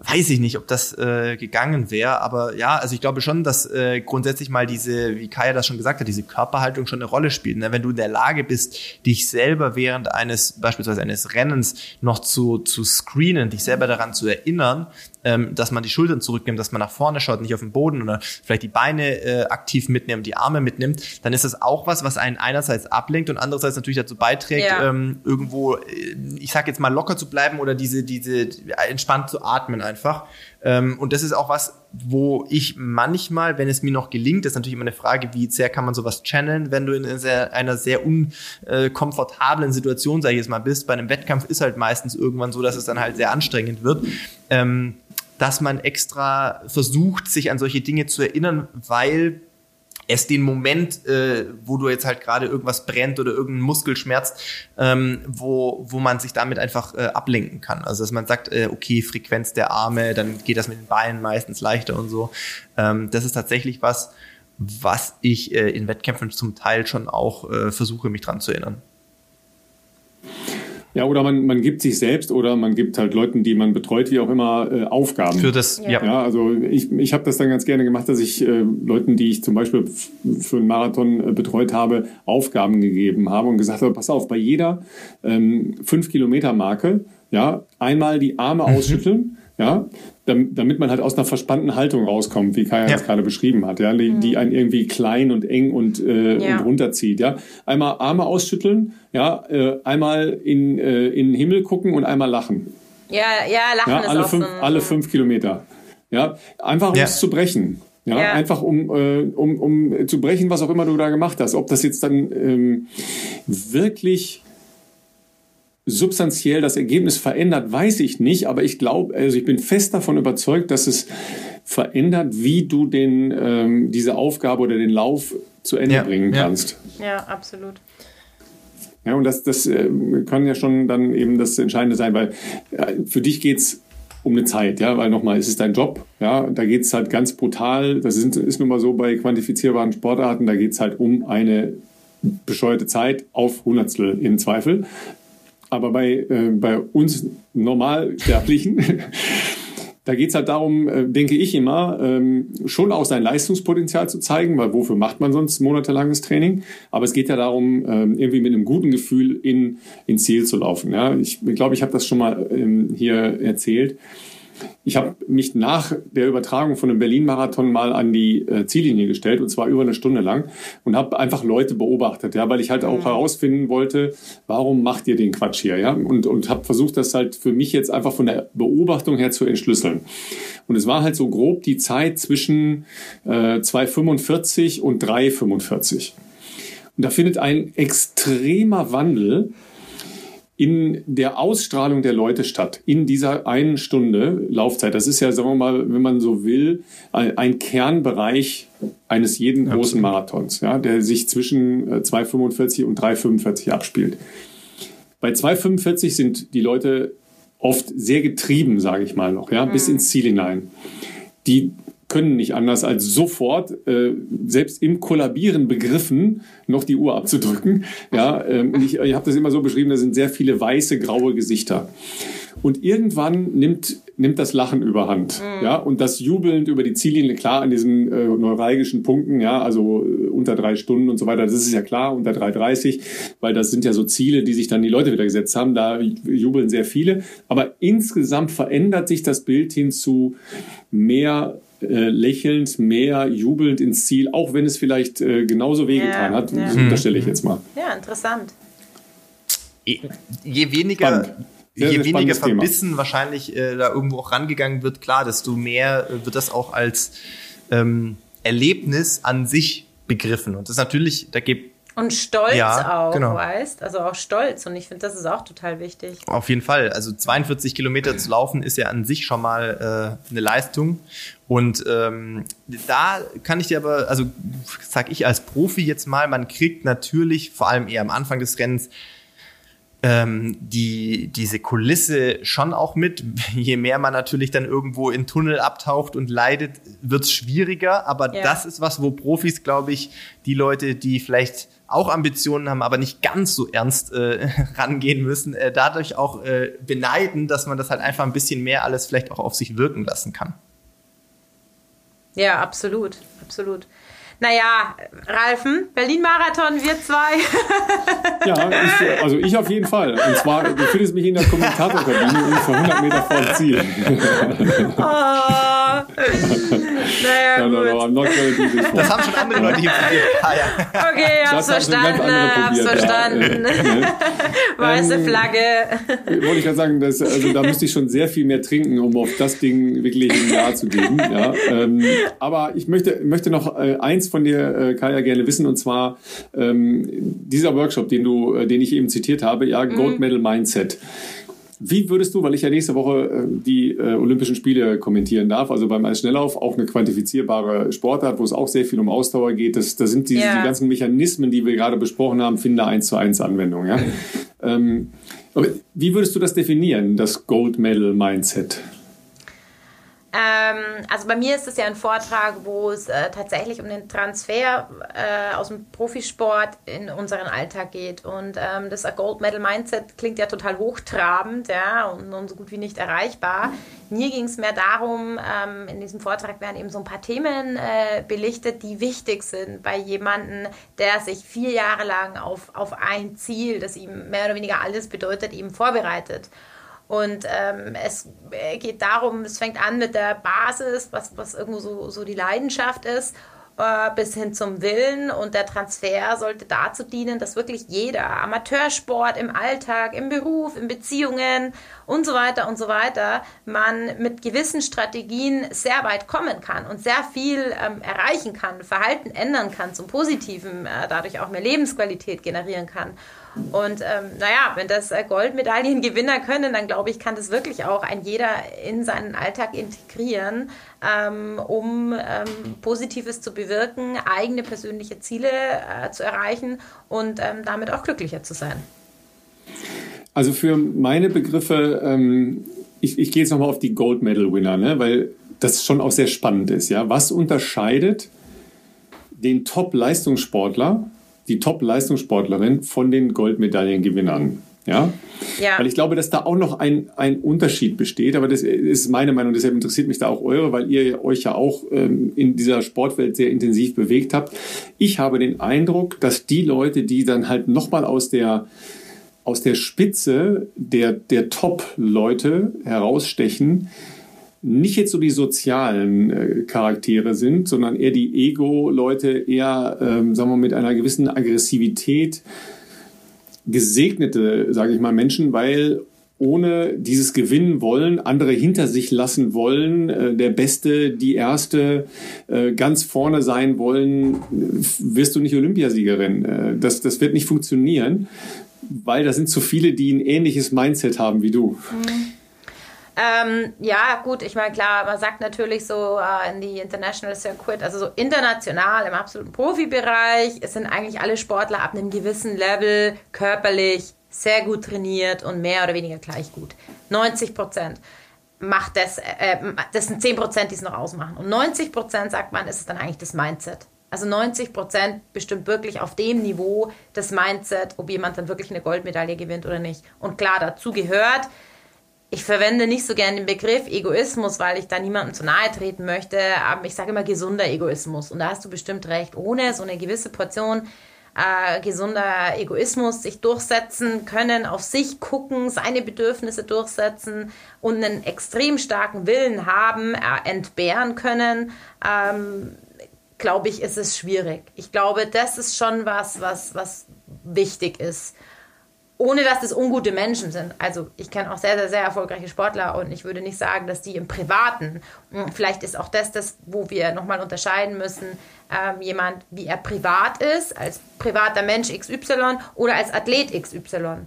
weiß ich nicht, ob das äh, gegangen wäre, aber ja, also ich glaube schon, dass äh, grundsätzlich mal diese, wie Kaya das schon gesagt hat, diese Körperhaltung schon eine Rolle spielt. Ne? Wenn du in der Lage bist, dich selber während eines, beispielsweise eines Rennens noch zu, zu screenen, dich selber daran zu erinnern, ähm, dass man die Schultern zurücknimmt, dass man nach vorne schaut, nicht auf den Boden oder vielleicht die Beine äh, aktiv mitnimmt, die Arme mitnimmt, dann ist das auch was, was einen einerseits ablenkt und andererseits natürlich dazu beiträgt, ja. ähm, irgendwo, äh, ich sag jetzt mal locker zu bleiben oder diese, diese entspannt zu atmen einfach. Ähm, und das ist auch was, wo ich manchmal, wenn es mir noch gelingt, ist natürlich immer eine Frage, wie sehr kann man sowas channeln, wenn du in einer sehr, einer sehr unkomfortablen Situation, sag ich jetzt mal, bist. Bei einem Wettkampf ist halt meistens irgendwann so, dass es dann halt sehr anstrengend wird. Ähm, dass man extra versucht, sich an solche Dinge zu erinnern, weil es den Moment, äh, wo du jetzt halt gerade irgendwas brennt oder irgendein Muskel schmerzt, ähm, wo, wo man sich damit einfach äh, ablenken kann. Also dass man sagt, äh, okay, Frequenz der Arme, dann geht das mit den Beinen meistens leichter und so. Ähm, das ist tatsächlich was, was ich äh, in Wettkämpfen zum Teil schon auch äh, versuche, mich dran zu erinnern. Ja, oder man, man gibt sich selbst oder man gibt halt Leuten, die man betreut, wie auch immer, äh, Aufgaben. Für das, ja. ja also ich, ich habe das dann ganz gerne gemacht, dass ich äh, Leuten, die ich zum Beispiel für einen Marathon äh, betreut habe, Aufgaben gegeben habe und gesagt habe, pass auf, bei jeder ähm, 5-Kilometer-Marke, ja, einmal die Arme mhm. ausschütteln, ja, damit man halt aus einer verspannten Haltung rauskommt, wie Kaya ja. das gerade beschrieben hat, ja, die, mhm. die einen irgendwie klein und eng und, äh, ja. und runterzieht, ja. Einmal Arme ausschütteln, ja, äh, einmal in, äh, in den Himmel gucken und einmal lachen. Ja, ja, lachen ja, alle ist fünf, auch so alle fünf Kilometer. Ja, einfach um es zu brechen. Ja, ja, einfach um, äh, um, um zu brechen, was auch immer du da gemacht hast. Ob das jetzt dann ähm, wirklich substanziell das Ergebnis verändert, weiß ich nicht, aber ich glaube, also ich bin fest davon überzeugt, dass es verändert, wie du den, ähm, diese Aufgabe oder den Lauf zu Ende ja, bringen kannst. Ja, absolut. Ja, und das, das äh, kann ja schon dann eben das Entscheidende sein, weil äh, für dich geht's um eine Zeit, ja, weil nochmal, es ist dein Job, ja, da geht's halt ganz brutal, das ist, ist nun mal so bei quantifizierbaren Sportarten, da geht's halt um eine bescheuerte Zeit auf Hundertstel im Zweifel. Aber bei, äh, bei uns Normalsterblichen, da geht es halt darum, äh, denke ich immer, ähm, schon auch sein Leistungspotenzial zu zeigen, weil wofür macht man sonst monatelanges Training? Aber es geht ja darum, ähm, irgendwie mit einem guten Gefühl in, ins Ziel zu laufen. Ja? Ich glaube, ich habe das schon mal ähm, hier erzählt ich habe mich nach der Übertragung von einem Berlin-Marathon mal an die äh, Ziellinie gestellt und zwar über eine Stunde lang und habe einfach Leute beobachtet, ja, weil ich halt auch mhm. herausfinden wollte, warum macht ihr den Quatsch hier, ja, und und habe versucht, das halt für mich jetzt einfach von der Beobachtung her zu entschlüsseln. Und es war halt so grob die Zeit zwischen äh, 2,45 und 3,45. Und da findet ein extremer Wandel in der Ausstrahlung der Leute statt, in dieser einen Stunde Laufzeit. Das ist ja, sagen wir mal, wenn man so will, ein Kernbereich eines jeden großen Marathons, ja, der sich zwischen 2,45 äh, und 3,45 abspielt. Bei 2,45 sind die Leute oft sehr getrieben, sage ich mal noch, ja, mhm. bis ins Ziel hinein. Die können nicht anders als sofort, äh, selbst im Kollabieren begriffen, noch die Uhr abzudrücken. Ja, ähm, ich, ich habe das immer so beschrieben, da sind sehr viele weiße, graue Gesichter. Und irgendwann nimmt, nimmt das Lachen überhand. Mhm. Ja, und das jubelnd über die Ziellinie, klar, an diesen äh, neuralgischen Punkten, ja, also äh, unter drei Stunden und so weiter, das ist ja klar, unter 3,30, weil das sind ja so Ziele, die sich dann die Leute wieder gesetzt haben, da jubeln sehr viele. Aber insgesamt verändert sich das Bild hin zu mehr äh, lächelnd, mehr jubelnd ins Ziel, auch wenn es vielleicht äh, genauso wehgetan ja, hat. Ja. Das unterstelle ich jetzt mal. Ja, interessant. Je, je weniger. Sehr, je weniger verbissen Thema. wahrscheinlich äh, da irgendwo auch rangegangen wird, klar, desto mehr äh, wird das auch als ähm, Erlebnis an sich begriffen. Und das ist natürlich, da gibt und Stolz ja, auch, genau. weißt? Also auch Stolz. Und ich finde, das ist auch total wichtig. Auf jeden Fall. Also 42 Kilometer zu laufen ist ja an sich schon mal äh, eine Leistung. Und ähm, da kann ich dir aber, also sag ich als Profi jetzt mal, man kriegt natürlich, vor allem eher am Anfang des Rennens, ähm, die, diese Kulisse schon auch mit. Je mehr man natürlich dann irgendwo in Tunnel abtaucht und leidet, wird's schwieriger. Aber ja. das ist was, wo Profis, glaube ich, die Leute, die vielleicht auch Ambitionen haben, aber nicht ganz so ernst äh, rangehen müssen, äh, dadurch auch äh, beneiden, dass man das halt einfach ein bisschen mehr alles vielleicht auch auf sich wirken lassen kann. Ja, absolut, absolut. Naja, Ralfen, Berlin-Marathon, wir zwei. ja, ich, also ich auf jeden Fall. Und zwar, du findest mich in der Kommentatorkabine ungefähr 100 Meter vor dem Ziel. oh, naja, no, no, no, das haben schon andere Leute hier probiert. Ah, ja. Okay, ich hab's das verstanden, hab's verstanden. Ja. Weiße ähm, Flagge. Wollte ich gerade sagen, das, also da müsste ich schon sehr viel mehr trinken, um auf das Ding wirklich ein Ja zu geben. Ja, ähm, aber ich möchte, möchte noch äh, eins von dir, äh, Kaya, gerne wissen, und zwar ähm, dieser Workshop, den du, äh, den ich eben zitiert habe, ja, Gold mhm. Medal Mindset. Wie würdest du, weil ich ja nächste Woche äh, die äh, Olympischen Spiele kommentieren darf, also beim Eisschnelllauf auch eine quantifizierbare Sportart, wo es auch sehr viel um Ausdauer geht, das, das sind die, yeah. die ganzen Mechanismen, die wir gerade besprochen haben, finde eins zu eins Anwendung. Ja? ähm, wie würdest du das definieren, das Gold Medal Mindset? Ähm, also bei mir ist es ja ein Vortrag, wo es äh, tatsächlich um den Transfer äh, aus dem Profisport in unseren Alltag geht. Und ähm, das Gold Medal Mindset klingt ja total hochtrabend ja, und, und so gut wie nicht erreichbar. Mir ging es mehr darum, ähm, in diesem Vortrag werden eben so ein paar Themen äh, belichtet, die wichtig sind bei jemandem, der sich vier Jahre lang auf, auf ein Ziel, das ihm mehr oder weniger alles bedeutet, eben vorbereitet. Und ähm, es äh, geht darum, es fängt an mit der Basis, was, was irgendwo so, so die Leidenschaft ist, äh, bis hin zum Willen. Und der Transfer sollte dazu dienen, dass wirklich jeder Amateursport im Alltag, im Beruf, in Beziehungen und so weiter und so weiter, man mit gewissen Strategien sehr weit kommen kann und sehr viel ähm, erreichen kann, Verhalten ändern kann zum Positiven, äh, dadurch auch mehr Lebensqualität generieren kann. Und ähm, naja, wenn das äh, Goldmedaillengewinner können, dann glaube ich, kann das wirklich auch ein jeder in seinen Alltag integrieren, ähm, um ähm, Positives zu bewirken, eigene persönliche Ziele äh, zu erreichen und ähm, damit auch glücklicher zu sein. Also für meine Begriffe, ähm, ich, ich gehe jetzt nochmal auf die Gold Medal Winner, ne? weil das schon auch sehr spannend ist. Ja? Was unterscheidet den Top-Leistungssportler die Top-Leistungssportlerin von den Goldmedaillengewinnern. Ja? ja. Weil ich glaube, dass da auch noch ein, ein Unterschied besteht, aber das ist meine Meinung, deshalb interessiert mich da auch eure, weil ihr euch ja auch ähm, in dieser Sportwelt sehr intensiv bewegt habt. Ich habe den Eindruck, dass die Leute, die dann halt nochmal aus der aus der Spitze der, der Top-Leute herausstechen, nicht jetzt so die sozialen äh, Charaktere sind, sondern eher die Ego-Leute, eher, ähm, sagen wir, mit einer gewissen Aggressivität gesegnete, sage ich mal, Menschen, weil ohne dieses Gewinnen wollen, andere hinter sich lassen wollen, äh, der Beste, die Erste, äh, ganz vorne sein wollen, wirst du nicht Olympiasiegerin. Äh, das, das wird nicht funktionieren, weil da sind zu viele, die ein ähnliches Mindset haben wie du. Mhm. Ähm, ja, gut, ich meine, klar, man sagt natürlich so äh, in die International Circuit, also so international im absoluten Profibereich, es sind eigentlich alle Sportler ab einem gewissen Level körperlich sehr gut trainiert und mehr oder weniger gleich gut. 90 Prozent macht das, äh, das sind 10 Prozent, die es noch ausmachen. Und 90 Prozent, sagt man, ist es dann eigentlich das Mindset. Also 90 Prozent bestimmt wirklich auf dem Niveau das Mindset, ob jemand dann wirklich eine Goldmedaille gewinnt oder nicht. Und klar, dazu gehört, ich verwende nicht so gerne den Begriff Egoismus, weil ich da niemandem zu nahe treten möchte. Aber ich sage immer gesunder Egoismus. Und da hast du bestimmt recht. Ohne so eine gewisse Portion äh, gesunder Egoismus sich durchsetzen können, auf sich gucken, seine Bedürfnisse durchsetzen und einen extrem starken Willen haben, äh, entbehren können, ähm, glaube ich, ist es schwierig. Ich glaube, das ist schon was, was, was wichtig ist ohne dass das ungute Menschen sind. Also ich kenne auch sehr, sehr, sehr erfolgreiche Sportler und ich würde nicht sagen, dass die im Privaten, hm, vielleicht ist auch das das, wo wir nochmal unterscheiden müssen, ähm, jemand, wie er privat ist, als privater Mensch XY oder als Athlet XY.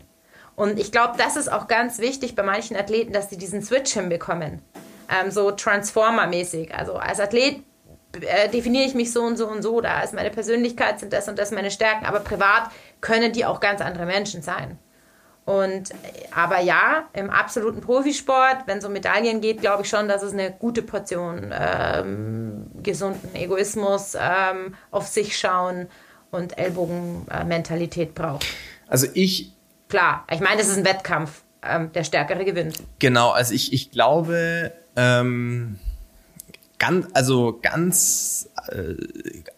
Und ich glaube, das ist auch ganz wichtig bei manchen Athleten, dass sie diesen Switch hinbekommen. Ähm, so Transformer-mäßig. Also als Athlet äh, definiere ich mich so und so und so, da ist meine Persönlichkeit, sind das und das meine Stärken, aber privat können die auch ganz andere Menschen sein. Und aber ja, im absoluten Profisport, wenn es um Medaillen geht, glaube ich schon, dass es eine gute Portion ähm, gesunden Egoismus, ähm, auf sich schauen und Ellbogenmentalität braucht. Also ich. Klar, ich meine, es ist ein Wettkampf. Ähm, der Stärkere gewinnt. Genau, also ich, ich glaube, ähm, ganz, also ganz äh,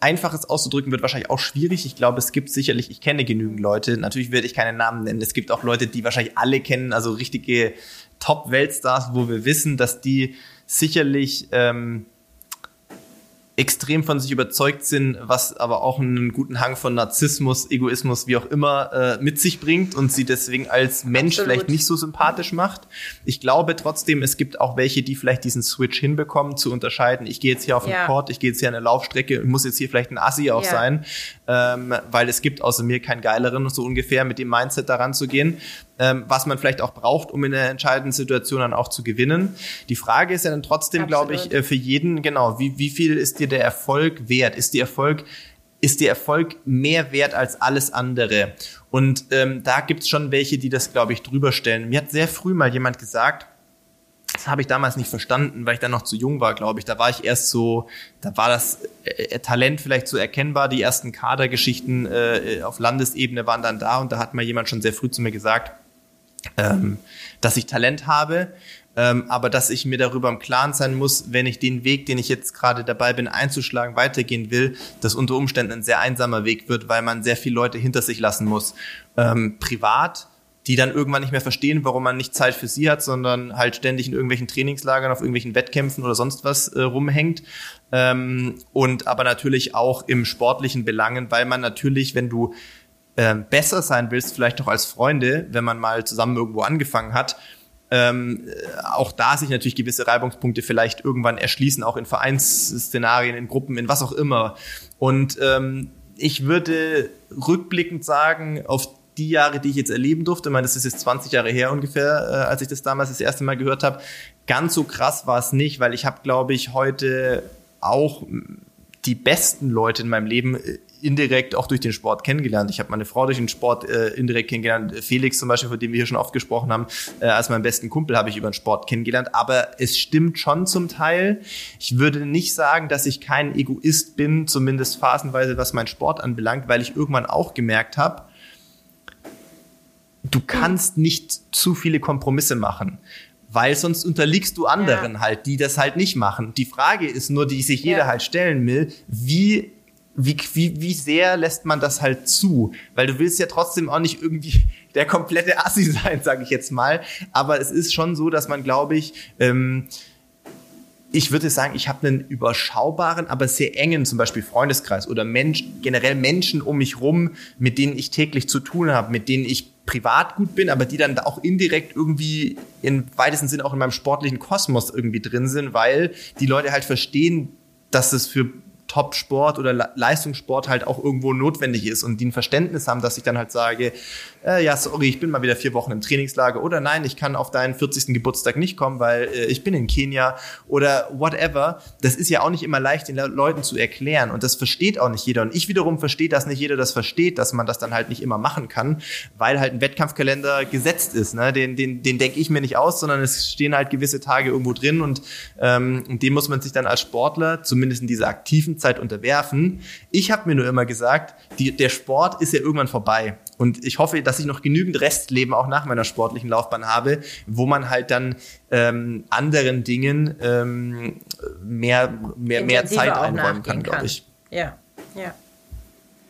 einfaches auszudrücken wird wahrscheinlich auch schwierig. Ich glaube, es gibt sicherlich, ich kenne genügend Leute, natürlich werde ich keine Namen nennen. Es gibt auch Leute, die wahrscheinlich alle kennen, also richtige Top-Weltstars, wo wir wissen, dass die sicherlich ähm, extrem von sich überzeugt sind, was aber auch einen guten Hang von Narzissmus, Egoismus, wie auch immer, äh, mit sich bringt und sie deswegen als Mensch Absolut. vielleicht nicht so sympathisch macht. Ich glaube trotzdem, es gibt auch welche, die vielleicht diesen Switch hinbekommen, zu unterscheiden. Ich gehe jetzt hier auf den ja. Court, ich gehe jetzt hier an eine Laufstrecke und muss jetzt hier vielleicht ein Assi auch ja. sein, ähm, weil es gibt außer mir keinen geileren, so ungefähr mit dem Mindset daran zu gehen ähm, was man vielleicht auch braucht, um in der entscheidenden Situation dann auch zu gewinnen. Die Frage ist ja dann trotzdem, glaube ich, äh, für jeden, genau, wie, wie viel ist dir der Erfolg wert? Ist der Erfolg ist der Erfolg mehr wert als alles andere? Und ähm, da gibt's schon welche, die das, glaube ich, drüber stellen. Mir hat sehr früh mal jemand gesagt, das habe ich damals nicht verstanden, weil ich dann noch zu jung war, glaube ich. Da war ich erst so, da war das äh, Talent vielleicht so erkennbar. Die ersten Kadergeschichten äh, auf Landesebene waren dann da und da hat mal jemand schon sehr früh zu mir gesagt, ähm, dass ich Talent habe, ähm, aber dass ich mir darüber im Klaren sein muss, wenn ich den Weg, den ich jetzt gerade dabei bin einzuschlagen, weitergehen will, dass unter Umständen ein sehr einsamer Weg wird, weil man sehr viele Leute hinter sich lassen muss. Ähm, privat, die dann irgendwann nicht mehr verstehen, warum man nicht Zeit für sie hat, sondern halt ständig in irgendwelchen Trainingslagern, auf irgendwelchen Wettkämpfen oder sonst was äh, rumhängt. Ähm, und aber natürlich auch im sportlichen Belangen, weil man natürlich, wenn du ähm, besser sein willst, vielleicht auch als Freunde, wenn man mal zusammen irgendwo angefangen hat, ähm, auch da sich natürlich gewisse Reibungspunkte vielleicht irgendwann erschließen, auch in Vereinsszenarien, in Gruppen, in was auch immer. Und ähm, ich würde rückblickend sagen, auf die Jahre, die ich jetzt erleben durfte, ich meine, das ist jetzt 20 Jahre her ungefähr, äh, als ich das damals das erste Mal gehört habe, ganz so krass war es nicht, weil ich habe, glaube ich, heute auch die besten Leute in meinem Leben äh, indirekt auch durch den Sport kennengelernt. Ich habe meine Frau durch den Sport äh, indirekt kennengelernt. Felix zum Beispiel, von dem wir hier schon oft gesprochen haben, äh, als meinen besten Kumpel habe ich über den Sport kennengelernt. Aber es stimmt schon zum Teil. Ich würde nicht sagen, dass ich kein Egoist bin, zumindest phasenweise, was mein Sport anbelangt, weil ich irgendwann auch gemerkt habe, du kannst nicht zu viele Kompromisse machen weil sonst unterliegst du anderen ja. halt, die das halt nicht machen. Die Frage ist nur, die sich jeder ja. halt stellen will, wie wie, wie, wie sehr lässt man das halt zu? Weil du willst ja trotzdem auch nicht irgendwie der komplette Assi sein, sage ich jetzt mal. Aber es ist schon so, dass man, glaube ich, ähm, ich würde sagen, ich habe einen überschaubaren, aber sehr engen zum Beispiel Freundeskreis oder Mensch, generell Menschen um mich rum, mit denen ich täglich zu tun habe, mit denen ich privat gut bin, aber die dann auch indirekt irgendwie im weitesten Sinne auch in meinem sportlichen Kosmos irgendwie drin sind, weil die Leute halt verstehen, dass es für Top-Sport oder Leistungssport halt auch irgendwo notwendig ist und die ein Verständnis haben, dass ich dann halt sage, äh, ja, sorry, ich bin mal wieder vier Wochen im Trainingslager oder nein, ich kann auf deinen 40. Geburtstag nicht kommen, weil äh, ich bin in Kenia oder whatever. Das ist ja auch nicht immer leicht, den Leuten zu erklären und das versteht auch nicht jeder. Und ich wiederum verstehe, dass nicht jeder das versteht, dass man das dann halt nicht immer machen kann, weil halt ein Wettkampfkalender gesetzt ist. Ne? Den, den, den denke ich mir nicht aus, sondern es stehen halt gewisse Tage irgendwo drin und, ähm, und dem muss man sich dann als Sportler, zumindest in dieser aktiven Zeit, unterwerfen. Ich habe mir nur immer gesagt, die, der Sport ist ja irgendwann vorbei. Und ich hoffe, dass ich noch genügend Restleben auch nach meiner sportlichen Laufbahn habe, wo man halt dann ähm, anderen Dingen ähm, mehr, mehr, mehr Zeit einräumen kann, glaube ich. Ja, ja.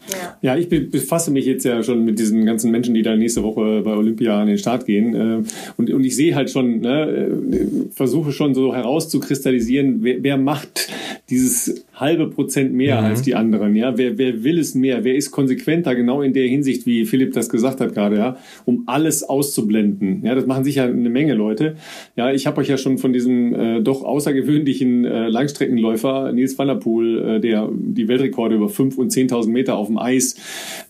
Ja. ja, ich befasse mich jetzt ja schon mit diesen ganzen Menschen, die da nächste Woche bei Olympia an den Start gehen. Äh, und, und ich sehe halt schon, ne, äh, versuche schon so herauszukristallisieren, wer, wer macht dieses halbe Prozent mehr mhm. als die anderen. Ja, wer, wer will es mehr? Wer ist konsequenter? Genau in der Hinsicht, wie Philipp das gesagt hat gerade, ja, um alles auszublenden. Ja, das machen sicher eine Menge Leute. Ja, ich habe euch ja schon von diesem äh, doch außergewöhnlichen äh, Langstreckenläufer Nils van der Poel, äh, der die Weltrekorde über fünf und zehntausend Meter auf dem Eis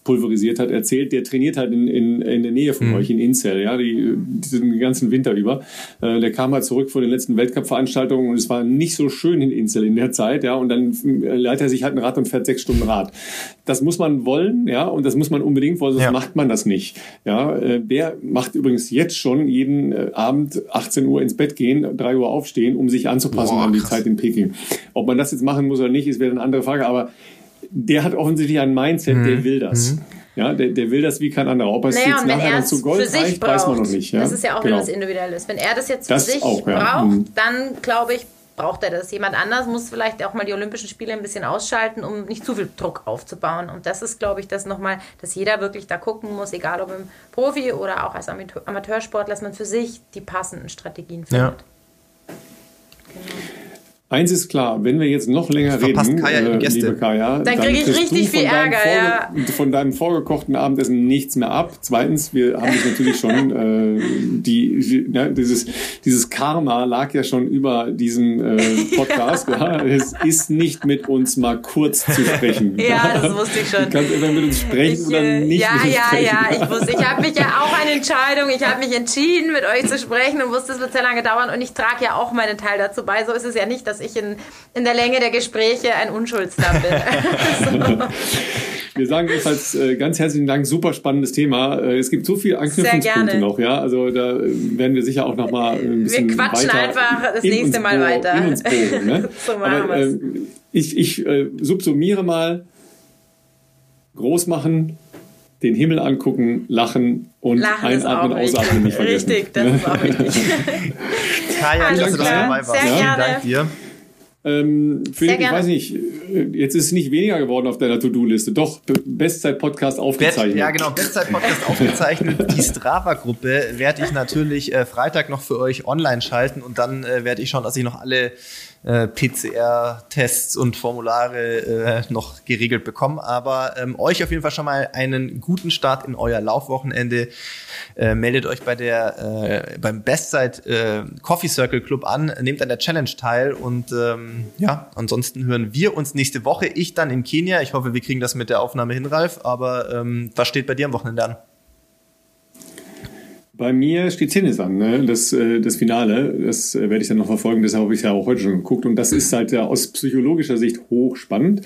pulverisiert hat, erzählt. Der trainiert halt in, in, in der Nähe von mhm. euch in Inzell, ja, die, diesen ganzen Winter über. Äh, der kam halt zurück von den letzten Weltcup-Veranstaltungen und es war nicht so schön in Inzell in der Zeit, ja, und dann leitet er sich halt ein Rad und fährt sechs Stunden Rad. Das muss man wollen, ja, und das muss man unbedingt wollen, sonst ja. macht man das nicht. Ja, äh, der macht übrigens jetzt schon jeden äh, Abend 18 Uhr ins Bett gehen, 3 Uhr aufstehen, um sich anzupassen Boah, an die Zeit in Peking. Ob man das jetzt machen muss oder nicht, ist wieder eine andere Frage, aber der hat offensichtlich ein Mindset, mhm. der will das. Mhm. Ja, der, der will das wie kein anderer. Ob er es naja, jetzt nachher dann zu Gold reicht, braucht, weiß man noch nicht. Ja? Das ist ja auch genau. wieder was Individuelles. Wenn er das jetzt für das sich auch, ja. braucht, mhm. dann glaube ich, braucht er das. Jemand anders muss vielleicht auch mal die Olympischen Spiele ein bisschen ausschalten, um nicht zu viel Druck aufzubauen. Und das ist, glaube ich, das nochmal, dass jeder wirklich da gucken muss, egal ob im Profi oder auch als Amateursportler, dass man für sich die passenden Strategien findet. Ja. Genau. Eins ist klar, wenn wir jetzt noch länger reden, Kaya äh, liebe Kaya, dann, dann kriege ich richtig viel Ärger. Ja. Von deinem vorgekochten Abendessen nichts mehr ab. Zweitens, wir haben dich natürlich schon, äh, die, ne, dieses, dieses Karma lag ja schon über diesem äh, Podcast. ja. Es ist nicht mit uns mal kurz zu sprechen. ja, das wusste ich schon. Du kannst entweder mit uns sprechen ich, oder äh, nicht ja, mit uns ja, sprechen. Ja, ja, ich wusste, ich habe mich ja auch eine Entscheidung, ich habe mich entschieden, mit euch zu sprechen und wusste, es wird sehr lange dauern und ich trage ja auch meinen Teil dazu bei. So ist es ja nicht, dass ich in, in der Länge der Gespräche ein Unschuldsdamm bin. so. Wir sagen jedenfalls äh, ganz herzlichen Dank, super spannendes Thema. Äh, es gibt so viele Anknüpfungspunkte noch, ja. Also da äh, werden wir sicher auch noch mal ein bisschen Wir quatschen weiter einfach das nächste Mal weiter. In uns bohren, ne? so machen Aber, äh, ich ich äh, subsumiere mal, groß machen, den Himmel angucken, lachen und lachen einatmen, ausatmen nicht vergessen. Richtig, das ist auch wichtig. Kaya, dass du dabei warst. Sehr ja? gerne. Dank dir. Ähm, Philipp, ich weiß nicht, jetzt ist es nicht weniger geworden auf deiner To-Do-Liste. Doch, Bestzeit-Podcast aufgezeichnet. Ja, genau, Bestzeit-Podcast aufgezeichnet. Die Strava-Gruppe werde ich natürlich äh, Freitag noch für euch online schalten und dann äh, werde ich schauen, dass ich noch alle äh, PCR-Tests und Formulare äh, noch geregelt bekommen. Aber ähm, euch auf jeden Fall schon mal einen guten Start in euer Laufwochenende. Äh, meldet euch bei der äh, beim Bestzeit äh, Coffee Circle Club an, nehmt an der Challenge teil und ähm, ja, ansonsten hören wir uns nächste Woche. Ich dann in Kenia. Ich hoffe, wir kriegen das mit der Aufnahme hin, Ralf. Aber ähm, was steht bei dir am Wochenende an? Bei mir steht Tennis an, ne? das, äh, das Finale. Das äh, werde ich dann noch verfolgen, deshalb habe ich ja auch heute schon geguckt. Und das ist halt ja aus psychologischer Sicht hochspannend.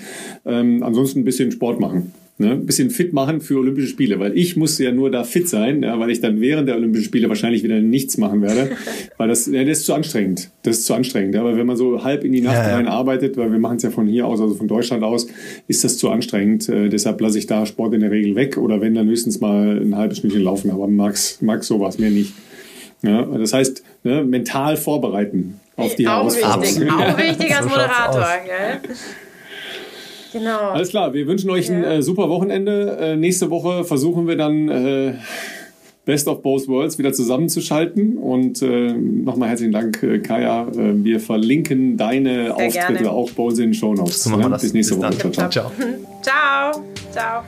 Ähm, ansonsten ein bisschen Sport machen ne, ein bisschen fit machen für Olympische Spiele, weil ich muss ja nur da fit sein, ja, weil ich dann während der Olympischen Spiele wahrscheinlich wieder nichts machen werde, weil das, ja, das ist zu anstrengend. Das ist zu anstrengend. Ja, aber wenn man so halb in die Nacht ja, rein arbeitet, weil wir machen es ja von hier aus, also von Deutschland aus, ist das zu anstrengend. Äh, deshalb lasse ich da Sport in der Regel weg oder wenn dann höchstens mal ein halbes Stündchen laufen, aber Max, Max sowas, mehr nicht. Ja, das heißt, ne, mental vorbereiten auf die auch Herausforderung. Wichtig, auch wichtig als Moderator. Gell? Genau. Alles klar, wir wünschen euch ein äh, super Wochenende. Äh, nächste Woche versuchen wir dann äh, Best of Both Worlds wieder zusammenzuschalten. Und äh, nochmal herzlichen Dank, äh, Kaya. Äh, wir verlinken deine Sehr Auftritte gerne. auch bei uns in den Show Notes. Wir das. Bis nächste Bis Woche. Ciao. Ciao. Ciao. Ciao.